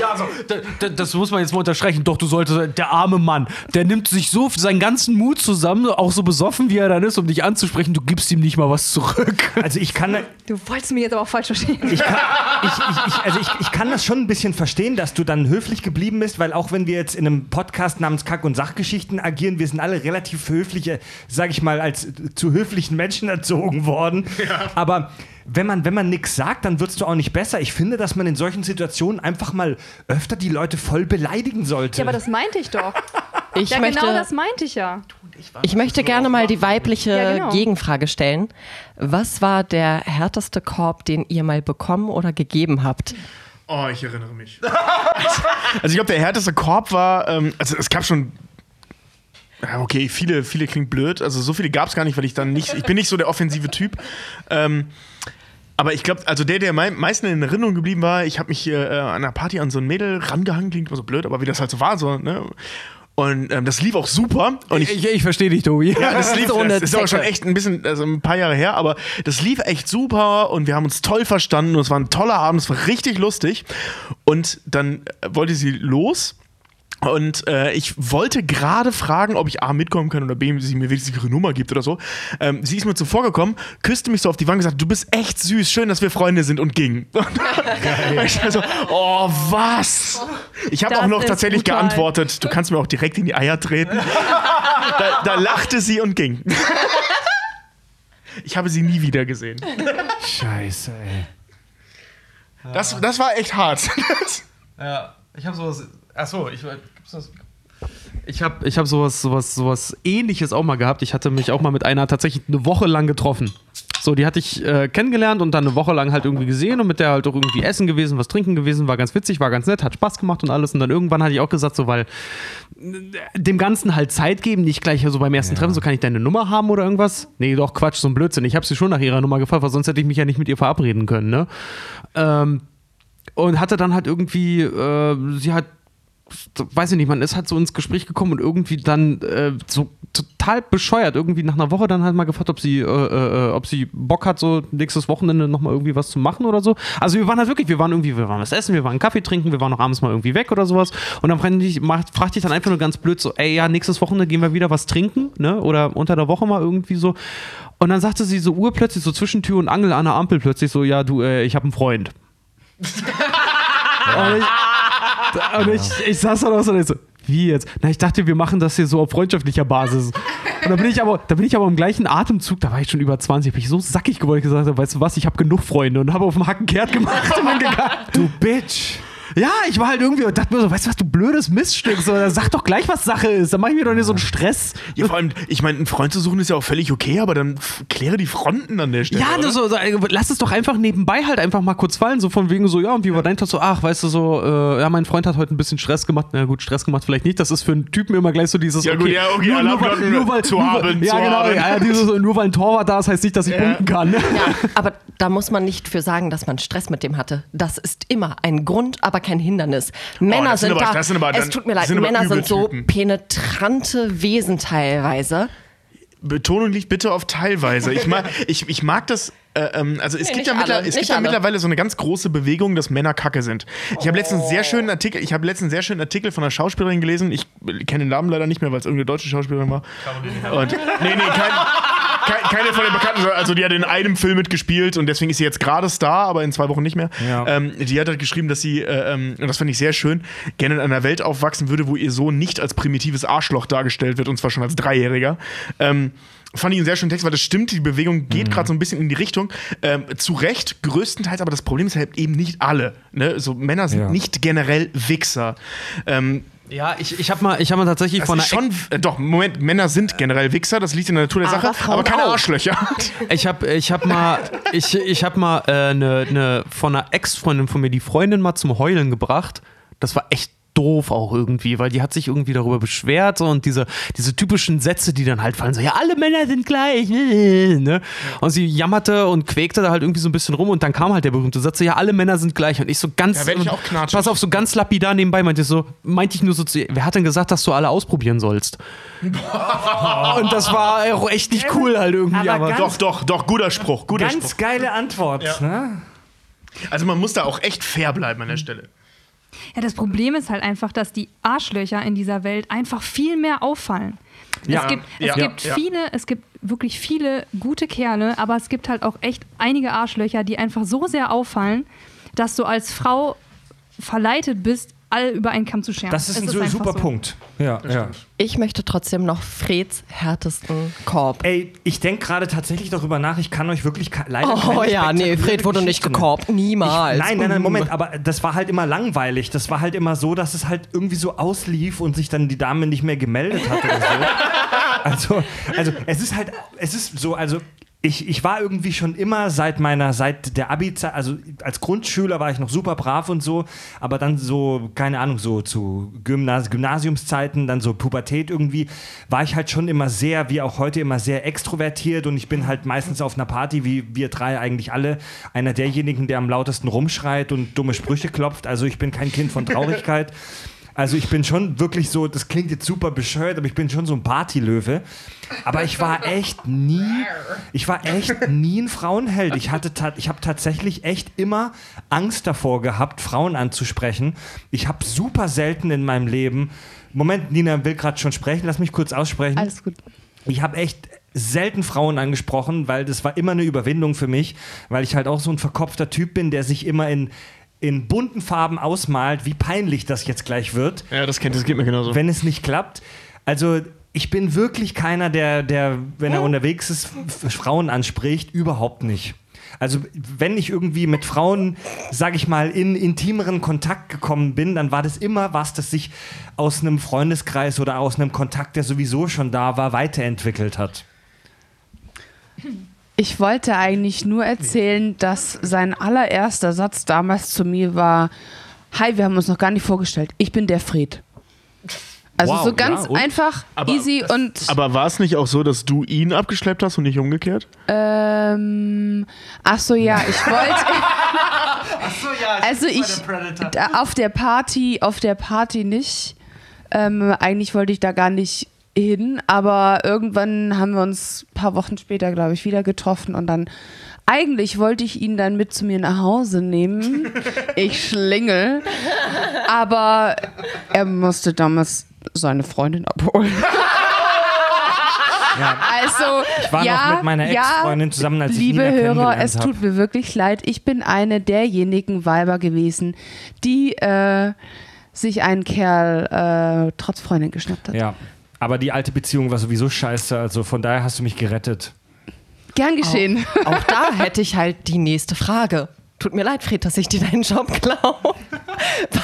Ja, also, da, da, das muss man jetzt mal unterstreichen. Doch, du solltest, der arme Mann, der nimmt sich so seinen ganzen Mut zusammen, auch so besoffen, wie er dann ist, um dich anzusprechen. Du gibst ihm nicht mal was zurück. Also ich kann, Du wolltest mich jetzt aber auch falsch verstehen. ich kann, ich, ich, ich, also ich, ich kann das schon ein bisschen verstehen, dass du dann höflich geblieben bist, weil auch wenn wir jetzt in einem Podcast namens Kack- und Sachgeschichten agieren, wir sind alle relativ höfliche, sag ich mal, als zu höflichen Menschen erzogen worden. Aber wenn man, wenn man nichts sagt, dann wirst du auch nicht besser. Ich finde, dass man in solchen Situationen einfach mal öfter die Leute voll beleidigen sollte. Ja, aber das meinte ich doch. Ich, Ja, möchte, genau das meinte ich ja. ich möchte gerne mal die weibliche Ja, genau. Gegenfrage stellen. Was war der härteste Korb, den ihr mal bekommen oder gegeben habt? Oh, ich erinnere mich. also ich glaube, der härteste Korb war, ähm, also es gab schon. Okay, viele, viele klingt blöd. Also so viele gab es gar nicht, weil ich dann nicht, ich bin nicht so der offensive Typ. Ähm, aber ich glaube, also der, der am meisten in Erinnerung geblieben war, ich habe mich äh, an einer Party an so ein Mädel rangehangen, klingt immer so blöd, aber wie das halt so war, so, ne? Und ähm, das lief auch super. Und ich, Ich, ich verstehe dich, Tobi. ja, das lief, So das ist aber schon echt ein bisschen, also ein paar Jahre her, aber das lief echt super und wir haben uns toll verstanden und es war ein toller Abend, es war richtig lustig. Und dann äh, wollte sie los und äh, ich wollte gerade fragen, ob ich A mitkommen kann oder B, sie mir wenigstens ihre Nummer gibt oder so. Ähm, sie ist mir zuvor gekommen, küsste mich so auf die Wange und gesagt, du bist echt süß, schön, dass wir Freunde sind und ging. Und ich war so, oh, was? Ich habe auch noch tatsächlich brutal. geantwortet, du kannst mir auch direkt in die Eier treten. Da, da lachte sie und ging. Ich habe sie nie wieder gesehen. Scheiße, ey. Das, das war echt hart. Ja, ich habe sowas. Achso, ich. Gibt's das? Ich habe ich hab sowas, sowas, sowas ähnliches auch mal gehabt. Ich hatte mich auch mal mit einer tatsächlich eine Woche lang getroffen. So, die hatte ich äh, kennengelernt und dann eine Woche lang halt irgendwie gesehen und mit der halt auch irgendwie essen gewesen, was trinken gewesen, war ganz witzig, war ganz nett, hat Spaß gemacht und alles. Und dann irgendwann hatte ich auch gesagt, so, weil äh, dem Ganzen halt Zeit geben, nicht gleich so beim ersten Treffen, so kann ich deine Nummer haben oder irgendwas? Nee, doch, Quatsch, so ein Blödsinn. Ich habe sie schon nach ihrer Nummer gefragt, weil sonst hätte ich mich ja nicht mit ihr verabreden können, ne? Ähm, und hatte dann halt irgendwie, äh, sie hat, weiß ich nicht, man ist halt so ins Gespräch gekommen und irgendwie dann äh, so total bescheuert, irgendwie nach einer Woche dann halt mal gefragt, ob sie, äh, äh, ob sie Bock hat, so nächstes Wochenende nochmal irgendwie was zu machen oder so. Also wir waren halt wirklich, wir waren irgendwie, wir waren was essen, wir waren Kaffee trinken, wir waren noch abends mal irgendwie weg oder sowas. Und dann fragte ich, fragte ich dann einfach nur ganz blöd so, ey, ja, nächstes Wochenende gehen wir wieder was trinken, ne? Oder unter der Woche mal irgendwie so. Und dann sagte sie so urplötzlich, so zwischen Tür und Angel an der Ampel plötzlich so, ja, du, äh, ich habe einen Freund. Und ich, und ich, ich saß da noch so und so, wie jetzt? Na, ich dachte, wir machen das hier so auf freundschaftlicher Basis. Und da bin ich aber, da bin ich aber im gleichen Atemzug, da war ich schon über 20, bin ich so sackig geworden, gesagt habe, weißt du was, ich habe genug Freunde und habe auf dem Hacken kehrt gemacht und bin gegangen. Du Bitch. Ja, ich war halt irgendwie und dachte mir so, weißt du was, du blödes Miststück, so, sag doch gleich, was Sache ist, dann mach ich mir doch nicht so einen Stress. Ja, vor allem, ich meine, einen Freund zu suchen ist ja auch völlig okay, aber dann kläre die Fronten an der Stelle. Ja, oder? nur so, so, äh, lass es doch einfach nebenbei halt einfach mal kurz fallen, so von wegen so, ja, und wie war dein Tag? So, ach, weißt du, so, äh, ja, mein Freund hat heute ein bisschen Stress gemacht. Na gut, Stress gemacht vielleicht nicht. Das ist für einen Typen immer gleich so dieses, Ja, gut, ja, okay, Alarmglocken zu haben, ja, zu genau, haben. ja, ja, dieses, nur weil ein Torwart da ist, heißt nicht, dass ich punkten kann. Ne? Ja, aber da muss man nicht für sagen, dass man Stress mit dem hatte. Das ist immer ein Grund, aber kein Hindernis. Männer das sind sind, aber- da. das sind aber es dann- tut mir leid, sind Männer sind so Typen. penetrante Wesen teilweise. Betonung liegt bitte auf teilweise. Ich mag, ich, ich mag das. Äh, ähm, also es Nee, gibt, ja, mittler, alle, es gibt ja mittlerweile so eine ganz große Bewegung, dass Männer Kacke sind. Ich habe letztens einen sehr schönen Artikel. Ich habe letztens sehr schönen Artikel von einer Schauspielerin gelesen. Ich kenne den Namen leider nicht mehr, weil es irgendeine deutsche Schauspielerin war. Und nee, nee, kein, kein, keine von den Bekannten. Also die hat in einem Film mitgespielt und deswegen ist sie jetzt gerade Star, aber in zwei Wochen nicht mehr. Ja. Ähm, die hat halt geschrieben, dass sie, äh, ähm, und das fand ich sehr schön, gerne in einer Welt aufwachsen würde, wo ihr Sohn nicht als primitives Arschloch dargestellt wird, und zwar schon als Dreijähriger. Ähm, Fand ich einen sehr schönen Text, weil das stimmt, die Bewegung geht gerade so ein bisschen in die Richtung. Ähm, zu Recht, größtenteils, aber das Problem ist halt eben nicht alle. Ne? So, Männer sind Ja. nicht generell Wichser. Ähm, Ja, ich, ich habe mal, ich hab mal tatsächlich das von ist einer schon, äh, doch, Moment, Männer sind generell Wichser, das liegt in der Natur der Aber Sache, Frauen aber keine auch. Arschlöcher. Ich habe ich hab mal, ich, ich hab mal äh, ne, ne, von einer Ex-Freundin von mir die Freundin mal zum Heulen gebracht. Das war echt doof auch irgendwie, weil die hat sich irgendwie darüber beschwert so, und diese, diese typischen Sätze, die dann halt fallen, so, ja, alle Männer sind gleich. Ne? Und sie jammerte und quäkte da halt irgendwie so ein bisschen rum und dann kam halt der berühmte Satz, so, ja, alle Männer sind gleich. Und ich so ganz, Da werd ich auch knatschig. pass auf, so ganz lapidar nebenbei meinte ich so, meinte ich nur so zu ihr, wer hat denn gesagt, dass du alle ausprobieren sollst? und das war auch echt nicht cool halt irgendwie, Aber aber, ganz- doch, doch, doch, guter Spruch, guter Ganz Spruch. geile Antwort. Ne? Also man muss da auch echt fair bleiben an der Stelle. Ja, das Problem ist halt einfach, dass die Arschlöcher in dieser Welt einfach viel mehr auffallen. Ja, es gibt, es ja, gibt ja. viele, es gibt wirklich viele gute Kerle, aber es gibt halt auch echt einige Arschlöcher, die einfach so sehr auffallen, dass du als Frau verleitet bist, alle über einen Kamm zu scheren. Das ist Es ein einfach super so. Punkt. Ja, ja. Ich möchte trotzdem noch Freds härtesten Korb. Ey, ich denke gerade tatsächlich darüber nach, ich kann euch wirklich leider. Oh keine ja, nee, Fred wurde nicht gekorbt. Niemals. Ich, nein, nein, nein, Mm. Moment, aber das war halt immer langweilig. Das war halt immer so, dass es halt irgendwie so auslief und sich dann die Dame nicht mehr gemeldet hat oder so. Also, also es ist halt, es ist so, also ich, ich war irgendwie schon immer seit meiner, seit der Abi-Zeit, also als Grundschüler war ich noch super brav und so, aber dann so, keine Ahnung, so zu Gymnas Gymnasiumszeiten, dann so Pubertät irgendwie, war ich halt schon immer sehr, wie auch heute immer sehr extrovertiert und ich bin halt meistens auf einer Party, wie wir drei eigentlich alle, einer derjenigen, der am lautesten rumschreit und dumme Sprüche klopft. Also ich bin kein Kind von Traurigkeit. Also ich bin schon wirklich so, das klingt jetzt super bescheuert, aber ich bin schon so ein Partylöwe. Aber ich war echt nie, ich war echt nie ein Frauenheld. Ich hatte, ich habe tatsächlich echt immer Angst davor gehabt, Frauen anzusprechen. Ich habe super selten in meinem Leben, Moment, Nina will gerade schon sprechen, lass mich kurz aussprechen. Alles gut. Ich habe echt selten Frauen angesprochen, weil das war immer eine Überwindung für mich, weil ich halt auch so ein verkopfter Typ bin, der sich immer in, in bunten Farben ausmalt, wie peinlich das jetzt gleich wird, Ja, das kennt, das geht mir genauso. wenn es nicht klappt. Also ich bin wirklich keiner, der, der wenn er unterwegs ist, Frauen anspricht, überhaupt nicht. Also wenn ich irgendwie mit Frauen, sage ich mal, in intimeren Kontakt gekommen bin, dann war das immer was, das sich aus einem Freundeskreis oder aus einem Kontakt, der sowieso schon da war, weiterentwickelt hat. Ich wollte eigentlich nur erzählen, dass sein allererster Satz damals zu mir war: Hi, wir haben uns noch gar nicht vorgestellt. Ich bin der Fred. Also Wow, so ganz ja, und? einfach, Aber easy und Aber war es nicht auch so, dass du ihn abgeschleppt hast und nicht umgekehrt? ähm, ach so ja, ich wollte also ich da, auf der Party, auf der Party nicht. Ähm, eigentlich wollte ich da gar nicht hin, aber irgendwann haben wir uns ein paar Wochen später, glaube ich, wieder getroffen und dann eigentlich wollte ich ihn dann mit zu mir nach Hause nehmen. Ich schlingel. Aber er musste damals seine Freundin abholen. Ja. Also, Ich war ja, noch mit meiner ja, Ex-Freundin zusammen, als ich Liebe Hörer, es hab. tut mir wirklich leid. Ich bin eine derjenigen Weiber gewesen, die äh, sich einen Kerl äh, trotz Freundin geschnappt hat. Ja. Aber die alte Beziehung war sowieso scheiße, also von daher hast du mich gerettet. Gern geschehen. Auch da hätte ich halt die nächste Frage. Tut mir leid, Fred, dass ich dir deinen Job klaue.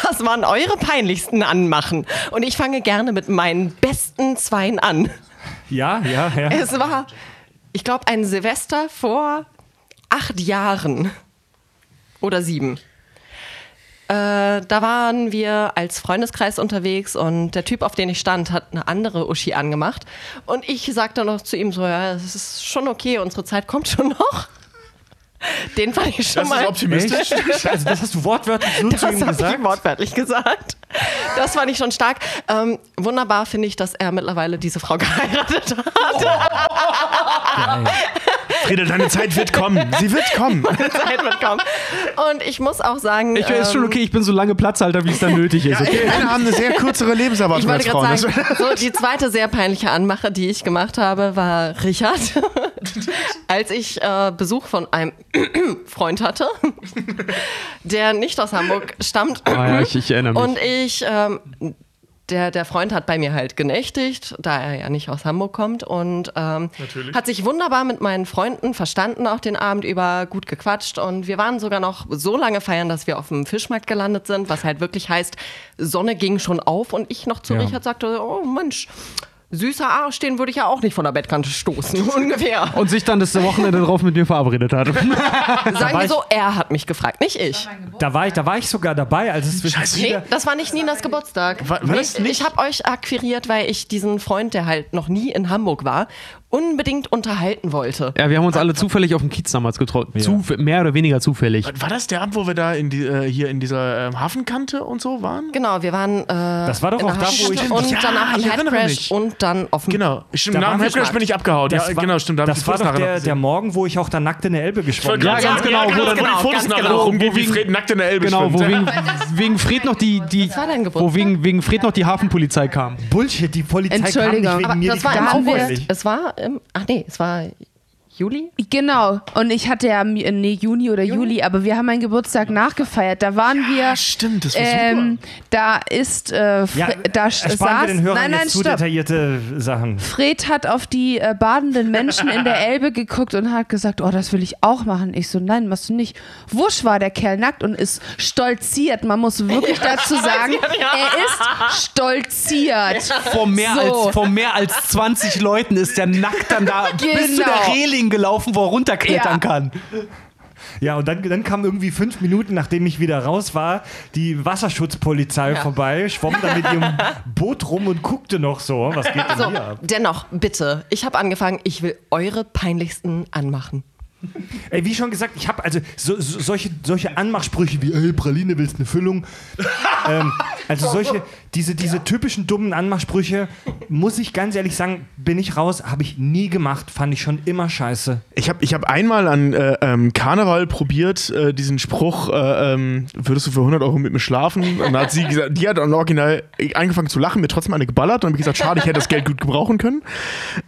Was waren eure peinlichsten Anmachen? Und ich fange gerne mit meinen besten Zweien an. Ja, ja, ja. Es war, ich glaube, ein Silvester vor acht Jahren oder sieben. Äh, da waren wir als Freundeskreis unterwegs und der Typ, auf den ich stand, hat eine andere Uschi angemacht. Und ich sagte noch zu ihm so, ja, es ist schon okay, unsere Zeit kommt schon noch. Den fand ich schon Das mal. ist optimistisch. Echt? Also das hast du wortwörtlich so Das zu ihm habe gesagt? ich wortwörtlich gesagt. Das fand ich schon stark. Ähm, wunderbar finde ich, dass er mittlerweile diese Frau geheiratet hat. Frieda, deine Zeit wird kommen. Sie wird kommen. Zeit wird kommen. Und ich muss auch sagen. Ich ist schon ähm, okay, ich bin so lange Platzhalter, wie es dann nötig ist. Okay? Männer haben eine sehr kürzere Lebenserwartung Ich als Frauen. Das- sagen, so die zweite sehr peinliche Anmache, die ich gemacht habe, war Richard. Als ich äh, Besuch von einem Freund hatte, der nicht aus Hamburg stammt. Ah, ja, ich, ich erinnere mich. Und ich, ähm, der, der Freund hat bei mir halt genächtigt, da er ja nicht aus Hamburg kommt und ähm, hat sich wunderbar mit meinen Freunden verstanden, auch den Abend über gut gequatscht und wir waren sogar noch so lange feiern, dass wir auf dem Fischmarkt gelandet sind, was halt wirklich heißt, Sonne ging schon auf und ich noch zu Ja. Richard sagte, oh Mensch, süßer Arsch, den würde ich ja auch nicht von der Bettkante stoßen, ungefähr. und sich dann das Wochenende drauf mit mir verabredet hat. Sagen wir ich- so, er hat mich gefragt, nicht ich. Da war ich, da war ich sogar dabei, als es zwischen Nee, das war nicht Ninas Geburtstag. War- war nee, das nicht? Ich habe euch akquiriert, weil ich diesen Freund, der halt noch nie in Hamburg war, unbedingt unterhalten wollte. Ja, wir haben uns alle zufällig auf dem Kiez damals getroffen. Zuf mehr oder weniger zufällig. War das der Abend, wo wir da in die, äh, hier in dieser ähm, Hafenkante und so waren? Genau, wir waren äh, Das war doch in auch der da, wo ich- und Ja, danach erinnere Headcrash mich. und dann auf dem Genau. Stimmt, Da nach dem Headcrash bin ich abgehauen. Ja, das war, genau, stimmt. Da das war doch nachher der, der Morgen, wo ich auch da nackt in der Elbe geschwommen Ja, bin. ganz genau, wo, dann, wo genau, die Fotos nachher genau. noch rumgehen, Wo wie wegen- Fred nackt in der Elbe Genau, wo wegen, wegen Fred noch die, wo wegen, wegen Fred noch die Hafenpolizei kam. Bullshit, die Polizei kam nicht wegen mir. das war im August. Es war im, ach nee, es war Juli? Genau. Und ich hatte ja, nee, Juni oder Juli, aber wir haben meinen Geburtstag nachgefeiert. Da waren wir. Stimmt, das war Ähm, da ist, äh, Ja, da saß, wir den Hörern nein, nein, jetzt zu stopp. detaillierte Sachen. Fred hat auf die äh, badenden Menschen in der Elbe geguckt und hat gesagt, oh, das will ich auch machen. Ich so, nein, machst du nicht. Wusch war der Kerl nackt und ist stolziert. Man muss wirklich dazu sagen, er ist stolziert. Vor mehr, So. als, vor mehr als 20 Leuten ist der nackt dann da bis zu Genau. der Reling gelaufen, wo er runterklettern Ja. kann. Ja, und dann, dann kam irgendwie fünf Minuten, nachdem ich wieder raus war, die Wasserschutzpolizei vorbei, schwamm da mit ihrem Boot rum und guckte noch so, was geht denn So, hier ab? dennoch, bitte, ich habe angefangen, ich will eure peinlichsten anmachen. Ey, wie schon gesagt, ich habe also so, so, solche, solche Anmachsprüche wie, ey, Praline, willst eine Füllung? ähm, also solche, diese, diese typischen dummen Anmachsprüche, muss ich ganz ehrlich sagen, bin ich raus, habe ich nie gemacht, fand ich schon immer scheiße. Ich habe ich hab einmal an äh, ähm, Karneval probiert, äh, diesen Spruch, äh, ähm, würdest du für 100 Euro mit mir schlafen? Und dann hat sie gesagt, die hat am Original angefangen zu lachen, mir trotzdem eine geballert und habe gesagt, schade, ich hätte das Geld gut gebrauchen können.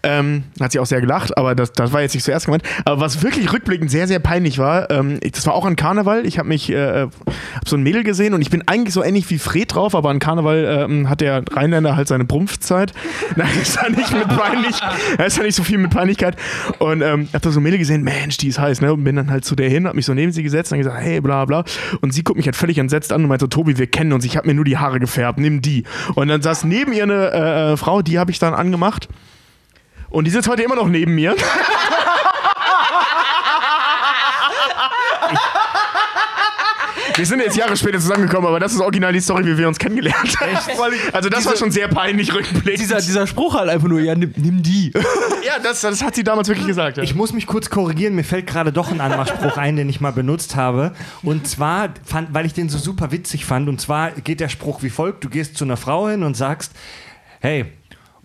Ähm, hat sie auch sehr gelacht, aber das, das war jetzt nicht zuerst gemeint. Aber was wirklich rückblickend sehr, sehr peinlich war, ähm, das war auch an Karneval. Ich habe mich, äh, hab so ein Mädel gesehen und ich bin eigentlich so ähnlich wie Fred drauf, aber an Karneval ähm, hat der Rheinländer halt seine Brumpfzeit. Da ist er nicht mit peinlich, ist ja nicht so viel mit Peinlichkeit. Und ähm, hab da so Mädel gesehen, Mensch, die ist heiß, ne? Und bin dann halt zu der hin, hab mich so neben sie gesetzt und gesagt, hey, bla bla. Und sie guckt mich halt völlig entsetzt an und meinte, Tobi, wir kennen uns, ich habe mir nur die Haare gefärbt, nimm die. Und dann saß neben ihr eine äh, äh, Frau, die habe ich dann angemacht. Und die sitzt heute immer noch neben mir. Wir sind jetzt Jahre später zusammengekommen, aber das ist original die Story, wie wir uns kennengelernt haben. Also das war schon sehr peinlich rückblickend. Dieser, dieser Spruch halt einfach nur, ja, nimm, nimm die. ja, das, das hat sie damals wirklich gesagt. Ja. Ich muss mich kurz korrigieren, mir fällt gerade doch ein Anmachspruch ein, den ich mal benutzt habe. Und zwar, fand, weil ich den so super witzig fand, und zwar geht der Spruch wie folgt: Du gehst zu einer Frau hin und sagst, hey,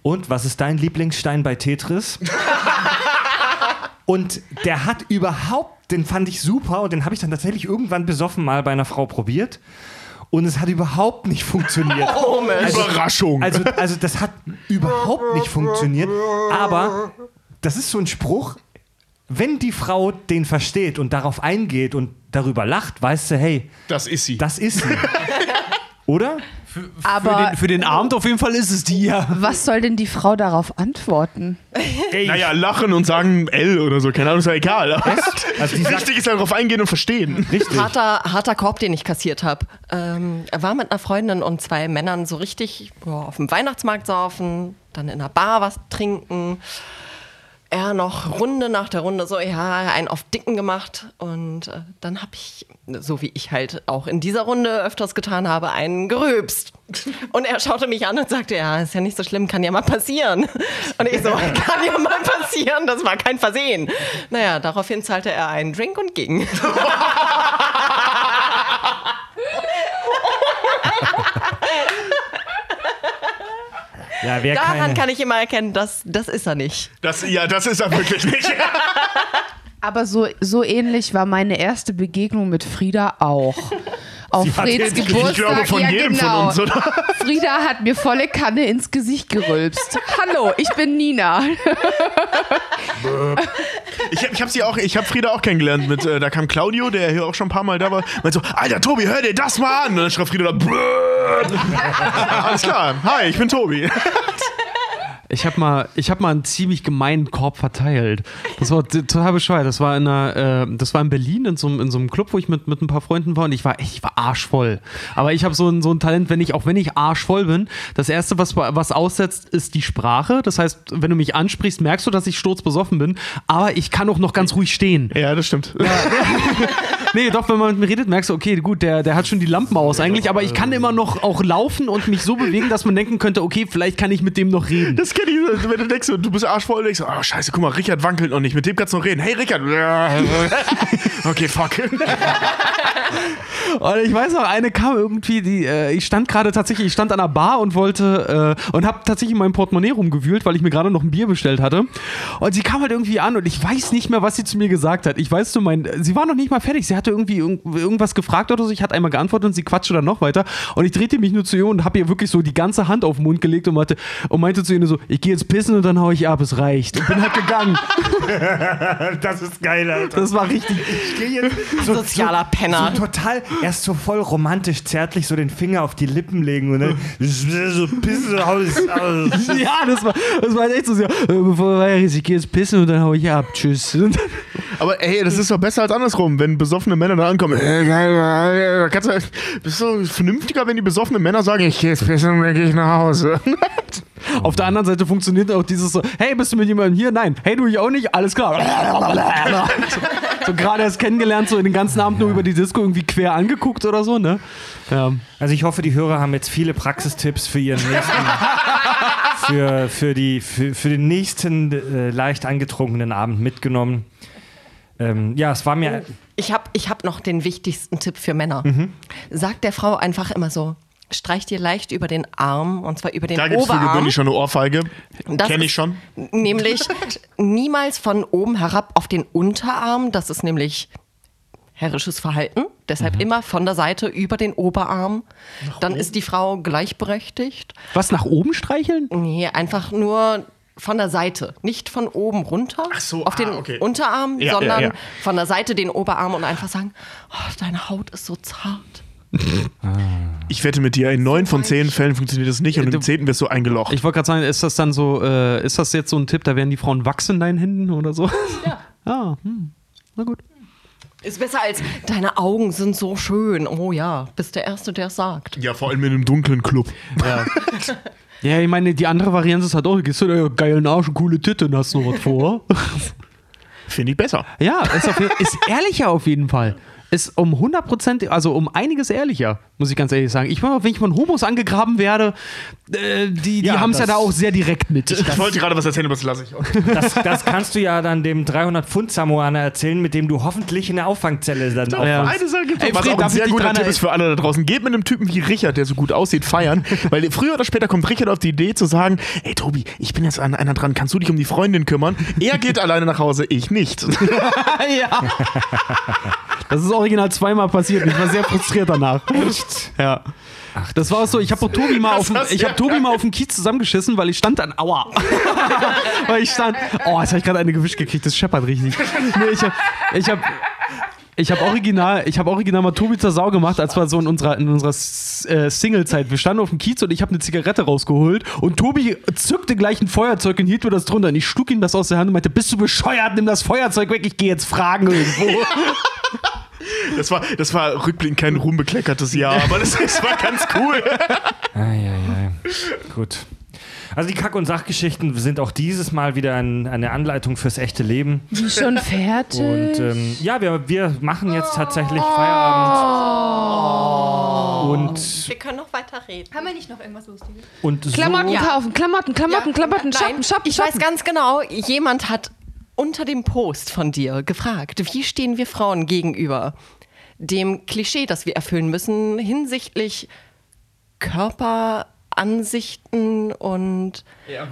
und was ist dein Lieblingsstein bei Tetris? Und der hat überhaupt, den fand ich super und den habe ich dann tatsächlich irgendwann besoffen mal bei einer Frau probiert. Und es hat überhaupt nicht funktioniert. Überraschung. Also, also das hat überhaupt nicht funktioniert. Aber das ist so ein Spruch, wenn die Frau den versteht und darauf eingeht und darüber lacht, weißt du, hey, das ist sie. das ist sie. Oder? Für Aber den, für den Abend auf jeden Fall ist es die, ja. was soll denn die Frau darauf antworten? Ey, Naja, lachen und sagen L oder so, keine Ahnung, ist ja egal. Also Wichtig ist ja darauf eingehen und verstehen. richtig. Harter, harter Korb, den ich kassiert habe. Ähm, er war mit einer Freundin und zwei Männern so richtig ja, auf dem Weihnachtsmarkt saufen, dann in einer Bar was trinken. Er noch Runde nach der Runde so, ja, einen auf Dicken gemacht. Und äh, dann habe ich, so wie ich halt auch in dieser Runde öfters getan habe, einen gerülpst. Und er schaute mich an und sagte, ja, ist ja nicht so schlimm, kann ja mal passieren. Und ich so, kann ja mal passieren, das war kein Versehen. Naja, daraufhin zahlte er einen Drink und ging. Ja, Daran keine, kann ich immer erkennen, dass das ist er nicht. Das, ja, das ist er wirklich nicht. Aber so, so ähnlich war meine erste Begegnung mit Frieda auch. Auf Sie Freds Geburtstag. Ich glaube, von ja, jedem genau. von uns, oder? Frieda hat mir volle Kanne ins Gesicht gerülpst. Hallo, ich bin Nina. Ich, hab- ich habe sie auch, ich habe Frieda auch kennengelernt. Mit, äh, da kam Claudio, der hier auch schon ein paar Mal da war. Meint so, Alter Tobi, hör dir das mal an. Und dann schreibt Frieda da. Alles klar. Hi, ich bin Tobi. Ich habe mal, ich hab mal einen ziemlich gemeinen Korb verteilt. Das war total bescheuert. Das war in, einer, äh, das war in Berlin in so, einem- in so einem Club, wo ich mit, mit ein paar Freunden war und ich war echt, ich war arschvoll. Aber ich habe so ein, so ein Talent, wenn ich, auch wenn ich arschvoll bin, das Erste, was, was aussetzt, ist die Sprache. Das heißt, wenn du mich ansprichst, merkst du, dass ich sturzbesoffen bin. Aber ich kann auch noch ganz ruhig stehen. Ja, das stimmt. Nee, doch, wenn man mit mir redet, merkst du, okay, gut, der, der hat schon die Lampen aus eigentlich, aber ich kann immer noch auch laufen und mich so bewegen, dass man denken könnte, okay, vielleicht kann ich mit dem noch reden. Das kenne ich, wenn du denkst, du bist arschvoll, denkst du, oh scheiße, guck mal, Richard wankelt noch nicht, mit dem kannst du noch reden. Hey Richard. Okay, fuck. Und ich weiß noch, eine kam irgendwie, die, äh, ich stand gerade tatsächlich, ich stand an der Bar und wollte, äh, und habe tatsächlich in meinem Portemonnaie rumgewühlt, weil ich mir gerade noch ein Bier bestellt hatte. Und sie kam halt irgendwie an und ich weiß nicht mehr, was sie zu mir gesagt hat. Ich weiß nur, mein, sie war noch nicht mal fertig. Sie hatte irgendwie irg irgendwas gefragt oder so. Ich hatte einmal geantwortet und sie quatschte dann noch weiter. Und ich drehte mich nur zu ihr und habe ihr wirklich so die ganze Hand auf den Mund gelegt und meinte, und meinte zu ihr so, ich gehe jetzt pissen und dann hau ich ab, es reicht. Und bin halt gegangen. das ist geil, Alter. Das war richtig. Ich gehe jetzt so, Sozialer Penner. So total, erst so voll romantisch, zärtlich so den Finger auf die Lippen legen und dann so Pisse aus. aus. Ja, das war, das war echt so, sehr, äh, bevor ich gehe jetzt pissen und dann hau ich ab. Tschüss. Und dann- Aber ey, das ist doch besser als andersrum, wenn besoffene Männer da ankommen. Kannst du, bist du vernünftiger, wenn die besoffenen Männer sagen, ich gehe jetzt pissen und dann gehe ich nach Hause. Auf der anderen Seite funktioniert auch dieses so, hey, bist du mit jemandem hier? Nein. Hey, du ich auch nicht? Alles klar. so so gerade erst kennengelernt, so den ganzen Abend nur über die Disco irgendwie quer angeguckt oder so, ne? Ja. Also ich hoffe, die Hörer haben jetzt viele Praxistipps für ihren nächsten, für, für, die, für, für den nächsten äh, leicht angetrunkenen Abend mitgenommen. Ähm, ja, es war mir. Ich habe ich hab noch den wichtigsten Tipp für Männer. Sagt der Frau einfach immer so, streich dir leicht über den Arm, und zwar über den Da gibt's für Oberarm. gewöhnlich schon eine Ohrfeige. Das Kenn ich schon. Nämlich niemals von oben herab auf den Unterarm. Das ist nämlich herrisches Verhalten. Deshalb immer von der Seite über den Oberarm. Dann ist die Frau gleichberechtigt. Was, nach oben streicheln? Nee, einfach nur von der Seite. Nicht von oben runter Ach so, auf ah, den okay. Unterarm, Ja, sondern ja, ja. von der Seite den Oberarm und einfach sagen, oh, deine Haut ist so zart. Ich wette mit dir, in neun von zehn Fällen funktioniert das nicht und Du- im zehnten wirst du eingelocht. Ich wollte gerade sagen, ist das dann so, äh, ist das jetzt so ein Tipp, da werden die Frauen wachsen in deinen Händen oder so? Ja. ah, hm. Na gut. Ist besser als deine Augen sind so schön. Oh ja, bist der Erste, der es sagt. ja, vor allem in einem dunklen Club. Ja. ja, ich meine, die andere Variante ist halt auch, gehst du da geilen Arsch und coole Titten, hast du noch was vor? Finde ich besser. Ja, ist, auf, ist ehrlicher auf jeden Fall. Ist um 100 Prozent, also um einiges ehrlicher, muss ich ganz ehrlich sagen. Ich meine, wenn ich von Homos angegraben werde, äh, die, die Ja, haben es ja da auch sehr direkt mit. Ich wollte gerade was erzählen, aber das lasse ich auch. Das, das kannst du ja dann dem 300 Pfund Samoaner erzählen, mit dem du hoffentlich in der Auffangzelle dann Ja. aufwachst. Eine Sache gibt Ey, es, was Fred, auch ein ich sehr guter Tipp ist für alle da draußen. Geht mit einem Typen wie Richard, der so gut aussieht, feiern. weil früher oder später kommt Richard auf die Idee zu sagen, ey Tobi, ich bin jetzt an einer dran, kannst du dich um die Freundin kümmern? Er geht alleine nach Hause, ich nicht. ja. Das ist original zweimal passiert. und Ich war sehr frustriert danach. Echt? Ja. Das war auch so, ich habe Tobi mal auf ich ja habe Tobi mal auf dem Kiez zusammengeschissen, weil ich stand dann, aua. weil ich stand, oh, jetzt habe ich gerade eine gewischt gekriegt, das scheppert richtig. Nee, ich habe ich hab, ich habe original, ich habe original mal Tobi zur Sau gemacht, als wir so in unserer, in unserer äh, Single-Zeit. Wir standen auf dem Kiez und ich habe eine Zigarette rausgeholt und Tobi zückte gleich ein Feuerzeug und hielt mir das drunter und ich schlug ihm das aus der Hand und meinte, bist du bescheuert, nimm das Feuerzeug weg, ich gehe jetzt fragen irgendwo. Das war, das war rückblickend kein ruhmbekleckertes Jahr, aber das, das war ganz cool. Eieiei. Gut. Also die Kack- und Sachgeschichten sind auch dieses Mal wieder ein, eine Anleitung fürs echte Leben. Die schon fertig. Und ähm, ja, wir, wir machen jetzt tatsächlich Feierabend. Und, Wir können noch weiter reden. Haben wir nicht noch irgendwas Lustiges? und so, Klamotten kaufen, Klamotten, Klamotten, Klamotten, shoppen, Nein, shoppen, ich weiß ganz genau, jemand hat unter dem Post von dir gefragt, wie stehen wir Frauen gegenüber dem Klischee, das wir erfüllen müssen hinsichtlich Körperansichten und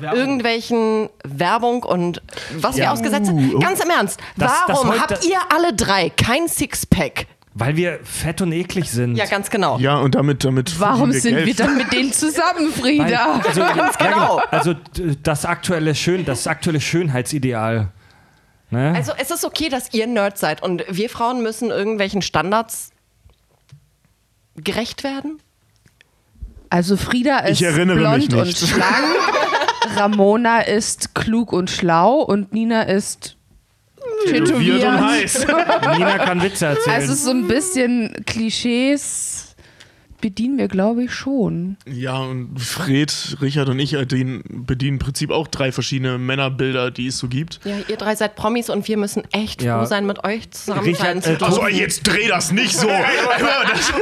irgendwelchen Werbung und was wir Ja. ausgesetzt haben. Ganz im Ernst, Das- das warum heute- habt ihr alle drei kein Sixpack? weil wir fett und eklig sind. Ja, ganz genau. Ja, und damit, damit Warum verdienen sind Geld. wir dann mit denen zusammen, Frieda? also, Ganz ja, genau. Also das aktuelle, Schön, das aktuelle Schönheitsideal. Ne? Also es ist okay, dass ihr Nerds seid und wir Frauen müssen irgendwelchen Standards gerecht werden? Also Frieda ist Ich erinnere blond mich und schlank, Ramona ist klug und schlau und Nina ist tätowiert. und heiß. Nina kann Witze erzählen. Also so ein bisschen Klischees bedienen wir, glaube ich, schon. Ja, und Fred, Richard und ich äh, den bedienen im Prinzip auch drei verschiedene Männerbilder, die es so gibt. Ja, ihr drei seid Promis und wir müssen echt Ja. froh sein, mit euch zusammen Richard, sein zu äh, dürfen. Also jetzt dreh das nicht so. Das-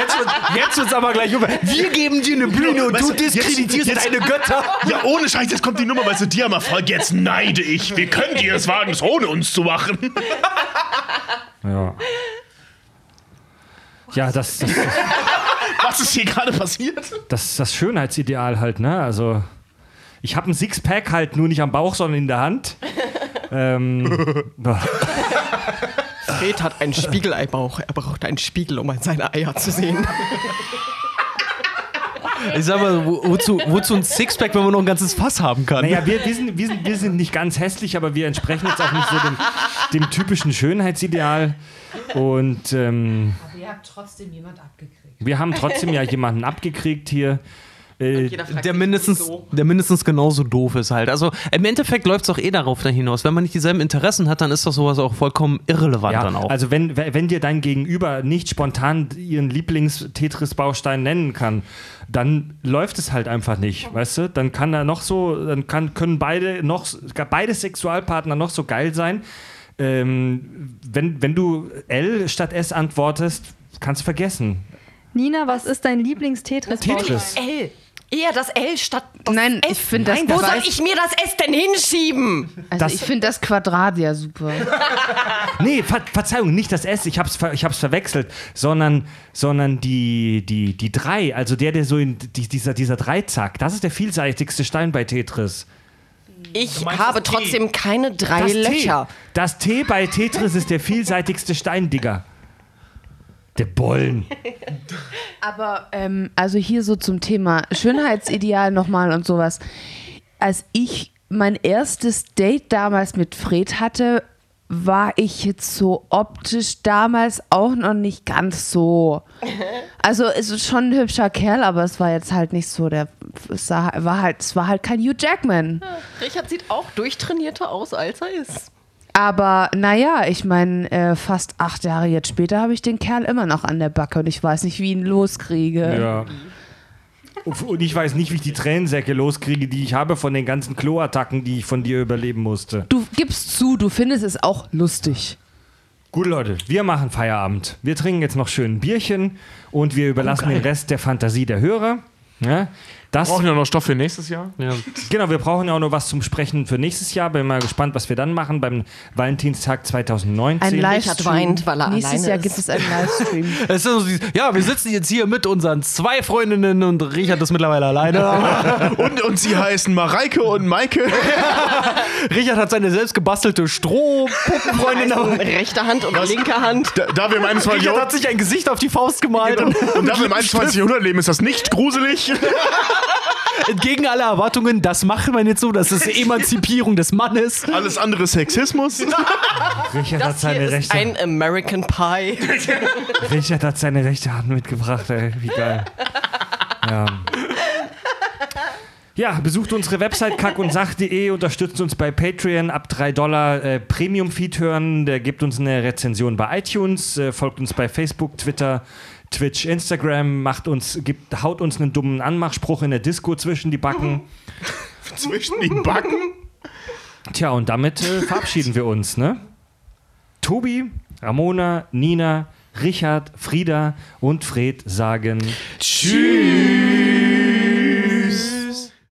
Jetzt, wird- jetzt wird's aber gleich über. Wir geben dir eine Bühne und Weißt du jetzt- diskreditierst jetzt- deine Götter. ja, ohne Scheiß, jetzt kommt die Nummer, weißt du, die haben Erfolg, jetzt neide ich. Wie könnt ihr es wagen, es ohne uns zu machen? ja. Ja, das, das, Was ist hier gerade passiert? das ist das Schönheitsideal halt, ne? Also, ich habe ein Sixpack halt nur nicht am Bauch, sondern in der Hand. ähm, Fred hat einen Spiegeleibauch. Er braucht einen Spiegel, um seine Eier zu sehen. Ich sag mal, wo- wozu, wozu ein Sixpack, wenn man noch ein ganzes Fass haben kann? naja, wir, wir, sind, wir, sind, wir sind nicht ganz hässlich, aber wir entsprechen jetzt auch nicht so dem, dem typischen Schönheitsideal. Und ähm, Aber ihr habt trotzdem jemand abgekriegt. Wir haben trotzdem ja jemanden abgekriegt hier. Äh, der mindestens, der mindestens genauso doof ist halt. Also im Endeffekt läuft es auch eh darauf hinaus. Wenn man nicht dieselben Interessen hat, dann ist doch sowas auch vollkommen irrelevant Ja, dann auch. also wenn, wenn dir dein Gegenüber nicht spontan ihren Lieblings-Tetris-Baustein nennen kann, dann läuft es halt einfach nicht, weißt du? Dann kann er noch so, dann kann, können beide noch, beide Sexualpartner noch so geil sein. Ähm, wenn, wenn du L statt S antwortest, kannst du vergessen. Nina, was ist dein Lieblings-Tetris? Tetris. L. Eher das L statt das Nein, S. ich finde das Nein, Wo soll ich mir das S denn hinschieben? Also Das- ich finde das Quadrat ja super. Nee, Ver Verzeihung, nicht das S, ich hab's, ver ich hab's verwechselt, sondern, sondern die, die, die drei, also der, der so in die, dieser, dieser Dreizack, das ist der vielseitigste Stein bei Tetris. Ich habe trotzdem keine drei Das Löcher. T. Das T bei Tetris ist der vielseitigste Stein, Digga. Der Bollen. Aber ähm, also hier so zum Thema Schönheitsideal nochmal und sowas. Als ich mein erstes Date damals mit Fred hatte, war ich jetzt so optisch damals auch noch nicht ganz so. Also es ist schon ein hübscher Kerl, aber es war jetzt halt nicht so der. Es war halt, es war halt kein Hugh Jackman. Richard sieht auch durchtrainierter aus, als er ist. Aber naja, ich meine, äh, fast acht Jahre jetzt später habe ich den Kerl immer noch an der Backe und ich weiß nicht, wie ich ihn loskriege. Ja. Und ich weiß nicht, wie ich die Tränensäcke loskriege, die ich habe von den ganzen Kloattacken, die ich von dir überleben musste. Du gibst zu, du findest es auch lustig. Gut, Leute, wir machen Feierabend. Wir trinken jetzt noch schön ein Bierchen und wir überlassen den Rest der Fantasie der Hörer. Ja, das, Brauchen wir noch Stoff für nächstes Jahr? genau, wir brauchen ja auch noch was zum Sprechen für nächstes Jahr. Bin mal gespannt, was wir dann machen beim Valentinstag 2019. Ein Richard Livestream. weint, weil er Nächstes alleine Jahr ist. gibt es einen Livestream. Es ist so ja, wir sitzen jetzt hier mit unseren zwei Freundinnen und Richard ist mittlerweile alleine. Und, und sie heißen Mareike und Maike. Richard hat seine selbst gebastelte Strohpuppenfreundin dabei. Rechte Hand und linke Hand. Da, da wir im 21. Richard hat sich ein Gesicht auf die Faust gemalt. Genau. Und da wir im 21. Jahrhundert leben, ist das nicht gruselig. Entgegen aller Erwartungen, das macht man jetzt so, das ist Emanzipierung des Mannes. Alles andere Sexismus. Richard, hat Das hier seine ist rechte, ein American Pie. Richard hat seine rechte Hand mitgebracht, ey. Wie geil. Ja. Ja, besucht unsere Website kackundsach.de, unterstützt uns bei Patreon ab 3 Dollar äh, Premium-Feed hören, der gibt uns eine Rezension bei iTunes, äh, folgt uns bei Facebook, Twitter, Twitch, Instagram, macht uns, gibt, haut uns einen dummen Anmachspruch in der Disco zwischen die Backen. Zwischen die Backen? Tja, und damit äh, verabschieden wir uns, ne? Tobi, Ramona, Nina, Richard, Frieda und Fred sagen Tschüss.